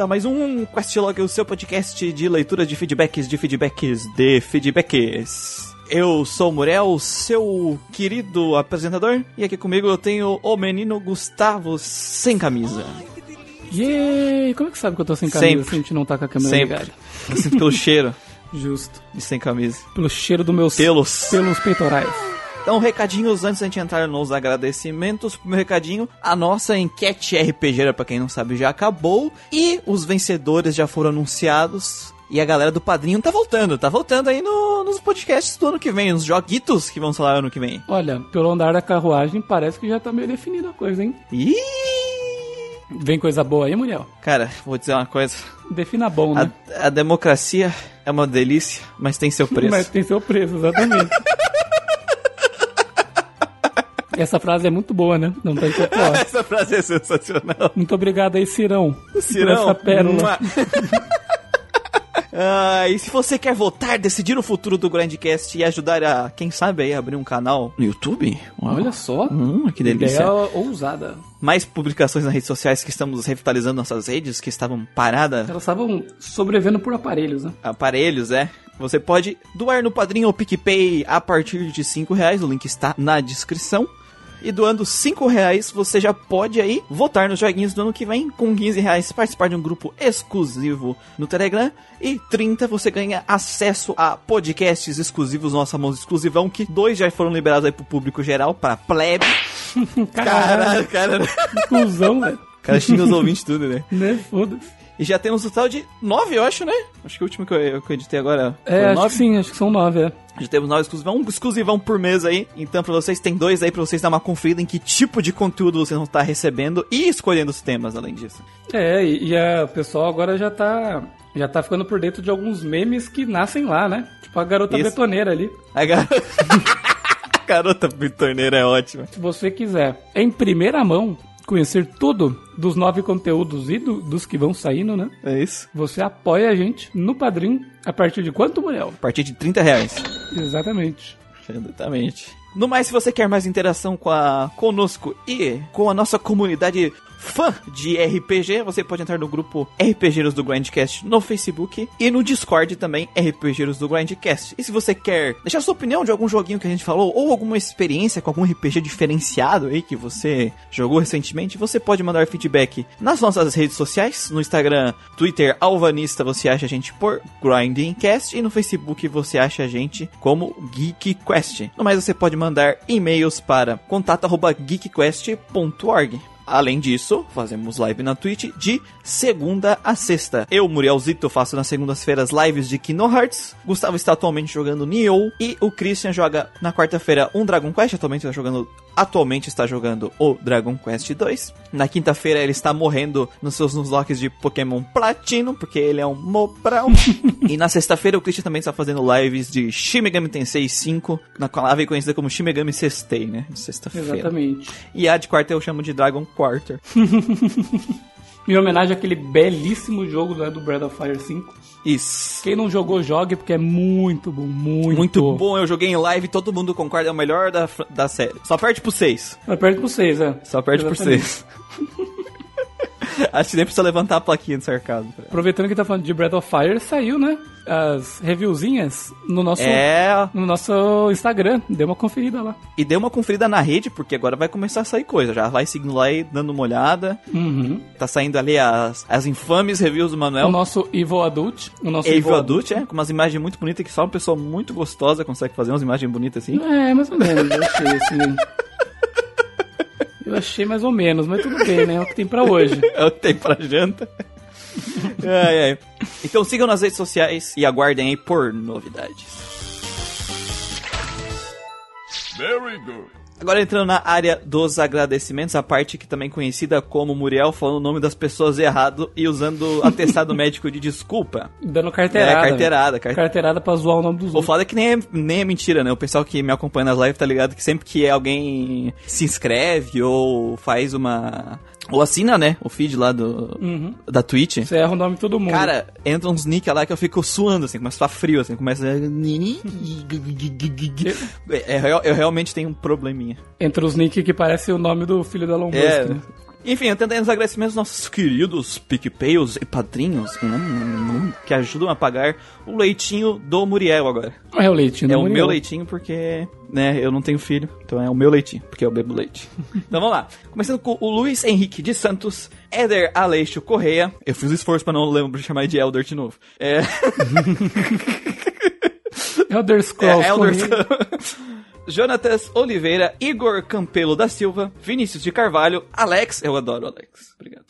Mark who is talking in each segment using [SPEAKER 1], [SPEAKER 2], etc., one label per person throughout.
[SPEAKER 1] bem-vindos a mais um Questlog, o seu podcast de leitura de feedbacks, de feedbacks, de feedbacks. Eu sou o Muriel, seu querido apresentador, e aqui comigo eu tenho o menino Gustavo sem camisa.
[SPEAKER 2] Yay! Como é que sabe que eu tô sem camisa
[SPEAKER 1] Sempre.
[SPEAKER 2] se a gente não tá com a câmera
[SPEAKER 1] Sempre.
[SPEAKER 2] ligada?
[SPEAKER 1] Eu sinto pelo cheiro
[SPEAKER 2] Justo.
[SPEAKER 1] de sem camisa.
[SPEAKER 2] Pelo cheiro dos meus
[SPEAKER 1] Pelos.
[SPEAKER 2] pelos peitorais.
[SPEAKER 1] Então, recadinhos antes da gente entrar nos agradecimentos. Primeiro recadinho, a nossa enquete RPG, pra quem não sabe, já acabou. E os vencedores já foram anunciados. E a galera do padrinho tá voltando, tá voltando aí no- nos podcasts do ano que vem, nos joguitos que vão falar ano que vem.
[SPEAKER 2] Olha, pelo andar da carruagem, parece que já tá meio definida a coisa, hein?
[SPEAKER 1] Ih!
[SPEAKER 2] Vem coisa boa aí, Muriel?
[SPEAKER 1] Cara, vou dizer uma coisa.
[SPEAKER 2] Defina bom, né?
[SPEAKER 1] A, a democracia é uma delícia, mas tem seu preço.
[SPEAKER 2] Mas tem seu preço, exatamente. Essa frase é muito boa, né? Não tem que falar.
[SPEAKER 1] Essa frase é sensacional.
[SPEAKER 2] Muito obrigado aí, Cirão.
[SPEAKER 1] Cirão.
[SPEAKER 2] Por essa pérola.
[SPEAKER 1] Ah, e se você quer votar, decidir o futuro do Grandcast e ajudar a, quem sabe aí, abrir um canal no YouTube? Uau.
[SPEAKER 2] Olha só.
[SPEAKER 1] Hum, que delícia.
[SPEAKER 2] Ideia ousada.
[SPEAKER 1] Mais publicações nas redes sociais que estamos revitalizando nossas redes, que estavam paradas.
[SPEAKER 2] Elas estavam sobrevivendo por aparelhos, né?
[SPEAKER 1] Aparelhos, é. Você pode doar no Padrinho ou PicPay a partir de 5 reais, o link está na descrição. E doando 5 reais, você já pode aí votar nos joguinhos do ano que vem. Com 15 reais, participar de um grupo exclusivo no Telegram. E 30 você ganha acesso a podcasts exclusivos, nosso famoso exclusivão, que dois já foram liberados aí pro público geral, pra plebe.
[SPEAKER 2] Caralho,
[SPEAKER 1] cara.
[SPEAKER 2] cuzão, velho.
[SPEAKER 1] Cara, xinga os ouvintes tudo, né?
[SPEAKER 2] Né? Foda-se.
[SPEAKER 1] E já temos um total de 9, eu acho, né? Acho que o último que eu, que eu editei agora
[SPEAKER 2] É, acho
[SPEAKER 1] nove.
[SPEAKER 2] que sim, acho que são nove, é.
[SPEAKER 1] Já temos nove exclusivão, um exclusivão por mês aí. Então, pra vocês, tem dois aí pra vocês dar uma conferida em que tipo de conteúdo vocês vão estar recebendo e escolhendo os temas, além disso.
[SPEAKER 2] É, e, e a- o pessoal agora já tá. Já tá ficando por dentro de alguns memes que nascem lá, né? Tipo a garota
[SPEAKER 1] Isso.
[SPEAKER 2] betoneira ali.
[SPEAKER 1] A garota. a garota bitorneira é ótima.
[SPEAKER 2] Se você quiser, em primeira mão, conhecer tudo dos nove conteúdos e do- dos que vão saindo, né?
[SPEAKER 1] É isso.
[SPEAKER 2] Você apoia a gente no Padrim a partir de quanto, Muriel?
[SPEAKER 1] A partir de 30 reais.
[SPEAKER 2] Exatamente.
[SPEAKER 1] Exatamente. No mais, se você quer mais interação com a, conosco e com a nossa comunidade fã de RPG, você pode entrar no grupo RPGeiros do Grandcast no Facebook e no Discord também, RPGeiros do Grandcast. E se você quer deixar sua opinião de algum joguinho que a gente falou ou alguma experiência com algum RPG diferenciado aí que você jogou recentemente, você pode mandar feedback nas nossas redes sociais, no Instagram, Twitter, Alvanista, você acha a gente por GrindingCast e no Facebook você acha a gente como GeekQuest. No mais, você pode mandar e-mails para contato@geekquest.org. Além disso, fazemos live na Twitch de segunda a sexta. Eu, Murielzito, faço nas segundas-feiras lives de Kingdom Hearts. Gustavo está atualmente jogando Nioh. E o Christian joga na quarta-feira um Dragon Quest. Atualmente está jogando, atualmente está jogando o Dragon Quest 2. Na quinta-feira ele está morrendo nos seus Nuzlocks de Pokémon Platino, porque ele é um Mobral. e na sexta-feira o Christian também está fazendo lives de Shin Megami Tensei 5, na live conhecida como Shin Megami Sextei, né? Sexta-feira.
[SPEAKER 2] Exatamente.
[SPEAKER 1] E a de quarta eu chamo de Dragon Quarter.
[SPEAKER 2] Em homenagem àquele belíssimo jogo né, do Breath of Fire 5.
[SPEAKER 1] Isso.
[SPEAKER 2] Quem não jogou, jogue, porque é muito bom, muito,
[SPEAKER 1] Muito bom, eu joguei em live, todo mundo concorda, é o melhor da, da série. Só perde pro 6.
[SPEAKER 2] Vai perto pro 6, é.
[SPEAKER 1] Só perde por
[SPEAKER 2] Exatamente.
[SPEAKER 1] 6. Acho que nem precisa levantar a plaquinha de sarcasmo.
[SPEAKER 2] Aproveitando que tá falando de Breath of Fire, saiu, né? As reviewzinhas no nosso,
[SPEAKER 1] É,
[SPEAKER 2] no nosso Instagram. Dê uma conferida lá.
[SPEAKER 1] e dê uma conferida na rede, porque agora vai começar a sair coisa. Já vai seguindo lá e dando uma olhada.
[SPEAKER 2] Uhum.
[SPEAKER 1] Tá saindo ali as, as infames reviews do Manuel.
[SPEAKER 2] O nosso Evil Adult. O nosso
[SPEAKER 1] Evil Adult, é, com umas imagens muito bonitas que só uma pessoa muito gostosa consegue fazer umas imagens bonitas assim.
[SPEAKER 2] É, mais ou menos, eu achei assim. Eu achei mais ou menos, mas tudo bem, né? É o que tem pra hoje.
[SPEAKER 1] É o que tem pra janta. ai, ai. Então sigam nas redes sociais e aguardem aí por novidades.
[SPEAKER 3] Very good.
[SPEAKER 1] Agora entrando na área dos agradecimentos, a parte que também é conhecida como Muriel falando o nome das pessoas errado e usando atestado médico de desculpa.
[SPEAKER 2] Dando carteirada.
[SPEAKER 1] É, carteirada,
[SPEAKER 2] velho.
[SPEAKER 1] carteirada.
[SPEAKER 2] Pra zoar o nome dos
[SPEAKER 1] O
[SPEAKER 2] outros.
[SPEAKER 1] foda é que nem é, nem é mentira, né? O pessoal que me acompanha nas lives tá ligado que sempre que alguém se inscreve ou faz uma. Ou assina, né? O feed lá do.
[SPEAKER 2] Uhum.
[SPEAKER 1] Da Twitch.
[SPEAKER 2] Você erra o nome de todo mundo.
[SPEAKER 1] Cara, entra uns nick lá que eu fico suando, assim, começa a ficar frio, assim, começa. a- É, é, eu, eu realmente tenho um probleminha.
[SPEAKER 2] Entre os nick que parece o nome do filho da Elon Musk,
[SPEAKER 1] É.
[SPEAKER 2] né?
[SPEAKER 1] Enfim, atendendo os agradecimentos nossos queridos PicPayos e padrinhos hum, hum, que ajudam a pagar o leitinho do Muriel agora.
[SPEAKER 2] É o leitinho
[SPEAKER 1] É
[SPEAKER 2] do
[SPEAKER 1] o
[SPEAKER 2] Muriel.
[SPEAKER 1] meu leitinho porque, né, eu não tenho filho, então é o meu leitinho, porque eu bebo leite. então vamos lá. Começando com o Luiz Henrique de Santos, Éder Aleixo Correia. Eu fiz o esforço pra não lembrar de chamar de Elder de novo. É,
[SPEAKER 2] Elder Scrolls.
[SPEAKER 1] é Elder
[SPEAKER 2] Correia.
[SPEAKER 1] Jonatas Oliveira, Igor Campelo da Silva, Vinícius de Carvalho, Alex. Eu adoro Alex. Obrigado.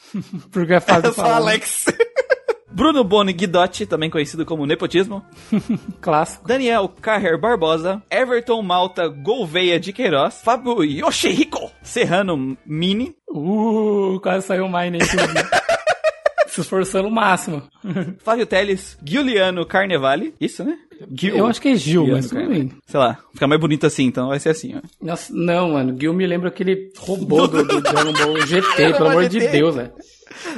[SPEAKER 2] Porque é fácil
[SPEAKER 1] Eu sou
[SPEAKER 2] falar.
[SPEAKER 1] Alex. Bruno Boni Guidotti, também conhecido como Nepotismo.
[SPEAKER 2] Clássico.
[SPEAKER 1] Daniel Carrer Barbosa, Everton Malta Gouveia de Queiroz, Fábio Yoshihiko Serrano Mini,
[SPEAKER 2] Uh, quase saiu o Mine aí. Se esforçando o máximo.
[SPEAKER 1] Flávio Teles, Giuliano Carnevale, isso né? Gil-
[SPEAKER 2] Eu acho que é Gil, mas tudo
[SPEAKER 1] Carnevale.
[SPEAKER 2] bem.
[SPEAKER 1] Sei lá, fica mais bonito assim, então vai ser assim, ó.
[SPEAKER 2] Nossa, não, mano. Gil me lembra aquele robô do, do Dragon Ball GT, pelo amor de. Deus, velho.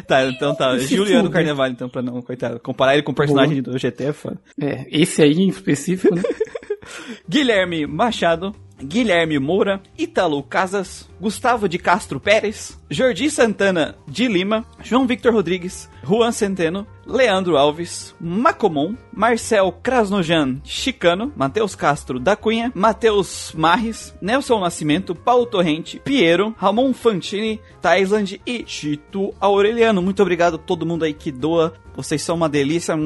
[SPEAKER 1] Tá, então tá,
[SPEAKER 2] fuder.
[SPEAKER 1] Carnevale, então, pra não, coitado. Comparar ele com o personagem do GT é foda.
[SPEAKER 2] É, esse aí em específico, né?
[SPEAKER 1] Guilherme Machado, Guilherme Moura, Ítalo Casas, Gustavo de Castro Pérez, Jordi Santana de Lima, João Victor Rodrigues, Juan Centeno, Leandro Alves, Macomon, Marcel Krasnojan Chicano, Matheus Castro da Cunha, Matheus Marres, Nelson Nascimento, Paulo Torrente, Piero, Ramon Fantini, Taisland e Chito Aureliano. Muito obrigado a todo mundo aí que doa. Vocês são uma delícia.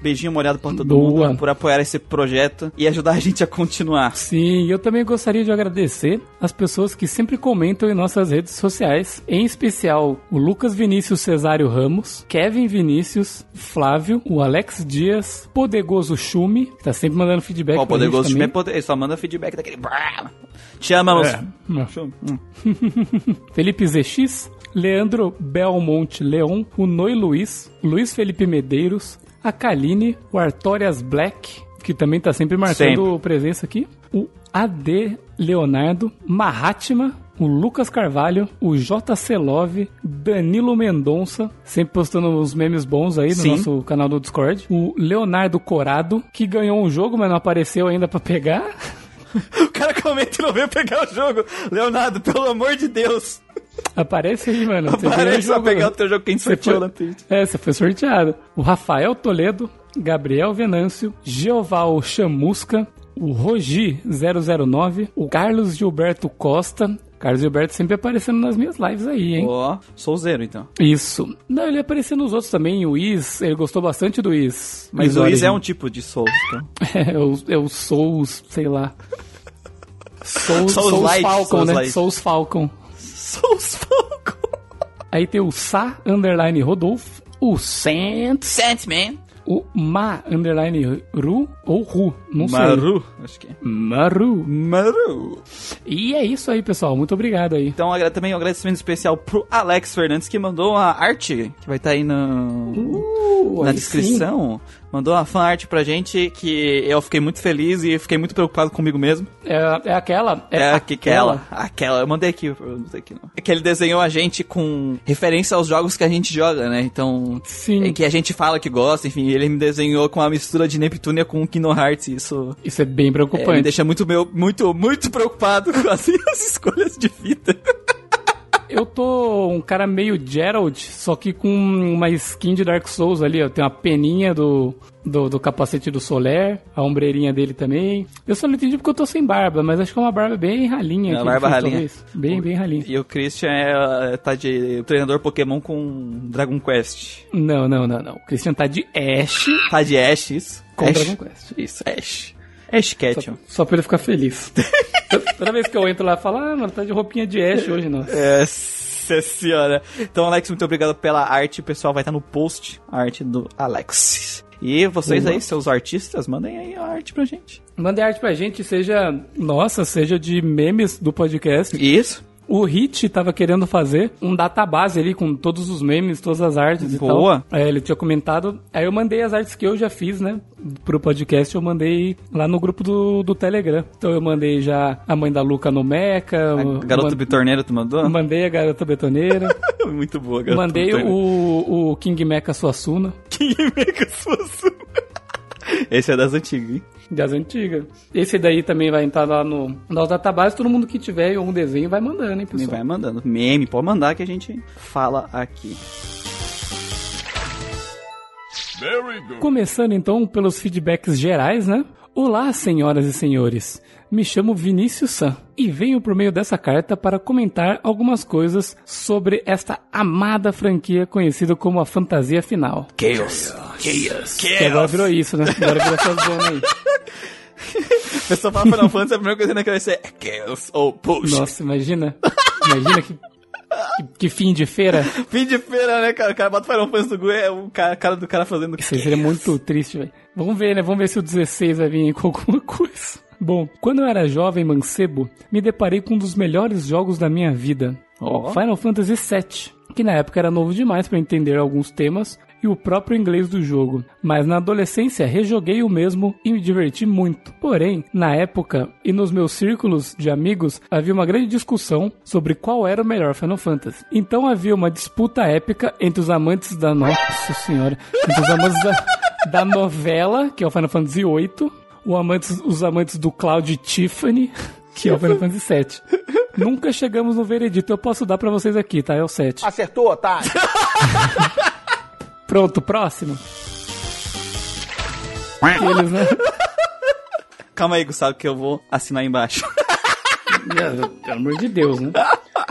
[SPEAKER 1] Beijinho molhado pra todo
[SPEAKER 2] Doa.
[SPEAKER 1] mundo por apoiar esse projeto e ajudar a gente a continuar.
[SPEAKER 2] Sim, eu também gostaria de agradecer as pessoas que sempre comentam em nossas redes sociais, em especial o Lucas Vinícius Cesário Ramos, Kevin Vinícius, Flávio, o Alex Dias, Podegoso Chumi, que tá sempre mandando feedback
[SPEAKER 1] Ó, o
[SPEAKER 2] pra gente
[SPEAKER 1] poderoso time é
[SPEAKER 2] também.
[SPEAKER 1] poder, só manda feedback daquele. Te amamos.
[SPEAKER 2] É.
[SPEAKER 1] Hum.
[SPEAKER 2] Felipe ZX, Leandro Belmonte Leon, o Noi Luiz, Luiz Felipe Medeiros, a Kaline, o Artorias Black, que também tá sempre marcando
[SPEAKER 1] Sempre.
[SPEAKER 2] presença aqui, o AD Leonardo, Mahatma, o Lucas Carvalho, o JC Love, Danilo Mendonça, sempre postando os memes bons aí no
[SPEAKER 1] Sim.
[SPEAKER 2] nosso canal do Discord, o Leonardo Corado, que ganhou um jogo, mas não apareceu ainda pra pegar.
[SPEAKER 1] O cara comenta e não veio pegar o jogo. Leonardo, pelo amor de Deus.
[SPEAKER 2] Aparece aí, mano. Você ganhou o
[SPEAKER 1] Parece só
[SPEAKER 2] jogo.
[SPEAKER 1] pegar o teu jogo que a gente sorteou
[SPEAKER 2] foi-
[SPEAKER 1] na Twitch.
[SPEAKER 2] É, você foi sorteado. O Rafael Toledo, Gabriel Venâncio, Geoval Chamusca, o Rogi 009, o Carlos Gilberto Costa. Carlos Gilberto sempre aparecendo nas minhas lives aí, hein?
[SPEAKER 1] Ó, sou zero então.
[SPEAKER 2] Isso. Não, ele apareceu nos outros também. O Is, ele gostou bastante do Is.
[SPEAKER 1] Mas
[SPEAKER 2] Is
[SPEAKER 1] o Luiz é um tipo de Souls, então.
[SPEAKER 2] É, o, é o Souls, sei lá. Souls,
[SPEAKER 1] Souls
[SPEAKER 2] Souls
[SPEAKER 1] Light,
[SPEAKER 2] Falcon,
[SPEAKER 1] Souls
[SPEAKER 2] né?
[SPEAKER 1] Light.
[SPEAKER 2] Souls Falcon.
[SPEAKER 1] Souls Falcon.
[SPEAKER 2] Aí tem o Sa Underline Rodolfo, o Sant,
[SPEAKER 1] Sandman.
[SPEAKER 2] O Ma Underline Ru ou Ru, não sei.
[SPEAKER 1] Maru, acho que é.
[SPEAKER 2] Maru.
[SPEAKER 1] Maru.
[SPEAKER 2] E é isso aí, pessoal. Muito obrigado aí.
[SPEAKER 1] Então, também um agradecimento especial pro Alex Fernandes, que mandou a arte, que vai estar aí no,
[SPEAKER 2] Uh,
[SPEAKER 1] na descrição. Mandou uma fan art pra gente, que eu fiquei muito feliz e fiquei muito preocupado comigo mesmo.
[SPEAKER 2] É, é aquela.
[SPEAKER 1] É aquela. Aquela. Eu mandei aqui. Eu não sei aqui não. É que ele desenhou a gente com referência aos jogos que a gente joga, né? Então.
[SPEAKER 2] Sim.
[SPEAKER 1] É que a gente fala que gosta, enfim. Ele me desenhou com uma mistura de Neptunia com Kingdom Hearts. Isso
[SPEAKER 2] Isso é bem
[SPEAKER 1] é, me
[SPEAKER 2] preocupante.
[SPEAKER 1] deixa muito, meu, muito, muito preocupado com as, as escolhas de vida.
[SPEAKER 2] Eu tô um cara meio Gerald, só que com uma skin de Dark Souls ali, ó. Tem uma peninha do, do, do capacete do Soler, a ombreirinha dele também. Eu só não entendi porque eu tô sem barba, mas acho que é uma barba bem ralinha.
[SPEAKER 1] É,
[SPEAKER 2] ele
[SPEAKER 1] barba ralinha.
[SPEAKER 2] talvez. Bem, bem ralinha.
[SPEAKER 1] E o Christian é, tá de treinador Pokémon com Dragon Quest.
[SPEAKER 2] Não, não, não, não. O Christian tá de Ash
[SPEAKER 1] Tá de Ash, isso?
[SPEAKER 2] com
[SPEAKER 1] Ash.
[SPEAKER 2] Dragon Quest.
[SPEAKER 1] Isso, Ash. Ash
[SPEAKER 2] Só,
[SPEAKER 1] Ketchum.
[SPEAKER 2] só pra ele ficar feliz. Toda vez que eu entro lá, eu falo, ah, mano, tá de roupinha de Ash hoje, nossa.
[SPEAKER 1] Nossa senhora. Então, Alex, muito obrigado pela arte. O pessoal vai estar no post, a arte do Alex. E vocês
[SPEAKER 2] Boa.
[SPEAKER 1] aí, seus artistas, mandem aí a arte pra gente.
[SPEAKER 2] Mande arte pra gente, seja nossa, seja de memes do podcast.
[SPEAKER 1] Isso.
[SPEAKER 2] O Hit tava querendo fazer um database ali com todos os memes, todas as artes e
[SPEAKER 1] Boa.
[SPEAKER 2] tal. É, ele tinha comentado. Aí eu mandei as artes que eu já fiz, né? Pro podcast, eu mandei lá no grupo do, do Telegram. Então eu mandei já a mãe da Luca no Meca.
[SPEAKER 1] A garota
[SPEAKER 2] man-
[SPEAKER 1] bitorneira, tu mandou?
[SPEAKER 2] Mandei a garota betoneira.
[SPEAKER 1] muito boa, garota
[SPEAKER 2] mandei o, o King Mecha Suassuna.
[SPEAKER 1] King Mega Suassuna. Esse é das antigas, hein?
[SPEAKER 2] Das antigas. Esse daí também vai entrar lá no nosso database. Todo mundo que tiver um desenho vai mandando, hein, pessoal?
[SPEAKER 1] vai mandando. Meme, pode mandar que a gente fala aqui.
[SPEAKER 2] Começando então pelos feedbacks gerais, né? Olá, senhoras e senhores. Me chamo Vinícius San e venho por meio dessa carta para comentar algumas coisas sobre esta amada franquia conhecida como a Fantasia Final.
[SPEAKER 1] Chaos. Chaos.
[SPEAKER 2] Que agora virou isso, né? Agora virou essa zona aí.
[SPEAKER 1] A pessoa fala Final Fantasy, a primeira coisa na cabeça é Chaos ou Push.
[SPEAKER 2] Nossa, imagina. Imagina que, que, que fim de feira.
[SPEAKER 1] Fim de feira, né, cara? O cara bota Final Fantasy no Google, é o cara, a cara do cara fazendo
[SPEAKER 2] Isso seria muito triste, velho. Vamos ver, né? Vamos ver se o 16 vai vir com alguma coisa. Bom, quando eu era jovem mancebo, me deparei com um dos melhores jogos da minha vida.
[SPEAKER 1] Ó.
[SPEAKER 2] Final Fantasy VII, que na época era novo demais para entender alguns temas e o próprio inglês do jogo. Mas na adolescência rejoguei o mesmo e me diverti muito. Porém, na época e nos meus círculos de amigos havia uma grande discussão sobre qual era o melhor Final Fantasy. Então havia uma disputa épica entre os amantes da nossa senhora, entre os amantes da, da novela, que é o Final Fantasy VIII, amantes, os amantes do Cloud Tiffany, que é o Final Fantasy VII. Nunca chegamos no veredito. Eu posso dar pra vocês aqui, tá? É o 7.
[SPEAKER 4] Acertou, otário.
[SPEAKER 2] Pronto, próximo. Eles, né?
[SPEAKER 1] Calma aí, Gustavo, que eu vou assinar embaixo.
[SPEAKER 2] Pelo amor de Deus, né?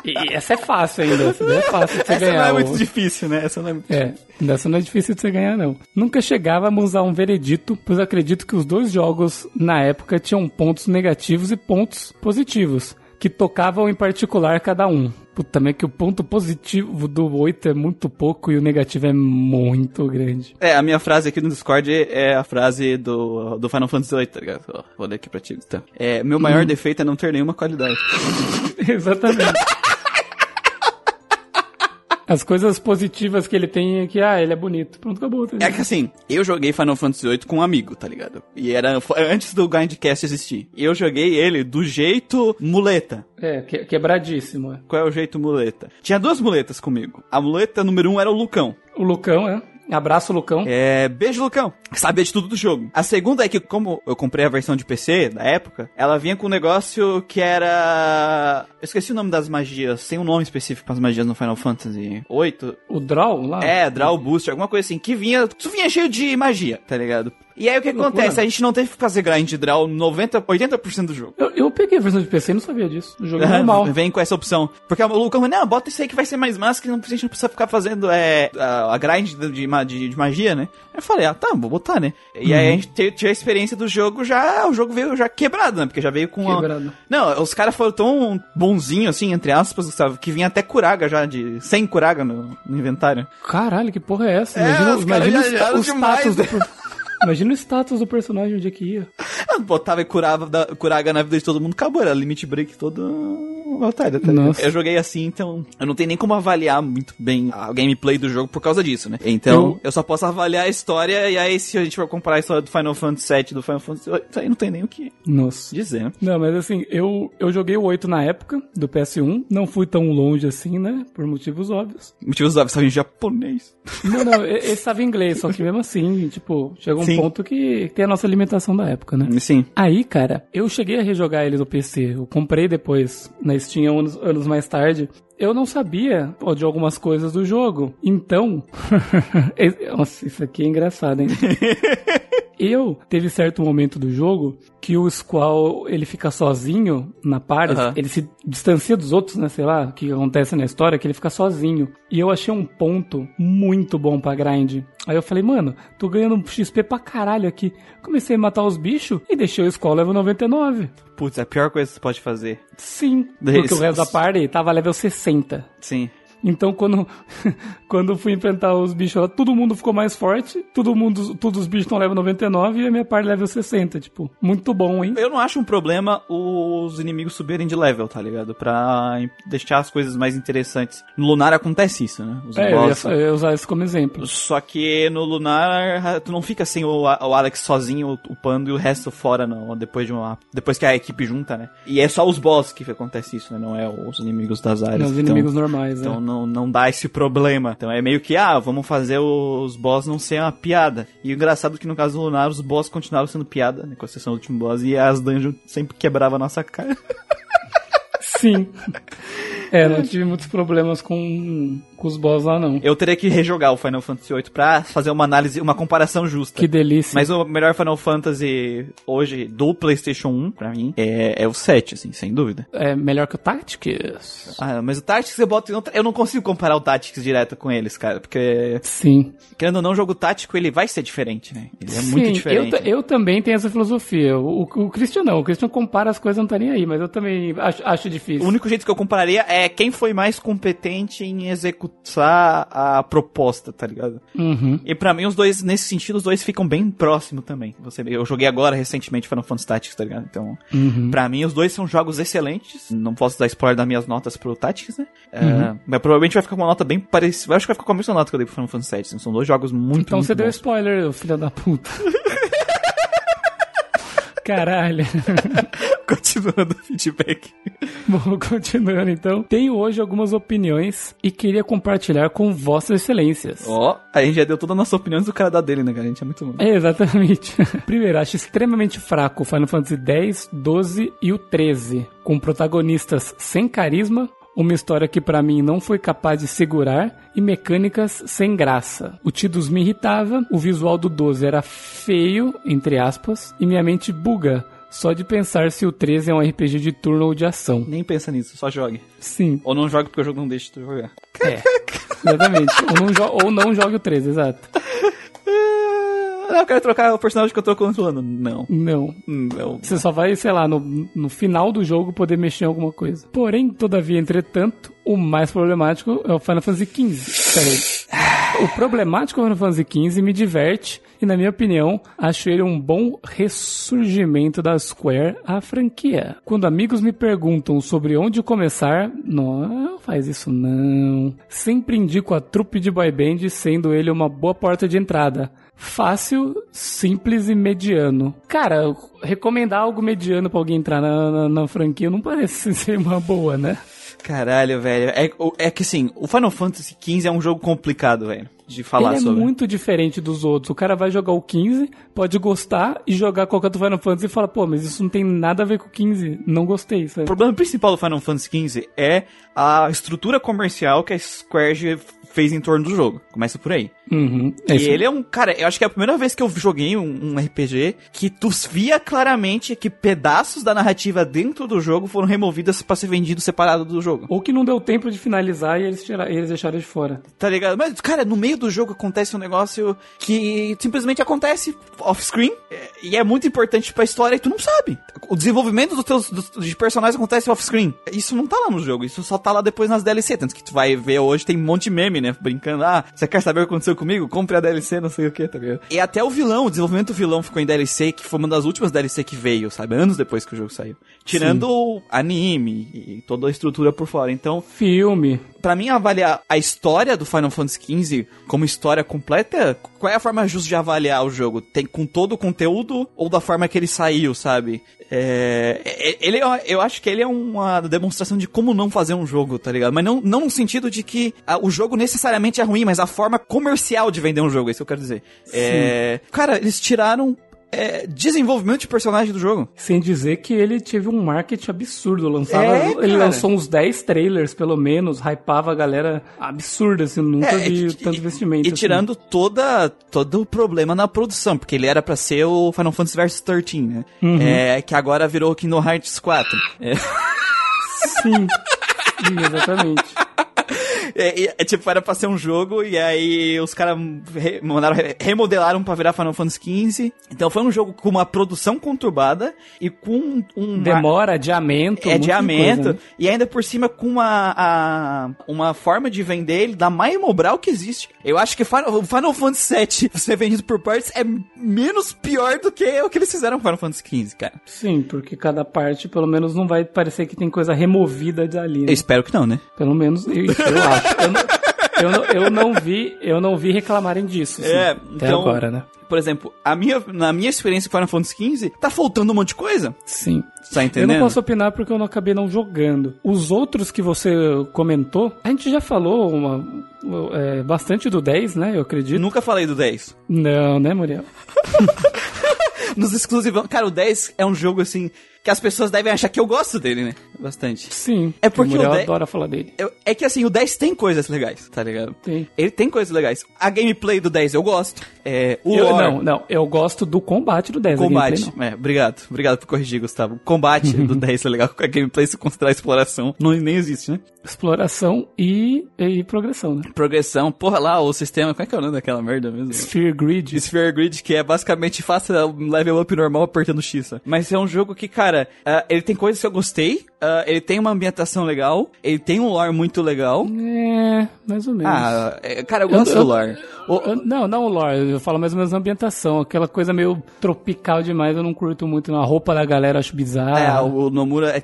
[SPEAKER 2] E essa é fácil ainda. Essa daí é fácil de você
[SPEAKER 1] Essa
[SPEAKER 2] ganhar.
[SPEAKER 1] não é
[SPEAKER 2] o-
[SPEAKER 1] muito difícil, né? Essa não é muito
[SPEAKER 2] É, dessa não é difícil de você ganhar, não. Nunca chegávamos a um veredito, pois acredito que os dois jogos, na época, tinham pontos negativos e pontos positivos, que tocavam em particular cada um. Puta, mas é que o ponto positivo do 8 é muito pouco e o negativo é muito grande.
[SPEAKER 1] É, a minha frase aqui no Discord é a frase do, do Final Fantasy VIII, tá ligado? Ó, vou ler aqui pra ti, Gustavo. É, meu maior
[SPEAKER 2] Hum.
[SPEAKER 1] defeito é não ter nenhuma qualidade.
[SPEAKER 2] Exatamente. As coisas positivas que ele tem é que, ah, ele é bonito. Pronto, acabou. Tá
[SPEAKER 1] É que assim, eu joguei Final Fantasy VIII com um amigo, tá ligado? E era antes do Grindcast existir. E eu joguei ele do jeito muleta.
[SPEAKER 2] É, que- quebradíssimo. é.
[SPEAKER 1] Qual é o jeito muleta? Tinha duas muletas comigo. A muleta número um era o Lucão.
[SPEAKER 2] O Lucão, é. Abraço, Lucão.
[SPEAKER 1] É, beijo, Lucão. Sabia de tudo do jogo. A segunda é que, como eu comprei a versão de PC da época, ela vinha com um negócio que era. Eu esqueci o nome das magias. Tem um nome específico para as magias no Final Fantasy VIII.
[SPEAKER 2] O Draw lá?
[SPEAKER 1] É, Draw Booster, alguma coisa assim, que vinha. Isso vinha cheio de magia, tá ligado? E aí o que acontece? A gente não teve que fazer grind Draw 90, 80% do jogo.
[SPEAKER 2] Eu, eu peguei a versão de PC e não sabia disso. O jogo é normal.
[SPEAKER 1] Vem com essa opção. Porque o Lucão falou, não, bota isso aí que vai ser mais massa, que não, a gente não precisa ficar fazendo é, a, a grind de, de, de- magia, né? Eu falei, ah, tá, vou botar, né? E aí a gente te- tinha a experiência do jogo já, o jogo veio já quebrado, né? Porque já veio com a...
[SPEAKER 2] Quebrado.
[SPEAKER 1] Não, os caras foram tão bonzinhos, assim, entre aspas, Gustavo, que vinha até Curaga já, de 100 Curaga no, no inventário.
[SPEAKER 2] Caralho, que porra é essa?
[SPEAKER 1] É,
[SPEAKER 2] Imagina,
[SPEAKER 1] os
[SPEAKER 2] imagina o,
[SPEAKER 1] viajaram
[SPEAKER 2] sta- o
[SPEAKER 1] demais,
[SPEAKER 2] do,
[SPEAKER 1] né?
[SPEAKER 2] Imagina o status do personagem onde é que ia.
[SPEAKER 1] Botava e curava da, Curaga na vida de todo mundo, acabou, era limit break todo otário, tá?
[SPEAKER 2] Nossa.
[SPEAKER 1] Eu joguei assim, então eu não tenho nem como avaliar muito bem a gameplay do jogo por causa disso, né? Então, eu,
[SPEAKER 2] Eu-
[SPEAKER 1] só posso avaliar a história, e aí se a gente for comparar a história do Final Fantasy VII do Final Fantasy VIII, aí não tem nem o que
[SPEAKER 2] Nossa.
[SPEAKER 1] dizer, né?
[SPEAKER 2] Não, mas assim, eu, eu joguei o 8 na época, do PS1. Não fui tão longe assim, né? Por motivos óbvios.
[SPEAKER 1] Motivos óbvios, estava em japonês.
[SPEAKER 2] Não, não, esse estava em inglês, só que mesmo assim, tipo, chegou um
[SPEAKER 1] Sim.
[SPEAKER 2] Ponto que tem a nossa alimentação da época, né?
[SPEAKER 1] Sim.
[SPEAKER 2] Aí, cara, eu cheguei a rejogar ele no PC. Eu comprei depois, na Steam, anos, anos mais tarde. Eu não sabia de algumas coisas do jogo. Então. Nossa, isso aqui é engraçado, hein? Eu teve certo momento do jogo que o Squall ele fica sozinho na party,
[SPEAKER 1] Aham.
[SPEAKER 2] ele se distancia dos outros, né? Sei lá, o que acontece na história, que ele fica sozinho. E eu achei um ponto muito bom pra grind. Aí eu falei, mano, tô ganhando um XP pra caralho aqui. Comecei a matar os bichos e deixei o Squall level 99.
[SPEAKER 1] Putz, é a pior coisa que você pode fazer.
[SPEAKER 2] Sim, porque o resto da party tava level 60.
[SPEAKER 1] Sim.
[SPEAKER 2] Então, quando, quando eu fui enfrentar os bichos lá, todo mundo ficou mais forte, todo mundo, todos os bichos estão level 99 e a minha parte level 60. Tipo, muito bom, hein?
[SPEAKER 1] Eu não acho um problema os inimigos subirem de level, tá ligado? Pra deixar as coisas mais interessantes. No Lunar acontece isso, né? Os
[SPEAKER 2] É, eu ia,
[SPEAKER 1] boss-
[SPEAKER 2] eu ia usar isso como exemplo.
[SPEAKER 1] Só que no Lunar, tu não fica sem o, o Alex sozinho upando e o resto fora, não. Depois de uma. Depois que a equipe junta, né? E é só os boss que acontece isso, né? Não é os inimigos das áreas.
[SPEAKER 2] Os
[SPEAKER 1] Então-
[SPEAKER 2] inimigos normais,
[SPEAKER 1] Então
[SPEAKER 2] né?
[SPEAKER 1] Não, não dá esse problema. Então é meio que, ah, vamos fazer os boss não ser uma piada. E o engraçado é que no caso do Lunar, os boss continuavam sendo piada, né, com exceção do último boss, e as dungeons sempre quebravam a nossa cara.
[SPEAKER 2] Sim. É, não tive muitos problemas com, com os boss lá, não.
[SPEAKER 1] Eu teria que rejogar o Final Fantasy VIII pra fazer uma análise, uma comparação justa.
[SPEAKER 2] Que delícia.
[SPEAKER 1] Mas o melhor Final Fantasy hoje do PlayStation 1, pra mim, é, é o 7, assim, sem dúvida.
[SPEAKER 2] É melhor que o Tactics?
[SPEAKER 1] Ah, mas o Tactics eu boto. em outra- Eu não consigo comparar o Tactics direto com eles, cara, porque,
[SPEAKER 2] Sim.
[SPEAKER 1] querendo ou não, o jogo tático ele vai ser diferente, né? Ele é muito
[SPEAKER 2] Sim,
[SPEAKER 1] diferente.
[SPEAKER 2] Eu, eu também tenho essa filosofia. O, o, o Christian não. O Christian compara as coisas, não tá nem aí. Mas eu também acho, acho
[SPEAKER 1] O
[SPEAKER 2] difícil.
[SPEAKER 1] único jeito que eu compararia é quem foi mais competente em executar a proposta, tá ligado?
[SPEAKER 2] Uhum.
[SPEAKER 1] E pra mim, os dois, nesse sentido, os dois ficam bem próximos também. Você, eu joguei agora recentemente Final Fantasy Tactics, tá ligado? Então,
[SPEAKER 2] Uhum.
[SPEAKER 1] pra mim, os dois são jogos excelentes. Não posso dar spoiler das minhas notas pro Tactics, né? É, mas provavelmente vai ficar com uma nota bem parecida. Eu acho que vai ficar com a mesma nota que eu dei pro Final Fantasy VII. assim, São dois jogos muito,
[SPEAKER 2] Então
[SPEAKER 1] muito
[SPEAKER 2] você deu
[SPEAKER 1] bons.
[SPEAKER 2] spoiler, filho da puta. Caralho.
[SPEAKER 1] Continuando o feedback.
[SPEAKER 2] Bom, continuando então. Tenho hoje algumas opiniões e queria compartilhar com vossas excelências.
[SPEAKER 1] Ó, a gente já deu toda a nossa opinião do cara da dele, né, cara? A gente é muito bom.
[SPEAKER 2] É, exatamente. Primeiro, acho extremamente fraco o Final Fantasy X, 12 e o 13, com protagonistas sem carisma, uma história que pra mim não foi capaz de segurar e mecânicas sem graça. O Tidus me irritava, o visual do 12 era feio, entre aspas, e minha mente buga. Só de pensar se o 13 é um RPG de turno ou de ação.
[SPEAKER 1] Nem pensa nisso, só jogue.
[SPEAKER 2] Sim,
[SPEAKER 1] Ou não jogue porque o jogo não deixa tu jogar.
[SPEAKER 2] é. Exatamente. ou, não ou não jogue o 13, exato.
[SPEAKER 1] Ah, eu quero trocar o personagem que eu tô controlando. Não.
[SPEAKER 2] Não.
[SPEAKER 1] Não.
[SPEAKER 2] Você só vai, sei lá, no, no final do jogo poder mexer em alguma coisa. Porém, todavia, entretanto, o mais problemático é o Final Fantasy XV. Peraí. O problemático Final Fantasy XV me diverte e, na minha opinião, acho ele um bom ressurgimento da Square à franquia. Quando amigos me perguntam sobre onde começar, não faz isso não. Sempre indico a trupe de boy band, sendo ele uma boa porta de entrada. Fácil, simples e mediano. Cara, recomendar algo mediano pra alguém entrar na, na, na franquia não parece ser uma boa, né?
[SPEAKER 1] Caralho, velho. É, o- é que assim, o Final Fantasy XV é um jogo complicado, velho. De falar
[SPEAKER 2] Ele é
[SPEAKER 1] sobre.
[SPEAKER 2] muito diferente dos outros. O cara vai jogar o 15, pode gostar e jogar qualquer do Final Fantasy e fala, pô, mas isso não tem nada a ver com o 15. Não gostei,
[SPEAKER 1] O
[SPEAKER 2] sabe?
[SPEAKER 1] problema principal do Final Fantasy XV é a estrutura comercial que a Square fez em torno do jogo. Começa por aí.
[SPEAKER 2] Uhum. É
[SPEAKER 1] E ele é um. Cara, eu acho que é a primeira vez que eu joguei um, um RPG que tu via claramente que pedaços da narrativa dentro do jogo foram removidos pra ser vendido separado do jogo.
[SPEAKER 2] Ou que não deu tempo de finalizar e eles, tiraram, eles deixaram de fora.
[SPEAKER 1] Tá ligado? Mas, cara, no meio do jogo acontece um negócio que simplesmente acontece off-screen é, e é muito importante pra história e tu não sabe. O desenvolvimento dos teus dos, de personagens acontece off-screen. Isso não tá lá no jogo, isso só tá lá depois nas DLC. Tanto que tu vai ver hoje, tem um monte de meme, né? Brincando, ah, você quer saber o que aconteceu comigo? Compre a DLC, não sei o que, tá ligado? E até o vilão, o desenvolvimento do vilão ficou em DLC, que foi uma das últimas DLC que veio, sabe? Anos depois que o jogo saiu. Tirando o anime e toda a estrutura por fora. Então,
[SPEAKER 2] Filme.
[SPEAKER 1] Pra mim, avaliar a história do Final Fantasy XV como história completa, qual é a forma justa de avaliar o jogo? Tem com todo o conteúdo ou da forma que ele saiu, sabe? É, é- ele, é- eu acho que ele é uma demonstração de como não fazer um jogo, tá ligado? Mas não, não no sentido de que ah, o jogo necessariamente é ruim, mas a forma comercial de vender um jogo, é isso que eu quero dizer. É, cara, eles tiraram é, desenvolvimento de personagem do jogo.
[SPEAKER 2] Sem dizer que ele teve um marketing absurdo. Lançava,
[SPEAKER 1] É,
[SPEAKER 2] ele lançou uns 10 trailers, pelo menos, hypava a galera absurda, assim, nunca
[SPEAKER 1] É,
[SPEAKER 2] vi
[SPEAKER 1] e-
[SPEAKER 2] tanto investimento.
[SPEAKER 1] E
[SPEAKER 2] assim.
[SPEAKER 1] tirando toda, todo o problema na produção, porque ele era pra ser o Final Fantasy Versus 13, né?
[SPEAKER 2] Uhum.
[SPEAKER 1] É, que agora virou o Kingdom Hearts 4. É,
[SPEAKER 2] Sim. Sim, exatamente.
[SPEAKER 1] É, é, tipo, era pra ser um jogo, e aí os caras re- mandaram, remodelaram pra virar Final Fantasy 15. Então foi um jogo com uma produção conturbada e com um...
[SPEAKER 2] Demora, adiamento.
[SPEAKER 1] É adiamento,
[SPEAKER 2] coisa, né?
[SPEAKER 1] e ainda por cima com uma, a, uma forma de vender ele da mais mobral que existe. Eu acho que Final, o Final Fantasy VII ser vendido por partes é menos pior do que o que eles fizeram com Final Fantasy XV, cara.
[SPEAKER 2] Sim, porque cada parte, pelo menos, não vai parecer que tem coisa removida dali. né?
[SPEAKER 1] Eu espero que não, né?
[SPEAKER 2] Pelo menos eu, eu acho. Eu não, eu, não, eu não vi, eu não vi reclamarem disso. assim,
[SPEAKER 1] É,
[SPEAKER 2] até
[SPEAKER 1] então-
[SPEAKER 2] agora, né?
[SPEAKER 1] Por exemplo, a minha, na minha experiência com Final Fantasy XV, tá faltando um monte de coisa.
[SPEAKER 2] Sim.
[SPEAKER 1] Tá
[SPEAKER 2] Eu
[SPEAKER 1] entendendo?
[SPEAKER 2] não posso opinar porque eu não acabei não jogando. Os outros que você comentou, a gente já falou uma, é, bastante do 10, né? Eu acredito.
[SPEAKER 1] Nunca falei do 10.
[SPEAKER 2] Não, né, Muriel?
[SPEAKER 1] Nos exclusivos. Cara, o 10 é um jogo assim que as pessoas devem achar que eu gosto dele, né? Bastante.
[SPEAKER 2] Sim.
[SPEAKER 1] É porque
[SPEAKER 2] o Muriel
[SPEAKER 1] o 10
[SPEAKER 2] adora falar dele.
[SPEAKER 1] É que assim, o 10 tem coisas legais, tá ligado?
[SPEAKER 2] Tem.
[SPEAKER 1] Ele tem coisas legais. A gameplay do 10 eu gosto. É, o
[SPEAKER 2] Eu,
[SPEAKER 1] lore,
[SPEAKER 2] não, não. Eu gosto do combate do 10. a
[SPEAKER 1] combate.
[SPEAKER 2] gameplay,
[SPEAKER 1] É, obrigado. Obrigado por corrigir, Gustavo. O combate do 10 é legal. A gameplay, se considerar exploração, não, nem existe, né?
[SPEAKER 2] Exploração e, e progressão, né?
[SPEAKER 1] Progressão. Porra lá, o sistema... Como é que é o nome daquela merda mesmo?
[SPEAKER 2] Sphere Grid.
[SPEAKER 1] Sphere Grid, que é basicamente faça um level up normal apertando X. Mas é um jogo que, cara, ah, ele tem coisas que eu gostei, ah, ele tem uma ambientação legal, ele tem um lore muito legal.
[SPEAKER 2] É, mais ou menos.
[SPEAKER 1] Ah, é, cara, eu gosto
[SPEAKER 2] Eu-
[SPEAKER 1] do lore. O-
[SPEAKER 2] Eu- não, não o lore, eu falo mais ou menos a ambientação. Aquela coisa meio tropical demais, eu não curto muito. não. A roupa da galera eu acho bizarra.
[SPEAKER 1] É, o Nomura é,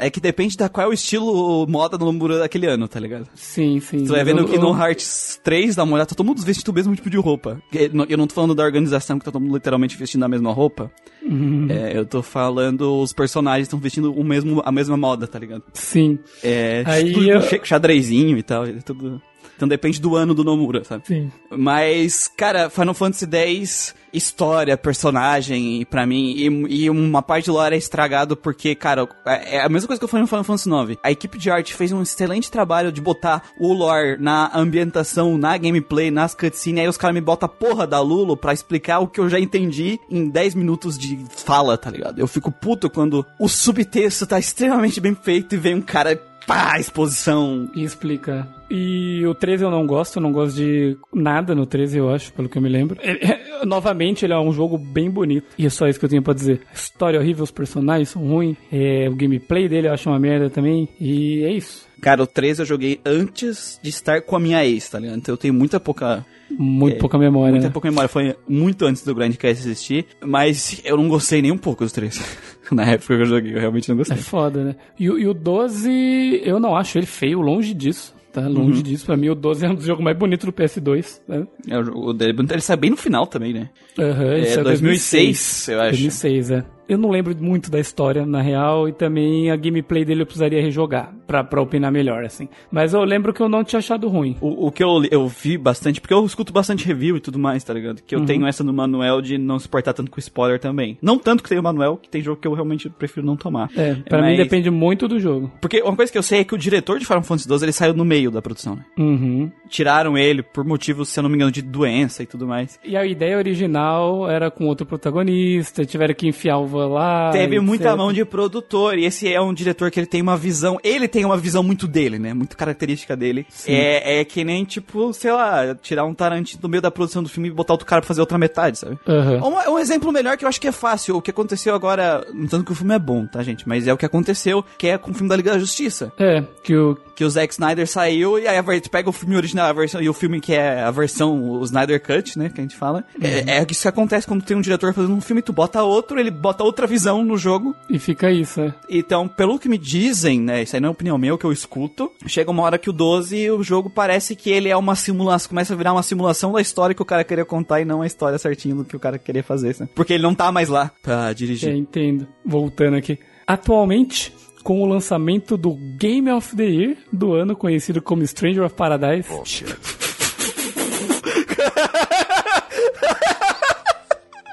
[SPEAKER 1] é que depende da qual é o estilo moda do Nomura daquele ano, tá ligado?
[SPEAKER 2] Sim, sim.
[SPEAKER 1] Tu vai vendo que no Hearts 3, dá uma olhada, tá todo mundo vestindo o mesmo tipo de roupa. Eu não tô falando da organização que tá todo mundo literalmente vestindo a mesma roupa.
[SPEAKER 2] Uhum.
[SPEAKER 1] É, eu tô falando os personagens estão vestindo o mesmo, a mesma moda, tá ligado?
[SPEAKER 2] Sim,
[SPEAKER 1] É,
[SPEAKER 2] Aí
[SPEAKER 1] tudo
[SPEAKER 2] eu-
[SPEAKER 1] com xa- xadrezinho e tal, é tudo... Então depende do ano do Nomura, sabe?
[SPEAKER 2] sim.
[SPEAKER 1] Mas, cara, Final Fantasy X, história, personagem, pra mim, e, e uma parte do lore é estragado porque, cara, é é a mesma coisa que eu falei no Final Fantasy IX. A equipe de arte fez um excelente trabalho de botar o lore na ambientação, na gameplay, nas cutscenes, aí os caras me botam a porra da Lulu pra explicar o que eu já entendi em 10 minutos de fala, tá ligado? Eu fico puto quando o subtexto tá extremamente bem feito e vem um cara, pá, exposição
[SPEAKER 2] E explica. E o 13 eu não gosto, não gosto de nada no 13, eu acho, pelo que eu me lembro. Ele- é- novamente, ele é um jogo bem bonito. E é só isso que eu tenho pra dizer. A história é horrível, os personagens são ruins. é, o gameplay dele eu acho uma merda também. E é isso.
[SPEAKER 1] Cara, o 13 eu joguei antes de estar com a minha ex, tá ligado? Então eu tenho muita pouca,
[SPEAKER 2] Muito pouca memória.
[SPEAKER 1] muita
[SPEAKER 2] né?
[SPEAKER 1] pouca memória. Foi muito antes do Grandcast existir, mas eu não gostei nem um pouco dos três. Na época que eu joguei, eu realmente não
[SPEAKER 2] É
[SPEAKER 1] gostei.
[SPEAKER 2] foda, né? E, o- e o 12, eu não acho ele feio, longe disso. Tá longe disso. Pra mim, o 12 é um dos jogos mais bonitos do PS2. Né?
[SPEAKER 1] É, o dele, ele sai bem no final também, né?
[SPEAKER 2] Aham,
[SPEAKER 1] É,
[SPEAKER 2] isso
[SPEAKER 1] 2006, eu acho.
[SPEAKER 2] 2006, é. Eu não lembro muito da história, na real, e também a gameplay dele eu precisaria rejogar pra, pra opinar melhor, assim. Mas eu lembro que eu não tinha achado ruim.
[SPEAKER 1] O, o que eu, eu vi bastante, porque eu escuto bastante review e tudo mais, tá ligado? Que eu
[SPEAKER 2] Uhum.
[SPEAKER 1] tenho essa no manual de não se portar tanto com spoiler também. Não tanto que tem o manual, que tem jogo que eu realmente prefiro não tomar.
[SPEAKER 2] É, pra mim
[SPEAKER 1] mas-
[SPEAKER 2] depende muito do jogo.
[SPEAKER 1] Porque uma coisa que eu sei é que o diretor de Final Fantasy XII, ele saiu no meio da produção, né?
[SPEAKER 2] Uhum.
[SPEAKER 1] Tiraram ele por motivos, se eu não me engano, de doença e tudo mais.
[SPEAKER 2] E a ideia original era com outro protagonista, tiveram que enfiar o Lá.
[SPEAKER 1] Teve muita mão de produtor, e esse é um diretor que ele tem uma visão. Ele tem uma visão muito dele, né? Muito característica dele. É, é que nem, tipo, sei lá, tirar um Tarantino do meio da produção do filme e botar outro cara pra fazer outra metade, sabe?
[SPEAKER 2] Aham.
[SPEAKER 1] Um, um exemplo melhor que eu acho que é fácil, o que aconteceu agora, não tanto que o filme é bom, tá, gente? Mas é o que aconteceu, que é com o filme da Liga da Justiça.
[SPEAKER 2] É, que o.
[SPEAKER 1] Que o Zack Snyder saiu e aí tu pega o filme original a versão, e o filme que é a versão, o Snyder Cut, né, que a gente fala. É, é isso que acontece quando tem um diretor fazendo um filme, tu bota outro, ele bota outra visão no jogo.
[SPEAKER 2] E fica isso, é.
[SPEAKER 1] Então, pelo que me dizem, né, isso aí não é opinião minha, é o que eu escuto, chega uma hora que o 12, o jogo parece que ele é uma simulação, começa a virar uma simulação da história que o cara queria contar e não a história certinho do que o cara queria fazer, sabe? Porque ele não tá mais lá pra dirigir.
[SPEAKER 2] É, entendo. Voltando aqui. Atualmente, com o lançamento do Game of the Year do ano, conhecido como Stranger of Paradise.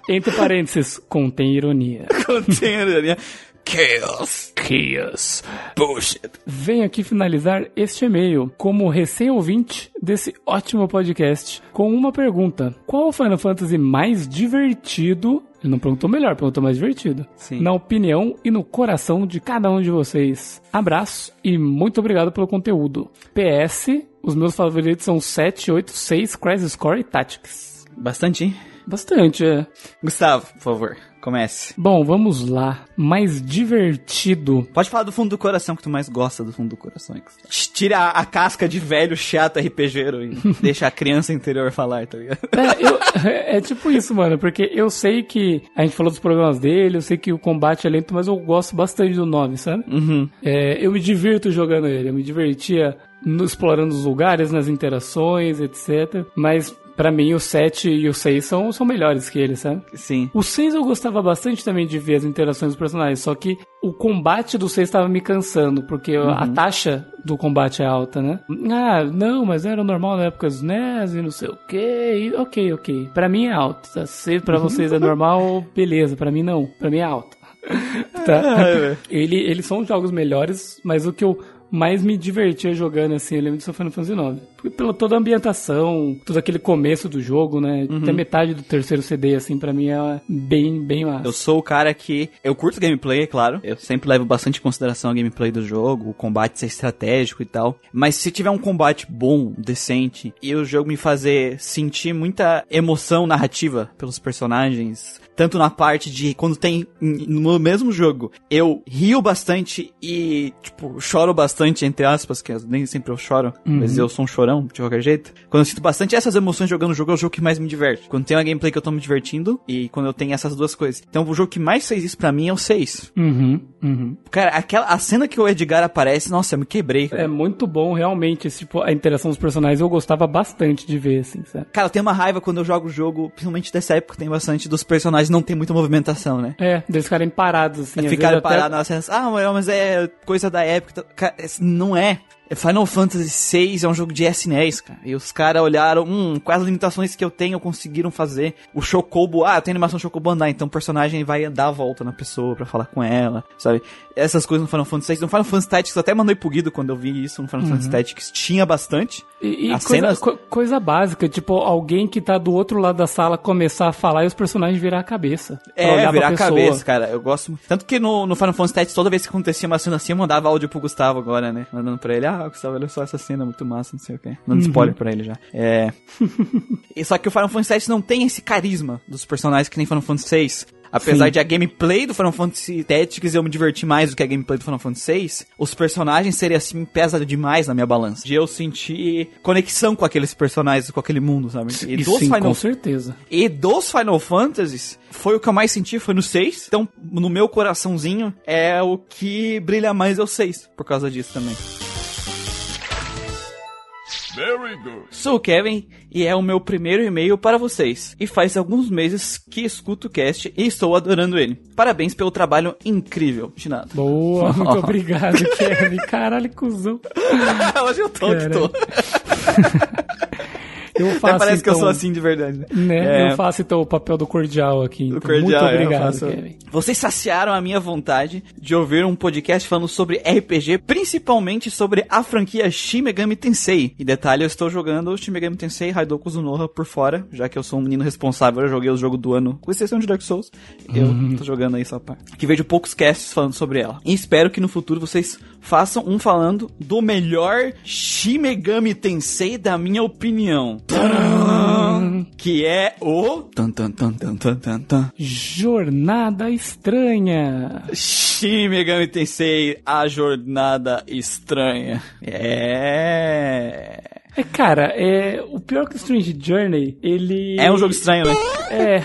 [SPEAKER 2] Entre parênteses, contém ironia.
[SPEAKER 1] Contendo, né? Chaos.
[SPEAKER 2] Chaos.
[SPEAKER 1] Bullshit.
[SPEAKER 2] Venho aqui finalizar este e-mail como recém-ouvinte desse ótimo podcast com uma pergunta. Qual o Final Fantasy mais divertido? Ele não perguntou melhor, perguntou mais divertido.
[SPEAKER 1] Sim.
[SPEAKER 2] Na opinião e no coração de cada um de vocês. Abraço e muito obrigado pelo conteúdo. PS, os meus favoritos são 7, 8, 6, Crisis Core e Tactics.
[SPEAKER 1] Bastante, hein?
[SPEAKER 2] Bastante, é.
[SPEAKER 1] Gustavo, por favor, comece.
[SPEAKER 2] Bom, vamos lá. Mais divertido.
[SPEAKER 1] Pode falar do fundo do coração que tu mais gosta do fundo do coração. Tira a, a casca de velho chato RPGero e deixa a criança interior falar, tá ligado?
[SPEAKER 2] É, eu- é tipo isso, mano, porque eu sei que a gente falou dos problemas dele, eu sei que o combate é lento, mas eu gosto bastante do 9, sabe?
[SPEAKER 1] Uhum.
[SPEAKER 2] É, eu me divirto jogando ele, eu me divertia no- explorando os lugares, nas interações, etc. Mas pra mim o 7 e o 6 são, são melhores que ele, sabe?
[SPEAKER 1] Sim.
[SPEAKER 2] O 6 eu gostava bastante também de ver as interações dos personagens, só que o combate do 6 estava me cansando, porque a taxa do combate é alta, né? Ah, não, mas era normal na época dos NES e não sei o que. Ok, ok. Pra mim é alto. Tá? Se pra vocês é normal, beleza. Pra mim não. Pra mim é alto. tá? Ele, eles são jogos melhores, mas o que eu mais me divertia jogando, assim, eu lembro de Final Fantasy IX. Pela toda a ambientação, todo aquele começo do jogo, né? Até metade do terceiro CD, assim, pra mim é bem, bem massa.
[SPEAKER 1] Eu sou o cara que. Eu curto gameplay, é claro. Eu sempre levo bastante em consideração a gameplay do jogo, o combate ser estratégico e tal. Mas se tiver um combate bom, decente, e o jogo me fazer sentir muita emoção narrativa pelos personagens, tanto na parte de quando tem no mesmo jogo, eu rio bastante e, tipo, choro bastante, entre aspas, que nem sempre eu choro, mas eu sou um chorão, de qualquer jeito. Quando eu sinto bastante essas emoções jogando o jogo, é o jogo que mais me diverte. Quando tem uma gameplay que eu tô me divertindo e quando eu tenho essas duas coisas. Então, o jogo que mais fez isso pra mim é o 6.
[SPEAKER 2] Uhum, uhum.
[SPEAKER 1] Cara, aquela, a cena que o Edgar aparece, nossa, eu me quebrei, cara.
[SPEAKER 2] É muito bom, realmente, esse, tipo, a interação dos personagens eu gostava bastante de ver, assim, sabe?
[SPEAKER 1] Cara, eu tenho uma raiva quando eu jogo o jogo, principalmente dessa época, tem bastante dos personagens não tem muita movimentação, né?
[SPEAKER 2] É, deles ficarem parados, assim. vezes até-
[SPEAKER 1] parados nas cenas. Ah, mas- é coisa da época. Cara, esse não é. Final Fantasy VI é um jogo de SNES, cara. E os caras olharam, hum, quais as limitações que eu tenho conseguiram fazer. O Chocobo, ah, tenho animação Chocobo andar, então o personagem vai dar a volta na pessoa pra falar com ela, sabe? Essas coisas no Final Fantasy VI. No Final Fantasy Tactics, eu até mandei pro Guido quando eu vi isso no Final Fantasy Tactics. Tinha bastante.
[SPEAKER 2] E, e
[SPEAKER 1] As
[SPEAKER 2] coisa,
[SPEAKER 1] cenas-
[SPEAKER 2] co- coisa básica, tipo, alguém que tá do outro lado da sala começar a falar e os personagens virar a cabeça.
[SPEAKER 1] É, virar a cabeça, cara. Eu gosto muito. Tanto que no, no Final Fantasy Tactics, toda vez que acontecia uma cena assim, eu mandava áudio pro Gustavo agora, né? Mandando pra ele, ah, Gustavo, olha só essa cena, muito massa, não sei o quê. Dando spoiler pra ele já. É. e só que o Final Fantasy Tactics não tem esse carisma dos personagens que nem Final Fantasy VI. Apesar
[SPEAKER 2] Sim.
[SPEAKER 1] de a gameplay do Final Fantasy Tactics eu me divertir mais do que a gameplay do Final Fantasy VI, os personagens serem assim, pesa demais na minha balança. De eu sentir conexão com aqueles personagens, com aquele mundo, sabe? E,
[SPEAKER 2] E
[SPEAKER 1] dos
[SPEAKER 2] sim,
[SPEAKER 1] Final
[SPEAKER 2] com certeza.
[SPEAKER 1] e dos Final Fantasies, foi o que eu mais senti, foi no 6. Então, no meu coraçãozinho, é o que brilha mais é o 6, por causa disso também.
[SPEAKER 3] Very good.
[SPEAKER 1] Sou o Kevin e é o meu primeiro e-mail para vocês. E faz alguns meses que escuto o cast e estou adorando ele. Parabéns pelo trabalho incrível. De nada.
[SPEAKER 2] Boa, muito obrigado, Kevin. Caralho, cuzão.
[SPEAKER 1] Hoje eu tô que tô.
[SPEAKER 2] Eu
[SPEAKER 1] Até
[SPEAKER 2] faço,
[SPEAKER 1] parece que eu
[SPEAKER 2] então,
[SPEAKER 1] sou assim de verdade. né?
[SPEAKER 2] Né?
[SPEAKER 1] É.
[SPEAKER 2] Eu faço então o papel do cordial aqui. Então.
[SPEAKER 1] cordial,
[SPEAKER 2] Muito
[SPEAKER 1] eu
[SPEAKER 2] obrigado,
[SPEAKER 1] faço-
[SPEAKER 2] Kevin.
[SPEAKER 1] Vocês saciaram a minha vontade de ouvir um podcast falando sobre RPG, principalmente sobre a franquia Shin Megami Tensei. E detalhe, eu estou jogando o Shin Megami Tensei Haidoku Zunoha por fora, já que eu sou um menino responsável, eu joguei o jogo do ano, com exceção de Dark Souls. Eu tô jogando aí essa parte. Que vejo poucos casts falando sobre ela. E espero que no futuro vocês façam um falando do melhor Shin Megami Tensei da minha opinião. Tadã! Que é o... Tan, tan, tan, tan, tan, tan, tan.
[SPEAKER 2] Jornada estranha.
[SPEAKER 1] Shin Megami Tensei, a jornada estranha. É.
[SPEAKER 2] É, cara, é, o pior que o Strange Journey, ele...
[SPEAKER 1] É um jogo estranho, né?
[SPEAKER 2] É,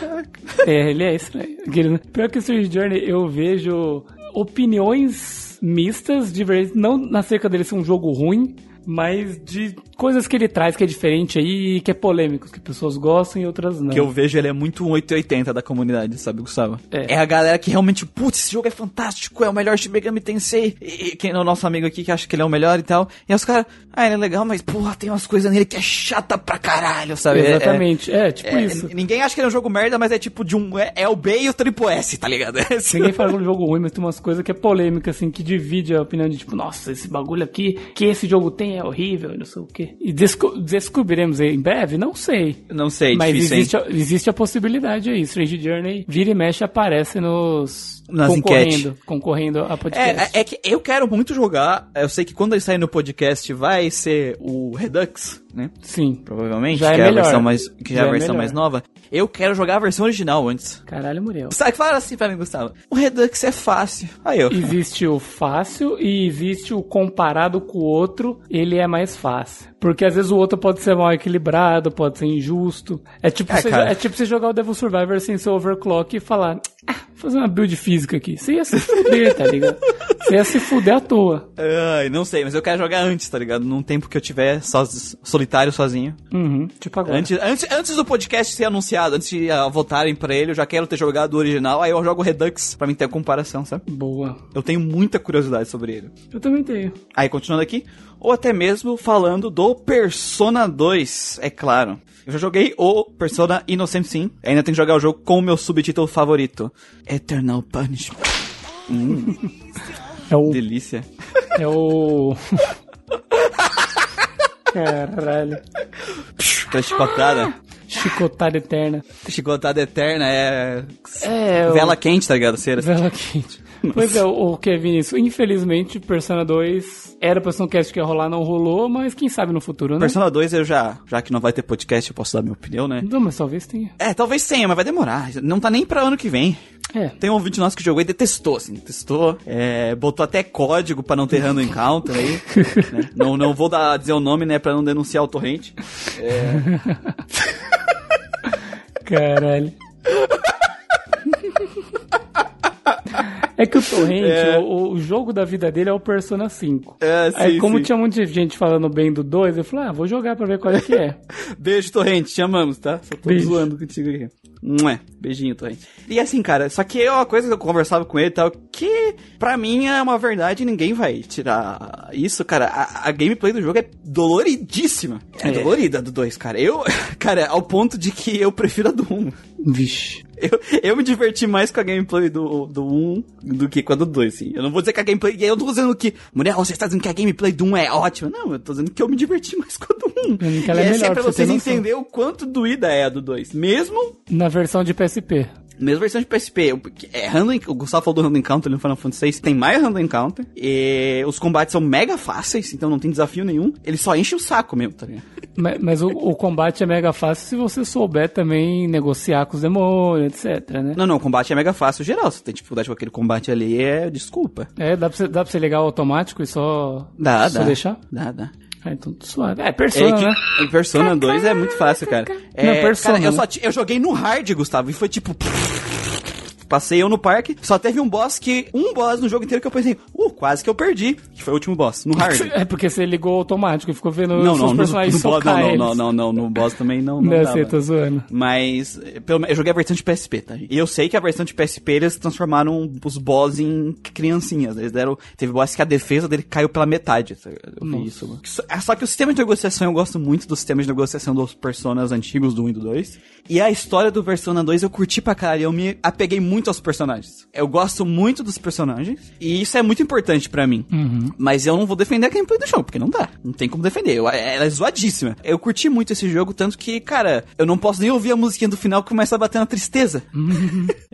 [SPEAKER 2] é, ele é estranho. Né? Pior que o Strange Journey, eu vejo opiniões mistas, diversas, não acerca dele ser um jogo ruim, mas de coisas que ele traz que é diferente aí, que é polêmico, que pessoas gostam e outras não.
[SPEAKER 1] Que eu vejo ele é muito um 880 da comunidade, sabe, Gustavo?
[SPEAKER 2] É.
[SPEAKER 1] É. a galera que realmente, putz, esse jogo é fantástico, é o melhor Shin Megami Tensei. E e quem é o nosso amigo aqui que acha que ele é o melhor e tal. E os caras, ah, ele é legal, mas porra, tem umas coisas nele que é chata pra caralho, sabe? É-
[SPEAKER 2] Exatamente, é, tipo
[SPEAKER 1] é-
[SPEAKER 2] isso.
[SPEAKER 1] é- ninguém acha que ele é um jogo merda, mas é tipo de um. É, é o B e o Triple S, tá ligado? É.
[SPEAKER 2] Ninguém fala de um jogo ruim, mas tem umas coisas que é polêmica, assim, que divide a opinião de tipo, nossa, esse bagulho aqui que esse jogo tem é horrível, e não sei o quê. E desco- descobriremos em breve? Não sei.
[SPEAKER 1] Não sei,
[SPEAKER 2] Mas
[SPEAKER 1] difícil,
[SPEAKER 2] existe, a, existe a possibilidade aí. Strange Journey vira e mexe aparece nos.
[SPEAKER 1] Nas
[SPEAKER 2] concorrendo, concorrendo a podcast.
[SPEAKER 1] É, é, é que eu quero muito jogar. Eu sei que quando ele sair no podcast vai ser o Redux, né?
[SPEAKER 2] Sim.
[SPEAKER 1] Provavelmente,
[SPEAKER 2] Já é
[SPEAKER 1] que é a
[SPEAKER 2] melhor.
[SPEAKER 1] versão mais que é
[SPEAKER 2] Já
[SPEAKER 1] a
[SPEAKER 2] é
[SPEAKER 1] versão
[SPEAKER 2] melhor.
[SPEAKER 1] mais nova. Eu quero jogar a versão original antes.
[SPEAKER 2] Caralho, Muriel.
[SPEAKER 1] Sabe, fala assim pra mim, Gustavo. O Redux é fácil. Aí eu.
[SPEAKER 2] Existe o fácil e existe o comparado com o outro, ele é mais fácil. Porque às vezes o outro pode ser mal equilibrado, pode ser injusto. É tipo,
[SPEAKER 1] É,
[SPEAKER 2] você, é tipo você jogar o Devil Survivor sem ser overclock e falar, ah, vou fazer uma build física aqui. Você ia se fuder, tá ligado? Você ia se fuder à toa.
[SPEAKER 1] Ai, não sei, mas eu quero jogar antes, tá ligado? Num tempo que eu tiver soz- solitário sozinho.
[SPEAKER 2] Uhum, tipo agora.
[SPEAKER 1] Antes, antes, antes do podcast ser anunciado, antes de ah, votarem pra ele, eu já quero ter jogado o original, aí eu jogo o Redux pra mim ter a comparação, sabe?
[SPEAKER 2] Boa.
[SPEAKER 1] Eu tenho muita curiosidade sobre ele.
[SPEAKER 2] Eu também tenho.
[SPEAKER 1] Aí, continuando aqui, ou até mesmo falando do Persona 2, é claro. Eu já joguei o Persona Innocent Sim, ainda tenho que jogar o jogo com o meu subtítulo favorito, Eternal Punishment.
[SPEAKER 2] É o.
[SPEAKER 1] Delícia.
[SPEAKER 2] É o. Caralho.
[SPEAKER 1] Aquela chicotada.
[SPEAKER 2] Chicotada eterna.
[SPEAKER 1] Chicotada eterna é...
[SPEAKER 2] É, o-
[SPEAKER 1] Vela quente, tá ligado? Cera.
[SPEAKER 2] Vela quente. Pois é, o Kevin, isso. Infelizmente, Persona 2 era pra ser um cast que ia rolar, não rolou, mas quem sabe no futuro, né?
[SPEAKER 1] Persona 2 eu já, já que não vai ter podcast, eu posso dar minha opinião, né?
[SPEAKER 2] Não, mas talvez tenha.
[SPEAKER 1] É, talvez tenha, mas vai demorar. Não tá nem pra ano que vem.
[SPEAKER 2] É.
[SPEAKER 1] Tem um ouvinte nosso que jogou e detestou, assim, detestou. É, botou até código pra não ter random encounter aí. né? não, não vou dar, dizer o nome, né, pra não denunciar o torrente.
[SPEAKER 2] Caralho. É que o Torrente,
[SPEAKER 1] É.
[SPEAKER 2] o, o jogo da vida dele é o Persona 5.
[SPEAKER 1] É, sim,
[SPEAKER 2] Aí, como
[SPEAKER 1] sim.
[SPEAKER 2] tinha muita gente falando bem do 2, eu falei, ah, vou jogar pra ver qual é que é.
[SPEAKER 1] Beijo, Torrente, te amamos, tá? Só tô
[SPEAKER 2] Beijo.
[SPEAKER 1] zoando contigo aqui. Mué, beijinho, Torrente. E assim, cara, só que é uma coisa que eu conversava com ele e tal, que pra mim é uma verdade ninguém vai tirar isso, cara. A, a gameplay do jogo é doloridíssima. É,
[SPEAKER 2] É.
[SPEAKER 1] dolorida do 2, cara. Eu, cara, ao ponto de que eu prefiro a do 1.
[SPEAKER 2] Vixe.
[SPEAKER 1] Eu, eu me diverti mais com a gameplay do, do 1 do que com a do 2, assim. Eu não vou dizer que a gameplay. Eu não tô dizendo que. Mulher, você está dizendo que a gameplay do 1 é ótima. Não, eu tô dizendo que eu me diverti mais com a do 1.
[SPEAKER 2] Pra mim que ela
[SPEAKER 1] e
[SPEAKER 2] é
[SPEAKER 1] essa
[SPEAKER 2] melhor,
[SPEAKER 1] é pra
[SPEAKER 2] pra
[SPEAKER 1] vocês entenderem o quanto doída é a do 2. Mesmo.
[SPEAKER 2] Na versão de PSP.
[SPEAKER 1] Mesma versão de PSP, é o Gustavo falou do Random Encounter no Final Fantasy VI, tem mais Random Encounter, e os combates são mega fáceis, então não tem desafio nenhum, ele só enche o saco mesmo, tá ligado?
[SPEAKER 2] Mas, mas o, o combate é mega fácil se você souber também negociar com os demônios, etc, né?
[SPEAKER 1] Não, não, o combate é mega fácil geral, se tem dificuldade com aquele combate ali, é desculpa.
[SPEAKER 2] É, dá pra, você, dá pra você ligar o automático e só,
[SPEAKER 1] Dá,
[SPEAKER 2] só
[SPEAKER 1] dá.
[SPEAKER 2] deixar?
[SPEAKER 1] Dá, dá.
[SPEAKER 2] Ah, então suave. É,
[SPEAKER 1] É
[SPEAKER 2] Persona,
[SPEAKER 1] que
[SPEAKER 2] né?
[SPEAKER 1] em Persona 2 é muito fácil, cara. É,
[SPEAKER 2] Não, Persona,
[SPEAKER 1] cara, eu, só eu joguei no hard, Gustavo, e foi tipo. Passei eu no parque, só teve um boss que. Um boss no jogo inteiro que eu pensei, uh, quase que eu perdi. Que foi o último boss, no hard.
[SPEAKER 2] É porque você ligou automático e ficou vendo
[SPEAKER 1] não,
[SPEAKER 2] os
[SPEAKER 1] não, no,
[SPEAKER 2] personagens
[SPEAKER 1] no boss, não, não, não, não, não, no boss também não. Não,
[SPEAKER 2] Não, sei, tô zoando.
[SPEAKER 1] Mas, eh, pelo eu joguei a versão de PSP, tá? E eu sei que a versão de PSP eles transformaram os boss em criancinhas. Eles deram. Teve boss que a defesa dele caiu pela metade. tá? Eu vi isso. mano. Só- é Só que o sistema de negociação, eu gosto muito do sistema de negociação dos personagens antigos do 1 e do 2. E a história do Persona 2 eu curti pra caralho. Eu me apeguei muito aos personagens. Eu gosto muito dos personagens. E isso é muito importante pra mim. Mas eu não vou defender a gameplay do jogo, porque não dá. Não tem como defender. Eu- ela é zoadíssima. Eu curti muito esse jogo, tanto que, cara, eu não posso nem ouvir a musiquinha do final que começa a bater na tristeza.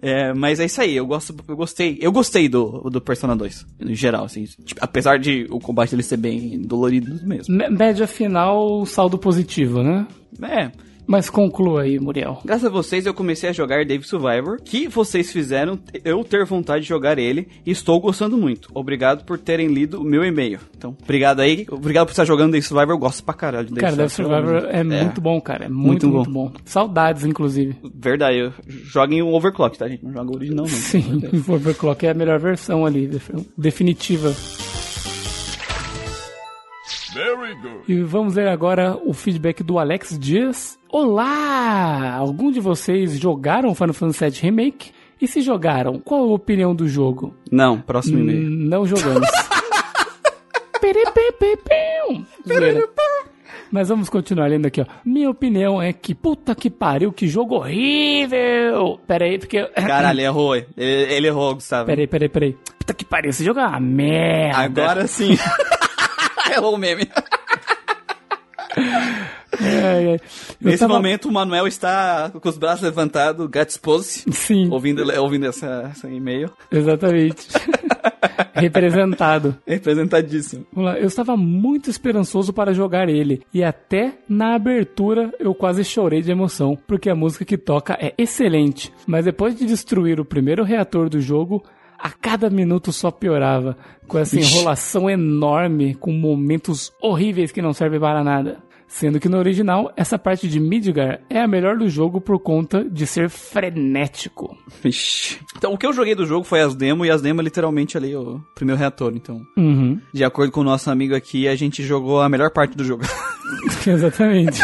[SPEAKER 1] É, mas é isso aí, eu gosto, eu gostei, eu gostei do, do Persona 2, em geral, assim, tipo, apesar de o combate dele ser bem dolorido mesmo.
[SPEAKER 2] M- Média final, saldo positivo, né?
[SPEAKER 1] É,
[SPEAKER 2] Mas conclua aí, Muriel.
[SPEAKER 1] graças a vocês eu comecei a jogar Dave Survivor, que vocês fizeram eu ter vontade de jogar ele, e estou gostando muito. Obrigado por terem lido o meu e-mail. Então, obrigado aí, obrigado por estar jogando Dave Survivor, eu gosto pra caralho de Dave
[SPEAKER 2] Cara, Death Survivor é, muito bom, cara. É muito,
[SPEAKER 1] Muito
[SPEAKER 2] muito bom. Saudades, inclusive.
[SPEAKER 1] Verdade, eu- joguem o Overclock, tá, gente? Não joga o original, não.
[SPEAKER 2] Sim, o Overclock é a melhor versão ali, definitiva.
[SPEAKER 3] Very good.
[SPEAKER 2] E vamos ler agora o feedback do Alex Dias. Olá! Algum de vocês jogaram Final Fantasy VII Remake? E se jogaram, qual a opinião do jogo?
[SPEAKER 1] Não, próximo e-mail.
[SPEAKER 2] Não jogamos. Mas vamos continuar lendo aqui, ó. Minha opinião é que, puta que pariu, que jogo horrível! Pera aí, porque...
[SPEAKER 1] Caralho, ele errou, ele, ele errou, Gustavo.
[SPEAKER 2] Pera aí, pera aí, pera aí. Puta que pariu, esse jogo é uma merda.
[SPEAKER 1] Agora sim. errou o meme.
[SPEAKER 2] Ai. Eu
[SPEAKER 1] Nesse
[SPEAKER 2] tava-
[SPEAKER 1] momento, o Manuel está com os braços levantados, gatos pose,
[SPEAKER 2] Sim,
[SPEAKER 1] ouvindo, ouvindo essa, essa e-mail.
[SPEAKER 2] exatamente. Representado.
[SPEAKER 1] Representadíssimo.
[SPEAKER 2] Vamos lá, eu estava muito esperançoso para jogar ele, e até na abertura eu quase chorei de emoção, porque a música que toca é excelente, mas depois de destruir o primeiro reator do jogo, a cada minuto só piorava, com essa
[SPEAKER 1] Ixi.
[SPEAKER 2] enrolação enorme, com momentos horríveis que não servem para nada. Sendo que no original, essa parte de Midgar é a melhor do jogo por conta de ser frenético.
[SPEAKER 1] Vixe. Então, o que eu joguei do jogo foi as demos, e as demos é literalmente ali o primeiro reator. Então,
[SPEAKER 2] Uhum,
[SPEAKER 1] de acordo com o nosso amigo aqui, a gente jogou a melhor parte do jogo.
[SPEAKER 2] exatamente.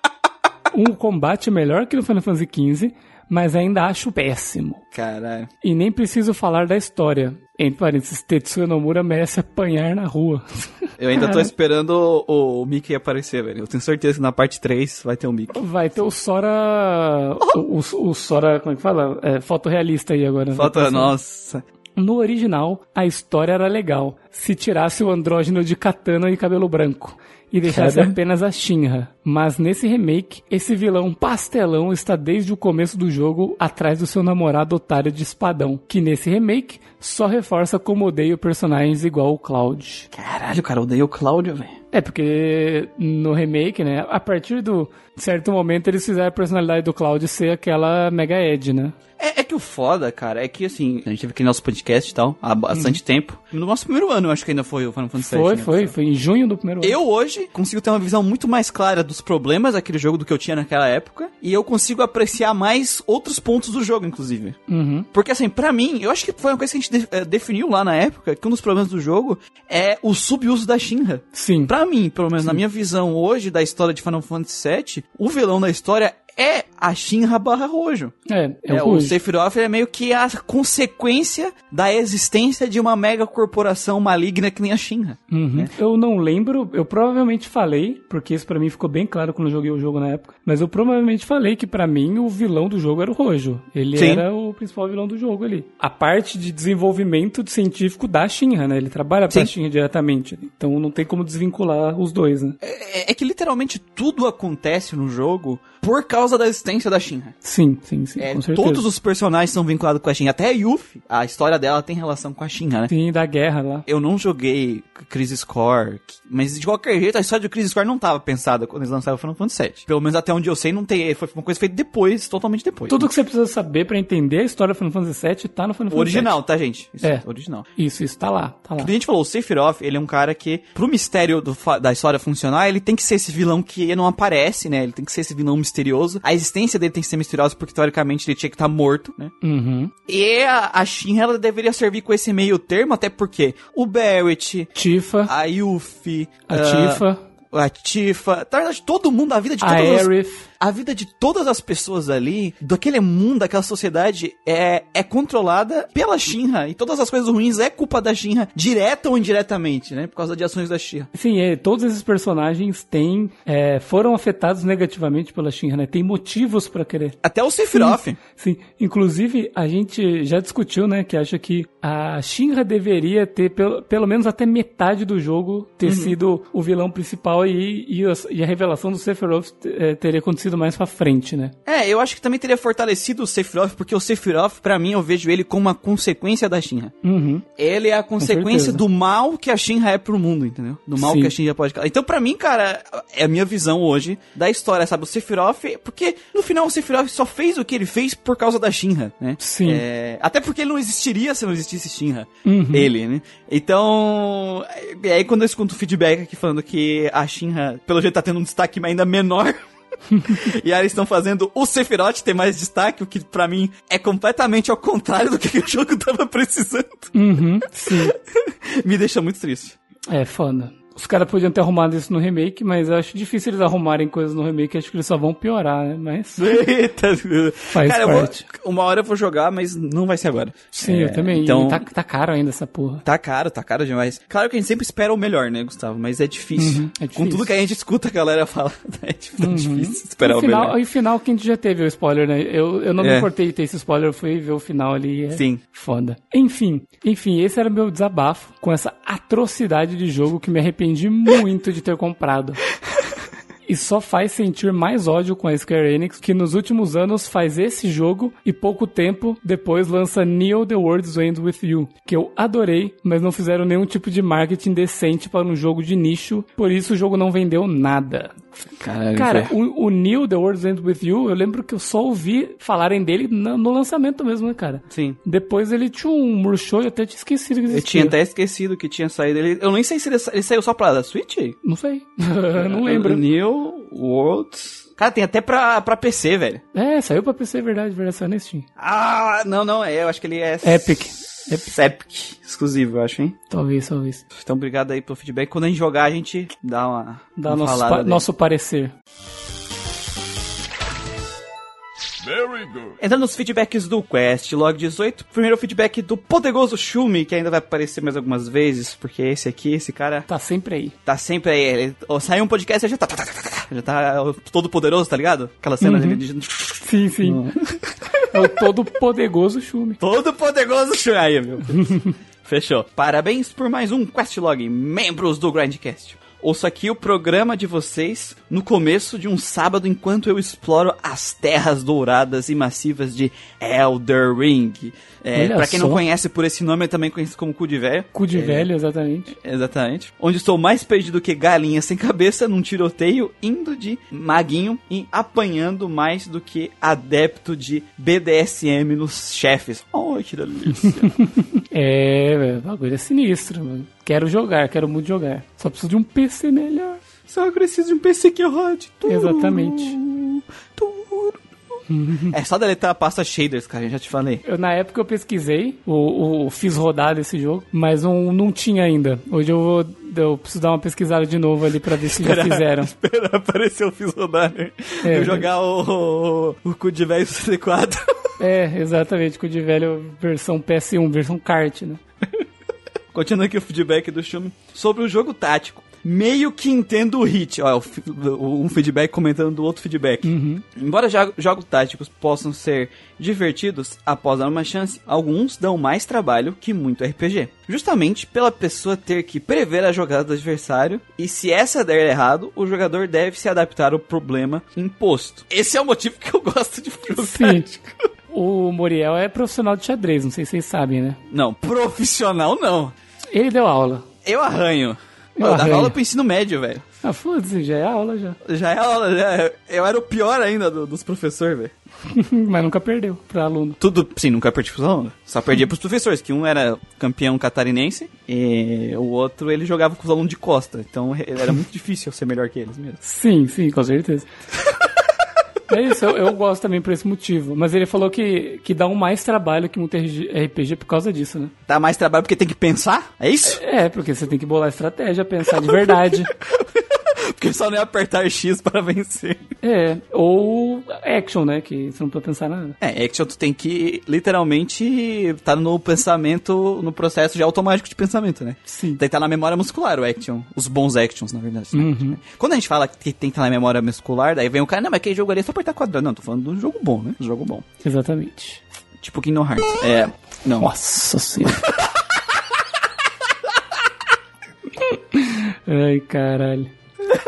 [SPEAKER 2] um combate melhor que no Final Fantasy XV, mas ainda acho péssimo.
[SPEAKER 1] Caralho.
[SPEAKER 2] E nem preciso falar da história. Entre parênteses, Tetsuya Nomura merece apanhar na rua.
[SPEAKER 1] Eu ainda tô esperando o, o Mickey aparecer, velho. Eu tenho certeza que na parte 3 vai ter o Mickey.
[SPEAKER 2] Vai ter o Sora. O, o- o Sora, como é que fala? É, fotorrealista aí agora. né?
[SPEAKER 1] Falta, nossa.
[SPEAKER 2] No original, a história era legal. Se tirasse o andrógeno de katana e cabelo branco. E deixasse
[SPEAKER 1] Cara.
[SPEAKER 2] apenas a Shinra. Mas nesse remake, esse vilão pastelão está desde o começo do jogo atrás do seu namorado otário de espadão. Que nesse remake só reforça como odeio personagens igual o Cloud.
[SPEAKER 1] Caralho, cara, eu odeio o Cláudio, velho.
[SPEAKER 2] É, porque no remake, né, a partir do certo momento eles fizeram a personalidade do Cloud ser aquela Mega Ed, né?
[SPEAKER 1] É, é que o foda, cara, é que assim, a gente teve aqui nosso podcast e tal, há bastante tempo. No nosso primeiro ano, eu acho que ainda foi o Final Fantasy VII.
[SPEAKER 2] Uhum. Foi,
[SPEAKER 1] né,
[SPEAKER 2] foi, foi em junho do primeiro ano.
[SPEAKER 1] Eu hoje consigo ter uma visão muito mais clara dos problemas daquele jogo do que eu tinha naquela época. E eu consigo apreciar mais outros pontos do jogo, inclusive.
[SPEAKER 2] Uhum.
[SPEAKER 1] Porque assim, pra mim, eu acho que foi uma coisa que a gente de- eh, definiu lá na época, que um dos problemas do jogo é o subuso da Shinra.
[SPEAKER 2] Sim.
[SPEAKER 1] Pra mim, pelo menos na minha visão hoje da história de Final Fantasy VII, o vilão da história é a Shinra barra Rojo.
[SPEAKER 2] É, é,
[SPEAKER 1] É,
[SPEAKER 2] o
[SPEAKER 1] o
[SPEAKER 2] Rouge.
[SPEAKER 1] Sephiroth é meio que a consequência da existência de uma mega corporação maligna que nem a Shinra.
[SPEAKER 2] Uhum. Eu não lembro, eu provavelmente falei, porque isso pra mim ficou bem claro quando eu joguei o jogo na época, mas eu provavelmente falei que pra mim o vilão do jogo era o Rojo. Ele
[SPEAKER 1] Sim.
[SPEAKER 2] era o principal vilão do jogo ali. A parte de desenvolvimento científico da Shinra, né? Ele trabalha pra
[SPEAKER 1] Sim.
[SPEAKER 2] Shinra diretamente. Então não tem como desvincular os dois, né?
[SPEAKER 1] É, é que literalmente tudo acontece no jogo por causa da existência da Shinra.
[SPEAKER 2] Sim, sim, sim,
[SPEAKER 1] É,
[SPEAKER 2] com certeza.
[SPEAKER 1] todos os personagens são vinculados com a Shinra. Até a Yuffie, a história dela tem relação com a Shinra, né?
[SPEAKER 2] Sim, da guerra lá.
[SPEAKER 1] Eu não joguei Crisis Core, mas de qualquer jeito a história de Crisis Core não estava pensada quando eles lançaram o Final Fantasy VII. Pelo menos até onde eu sei, não tem, foi uma coisa feita depois, totalmente depois.
[SPEAKER 2] Tudo que você precisa saber pra entender a história do Final Fantasy VII tá no Final Fantasy
[SPEAKER 1] original, tá, gente? Isso,
[SPEAKER 2] É.
[SPEAKER 1] original.
[SPEAKER 2] VII. Isso, isso tá lá, tá lá.
[SPEAKER 1] A gente falou, o Sephiroth, ele é um cara que, pro mistério do da história funcionar, ele tem que ser esse vilão que não aparece, né? Ele tem que ser esse vilão misterioso. A existência dele tem que ser misteriosa porque, teoricamente, ele tinha que estar morto, né?
[SPEAKER 2] Uhum.
[SPEAKER 1] E a, a Shinra, ela deveria servir com esse meio termo, até porque o Barrett,
[SPEAKER 2] Tifa,
[SPEAKER 1] a Yuffie,
[SPEAKER 2] a
[SPEAKER 1] ah,
[SPEAKER 2] Tifa,
[SPEAKER 1] a Tifa, na verdade, todo mundo, a vida de
[SPEAKER 2] a
[SPEAKER 1] todas as,
[SPEAKER 2] Aerith.
[SPEAKER 1] A vida de todas as pessoas ali, daquele mundo, daquela sociedade, é, é controlada pela Shinra. E todas as coisas ruins é culpa da Shinra, direta ou indiretamente, né? Por causa de ações da Shinra.
[SPEAKER 2] Sim, é, todos esses personagens têm, é, foram afetados negativamente pela Shinra, né? Tem motivos pra querer.
[SPEAKER 1] Até o Sephiroth.
[SPEAKER 2] Sim, inclusive a gente já discutiu, né, que acha que a Shinra deveria ter pelo, pelo menos até metade do jogo ter sido o vilão principal e, e, as- e a revelação do Sephiroth eh, teria acontecido mais pra frente, né?
[SPEAKER 1] É, eu acho que também teria fortalecido o Sephiroth, porque o Sephiroth, pra mim, eu vejo ele como uma consequência da Shinra.
[SPEAKER 2] Uhum.
[SPEAKER 1] Ele é a consequência do mal que a Shinra é pro mundo, entendeu? Do mal
[SPEAKER 2] Sim.
[SPEAKER 1] que a Shinra pode causar. Então, pra mim, cara, é a minha visão hoje da história, sabe? O Sephiroth, porque no final o Sephiroth só fez o que ele fez por causa da Shinra, né?
[SPEAKER 2] Sim.
[SPEAKER 1] É, até porque ele não existiria se não existisse Shinra.
[SPEAKER 2] Uhum.
[SPEAKER 1] Ele, né? Então, e aí quando eu escuto o feedback aqui falando que a Shinra, pelo jeito, tá tendo um destaque ainda menor. e aí eles estão fazendo o Sephiroth ter mais destaque, o que pra mim é completamente ao contrário do que o jogo tava precisando.
[SPEAKER 2] Uhum. Sim.
[SPEAKER 1] Me deixa muito triste.
[SPEAKER 2] É foda. Os caras podiam ter arrumado isso no remake, mas eu acho difícil eles arrumarem coisas no remake, acho que eles só vão piorar, né? Mas.
[SPEAKER 1] Eita.
[SPEAKER 2] Faz
[SPEAKER 1] Cara, eu vou-
[SPEAKER 2] parte.
[SPEAKER 1] uma hora eu vou jogar, mas não vai ser agora.
[SPEAKER 2] Sim,
[SPEAKER 1] É,
[SPEAKER 2] eu também.
[SPEAKER 1] Então,
[SPEAKER 2] E tá, tá caro ainda essa porra.
[SPEAKER 1] Tá caro, tá caro demais. Claro que a gente sempre espera o melhor, né, Gustavo? Mas é difícil.
[SPEAKER 2] Uhum, é
[SPEAKER 1] Com
[SPEAKER 2] difícil.
[SPEAKER 1] tudo que a gente escuta a galera fala, é dif- tá difícil esperar
[SPEAKER 2] o
[SPEAKER 1] o,
[SPEAKER 2] final,
[SPEAKER 1] melhor.
[SPEAKER 2] E o final que a gente já teve o spoiler, né? Eu, eu não me
[SPEAKER 1] É.
[SPEAKER 2] importei de ter esse spoiler, eu fui ver o final ali. É
[SPEAKER 1] Sim.
[SPEAKER 2] Foda. Enfim, enfim, esse era o meu desabafo com essa atrocidade de jogo que me arrependi muito de ter comprado. e só faz sentir mais ódio com a Square Enix, que nos últimos anos faz esse jogo e pouco tempo depois lança Neo The World's End With You, que eu adorei, mas não fizeram nenhum tipo de marketing decente para um jogo de nicho, por isso o jogo não vendeu nada.
[SPEAKER 1] Caralho,
[SPEAKER 2] Cara,
[SPEAKER 1] velho.
[SPEAKER 2] o, o Neo The World's End With You, eu lembro que eu só ouvi falarem dele no, no lançamento mesmo, né, cara?
[SPEAKER 1] Sim.
[SPEAKER 2] Depois ele tinha um murchou e eu até tinha esquecido que
[SPEAKER 1] Eu
[SPEAKER 2] existia.
[SPEAKER 1] tinha até esquecido que tinha saído. Ele, eu nem sei se ele, sa- ele saiu só pra Switch?
[SPEAKER 2] Não sei. não lembro.
[SPEAKER 1] Worlds. Cara, tem até pra, pra PC, velho.
[SPEAKER 2] É, saiu pra PC, verdade, verdade, saiu nesse Steam.
[SPEAKER 1] Ah, não, não, é, eu acho que ele é...
[SPEAKER 2] Epic.
[SPEAKER 1] Epic. Epic. Exclusivo, eu acho, hein?
[SPEAKER 2] Talvez, talvez.
[SPEAKER 1] Então, obrigado aí pelo feedback. Quando a gente jogar, a gente dá uma,
[SPEAKER 2] Dá
[SPEAKER 1] uma
[SPEAKER 2] nosso, pa-
[SPEAKER 1] dele.
[SPEAKER 2] nosso parecer.
[SPEAKER 3] Very good.
[SPEAKER 1] Entrando nos feedbacks do Quest Log 18, primeiro feedback do poderoso Shumi, que ainda vai aparecer mais algumas vezes, porque esse aqui, esse cara,
[SPEAKER 2] Tá sempre aí.
[SPEAKER 1] tá sempre aí. Ele, ó, sai um podcast e já tá, tá, tá, tá, tá, já tá ó, todo poderoso, tá ligado? Aquela cena dele de...
[SPEAKER 2] Sim, sim. É o todo poderoso Shumi.
[SPEAKER 1] Todo poderoso Shumi. Aí, meu. Fechou. Parabéns por mais um Questlog, membros do Grindcast. Ouço aqui o programa de vocês no começo de um sábado enquanto eu exploro as terras douradas e massivas de Elder Ring. É, pra quem
[SPEAKER 2] só.
[SPEAKER 1] não conhece por esse nome, é também conhecido como Cu de Véio.
[SPEAKER 2] Cu de velho, exatamente.
[SPEAKER 1] Exatamente. Onde estou mais perdido que galinha sem cabeça num tiroteio, indo de maguinho e apanhando mais do que adepto de BDSM nos chefes. Oh, que delícia.
[SPEAKER 2] É, velho, o bagulho é sinistro, mano. Quero jogar, quero muito jogar. Só preciso de um PC melhor.
[SPEAKER 1] Só preciso de um PC que rode. tudo,
[SPEAKER 2] Exatamente.
[SPEAKER 1] tudo. é só deletar a pasta shaders, cara, eu já te falei.
[SPEAKER 2] Eu, na época eu pesquisei, o, o- fiz rodar desse jogo, mas não, não tinha ainda. Hoje eu vou. Eu preciso dar uma pesquisada de novo ali pra ver se já fizeram.
[SPEAKER 1] Espera aparecer o fiz rodar, né?
[SPEAKER 2] É.
[SPEAKER 1] Eu jogar o, o, o cu de velho 64.
[SPEAKER 2] É, exatamente, o de velho versão PS1, versão kart, né?
[SPEAKER 1] Continuando aqui o feedback do Shumi sobre o jogo tático. Meio que entendo o hit. Ó, um feedback comentando do outro feedback. Embora jo- jogos táticos possam ser divertidos após dar uma chance, alguns dão mais trabalho que muito RPG. Justamente pela pessoa ter que prever a jogada do adversário e se essa der errado, o jogador deve se adaptar ao problema imposto. Esse é o motivo que eu gosto de jogo tático.
[SPEAKER 2] O Muriel é profissional de xadrez, não sei se vocês sabem, né?
[SPEAKER 1] Não, profissional não.
[SPEAKER 2] Ele deu aula.
[SPEAKER 1] Eu arranho.
[SPEAKER 2] Eu
[SPEAKER 1] Eu, dava
[SPEAKER 2] arranho.
[SPEAKER 1] aula pro ensino médio, velho.
[SPEAKER 2] Ah, foda-se, já é aula já.
[SPEAKER 1] Já é aula, já. Eu era o pior ainda do- dos professores, velho.
[SPEAKER 2] Mas nunca perdeu pra aluno.
[SPEAKER 1] Tudo, sim, nunca perdi pros alunos. Só perdia pros professores, que um era campeão catarinense e o outro ele jogava com os alunos de costa. Então era muito difícil eu ser melhor que eles mesmo.
[SPEAKER 2] Sim, sim, com certeza. É isso, eu, eu gosto também por esse motivo. Mas ele falou que, que dá um mais trabalho que muito RPG por causa disso, né?
[SPEAKER 1] Dá mais trabalho porque tem que pensar? É isso?
[SPEAKER 2] É, porque você tem que bolar estratégia, pensar de verdade.
[SPEAKER 1] Porque só não é apertar X para vencer.
[SPEAKER 2] É, ou action, né? Que você não precisa pensar nada.
[SPEAKER 1] É, action tu tem que literalmente estar no pensamento, no processo de automático de pensamento, né?
[SPEAKER 2] Sim.
[SPEAKER 1] Tem que estar na memória muscular o action. Os bons actions, na verdade. né? Quando a gente fala que tem que estar na memória muscular, daí vem o cara, não, mas aquele jogo ali é só apertar quadrado. Não, tô falando do jogo bom, né? Do jogo bom.
[SPEAKER 2] Exatamente.
[SPEAKER 1] Tipo Kingdom Hearts. É. Não.
[SPEAKER 2] Nossa senhora. Ai, caralho.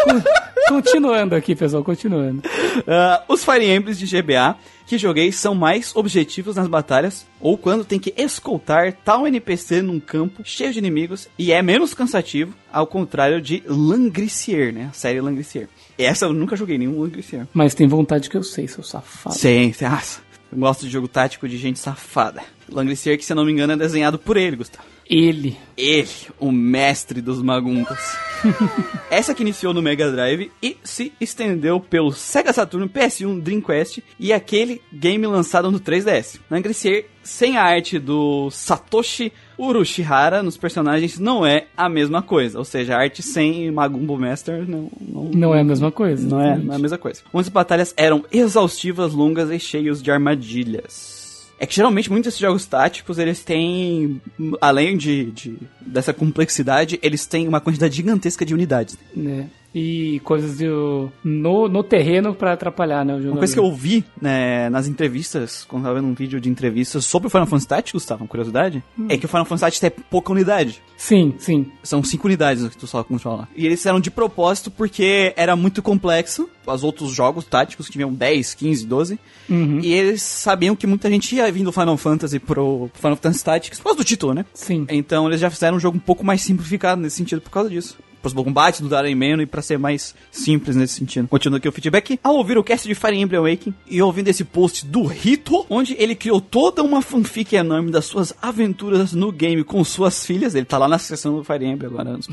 [SPEAKER 2] Con- Continuando aqui, pessoal, continuando.
[SPEAKER 1] Ah, os Fire Emblems de GBA que joguei são mais objetivos nas batalhas ou quando tem que escoltar tal NPC num campo cheio de inimigos e é menos cansativo, ao contrário de Langricier, né? A série Langricier. Essa eu nunca joguei nenhum Langricier.
[SPEAKER 2] Mas tem vontade que eu sei, seu safado.
[SPEAKER 1] Sim. Nossa, eu gosto de jogo tático de gente safada. Langricier, que se eu não me engano, é desenhado por ele, Gustavo.
[SPEAKER 2] Ele.
[SPEAKER 1] Ele, o mestre dos maguntas. Essa que iniciou no Mega Drive e se estendeu pelo Sega Saturn, PS1, Dreamcast e aquele game lançado no 3DS. Langricier, sem a arte do Satoshi Urushihara nos personagens, não é a mesma coisa. Ou seja, a arte sem Magumbo Master não, não,
[SPEAKER 2] Não é a mesma coisa.
[SPEAKER 1] não é, não é a mesma coisa. Onde as batalhas eram exaustivas, longas e cheias de armadilhas. É que geralmente muitos desses jogos táticos, eles têm, além de, de- dessa complexidade, eles têm uma quantidade gigantesca de unidades.
[SPEAKER 2] né? E coisas do, no, no terreno pra atrapalhar, né?
[SPEAKER 1] Uma coisa que eu ouvi né, nas entrevistas, quando eu tava vendo um vídeo de entrevistas sobre o Final Fantasy Tactics, Gustavo, uma curiosidade, é que o Final Fantasy Tactics tem pouca unidade.
[SPEAKER 2] Sim, sim.
[SPEAKER 1] São cinco unidades que tu só controla. E eles fizeram de propósito porque era muito complexo. Os outros jogos táticos tinham 10, 15, 12.
[SPEAKER 2] Uhum.
[SPEAKER 1] E eles sabiam que muita gente ia vir do Final Fantasy pro Final Fantasy Tactics por causa do título, né?
[SPEAKER 2] Sim.
[SPEAKER 1] Então eles já fizeram um jogo um pouco mais simplificado nesse sentido por causa disso. Pros combates durarem menos e pra ser mais simples nesse sentido. Continuando aqui o feedback. Ao ouvir o cast de Fire Emblem Awakening e ouvindo esse post do Rito, onde ele criou toda uma fanfic enorme das suas aventuras no game com suas filhas, ele tá lá na seção do Fire Emblem agora, nos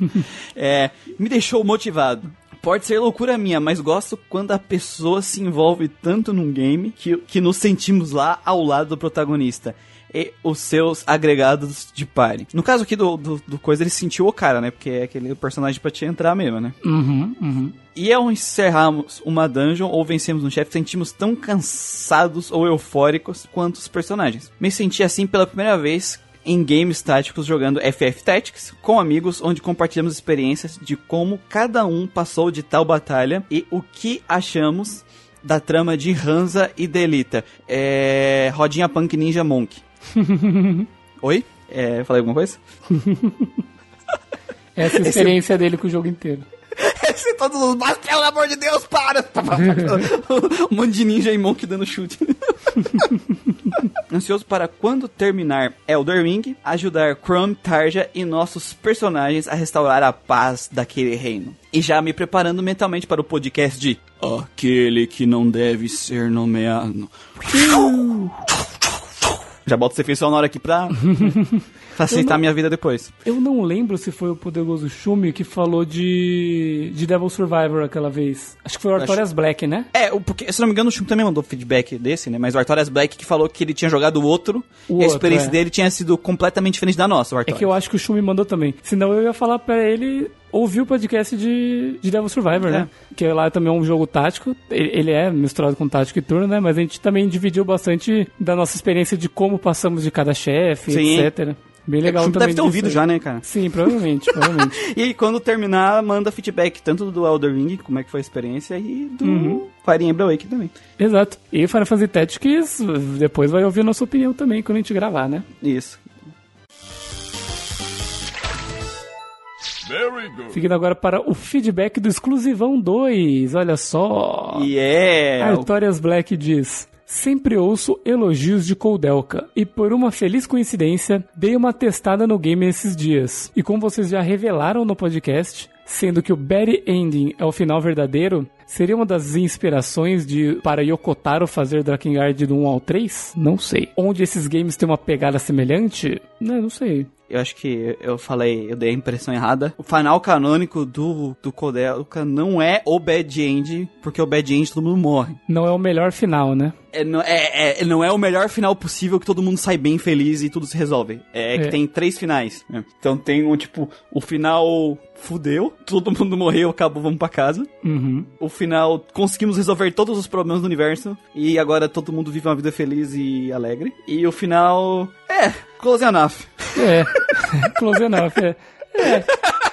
[SPEAKER 1] é, me deixou motivado. Pode ser loucura minha, mas gosto quando a pessoa se envolve tanto num game que, que nos sentimos lá ao lado do protagonista os seus agregados de party. No caso aqui do, do, do coisa, ele sentiu o cara, né? Porque é aquele personagem pra te entrar mesmo, né?
[SPEAKER 2] Uhum, uhum.
[SPEAKER 1] E ao encerrarmos uma dungeon ou vencemos um chefe, sentimos tão cansados ou eufóricos quanto os personagens. Me senti assim pela primeira vez em games táticos jogando FF Tactics com amigos, onde compartilhamos experiências de como cada um passou de tal batalha e o que achamos da trama de Hansa e Delita. É... Rodinha Punk Ninja Monk. Oi? É, falei alguma coisa?
[SPEAKER 2] Essa é a experiência dele com o jogo inteiro.
[SPEAKER 1] Esse todos os mas pelo amor de Deus, para! um monte de ninja e monk dando chute. Ansioso para quando terminar Elder Ring, ajudar Chrome, Tarja e nossos personagens a restaurar a paz daquele reino. E já me preparando mentalmente para o podcast de Aquele que não deve ser nomeado. Já boto esse efeito sonoro aqui pra facilitar a minha vida depois.
[SPEAKER 2] Eu não lembro se foi o poderoso Shumi que falou de, de Devil Survivor aquela vez. Acho que foi o Artorias Black, né?
[SPEAKER 1] É, o- porque, se não me engano, o Shumi também mandou feedback desse, né? Mas o Artorias Black que falou que ele tinha jogado o outro
[SPEAKER 2] O
[SPEAKER 1] e a experiência
[SPEAKER 2] é.
[SPEAKER 1] dele tinha sido completamente diferente da nossa, o
[SPEAKER 2] É
[SPEAKER 1] Artorias.
[SPEAKER 2] que eu acho que o Shumi mandou também. Senão eu ia falar pra ele ouvir o podcast de, de Devil Survivor, né? Que lá também é um jogo tático. Ele, é misturado com tático e turno, né? Mas a gente também dividiu bastante da nossa experiência de como passamos de cada chefe, etc. Bem
[SPEAKER 1] É,
[SPEAKER 2] legal
[SPEAKER 1] Shumi
[SPEAKER 2] também.
[SPEAKER 1] deve ter ouvido
[SPEAKER 2] aí.
[SPEAKER 1] já, né, cara?
[SPEAKER 2] Sim, provavelmente, provavelmente.
[SPEAKER 1] E aí, quando terminar, manda feedback tanto do Elder Ring, como é que foi a experiência, e do
[SPEAKER 2] Uhum.
[SPEAKER 1] Fire Emblem Awakening também.
[SPEAKER 2] Exato. E Final Fantasy Tactics depois vai ouvir a nossa opinião também quando a gente gravar, né?
[SPEAKER 1] Isso.
[SPEAKER 2] Seguindo agora para o feedback do Exclusivão 2. Olha só.
[SPEAKER 1] E é...
[SPEAKER 2] Artorias Black diz: Sempre ouço elogios de Coldelka, e por uma feliz coincidência, dei uma testada no game esses dias. E como vocês já revelaram no podcast, sendo que o Bad Ending é o final verdadeiro, seria uma das inspirações de para Yokotaro fazer Drakengard do 1 ao 3? Não sei. Onde esses games têm uma pegada semelhante? Né, não sei.
[SPEAKER 1] Eu acho que eu falei, eu dei a impressão errada. O final canônico do, do Kodelka não é o Bad End, porque o Bad End todo mundo morre.
[SPEAKER 2] Não é o melhor final, né?
[SPEAKER 1] É, não, é, é- não é o melhor final possível que todo mundo sai bem feliz e tudo se resolve. É, que
[SPEAKER 2] É.
[SPEAKER 1] tem três finais. né? Então tem um tipo, o final fudeu, todo mundo morreu, acabou, vamos pra casa.
[SPEAKER 2] Uhum.
[SPEAKER 1] O final, conseguimos resolver todos os problemas do universo e agora todo mundo vive uma vida feliz e alegre. E o final, é, close enough.
[SPEAKER 2] É. Close enough, é. É.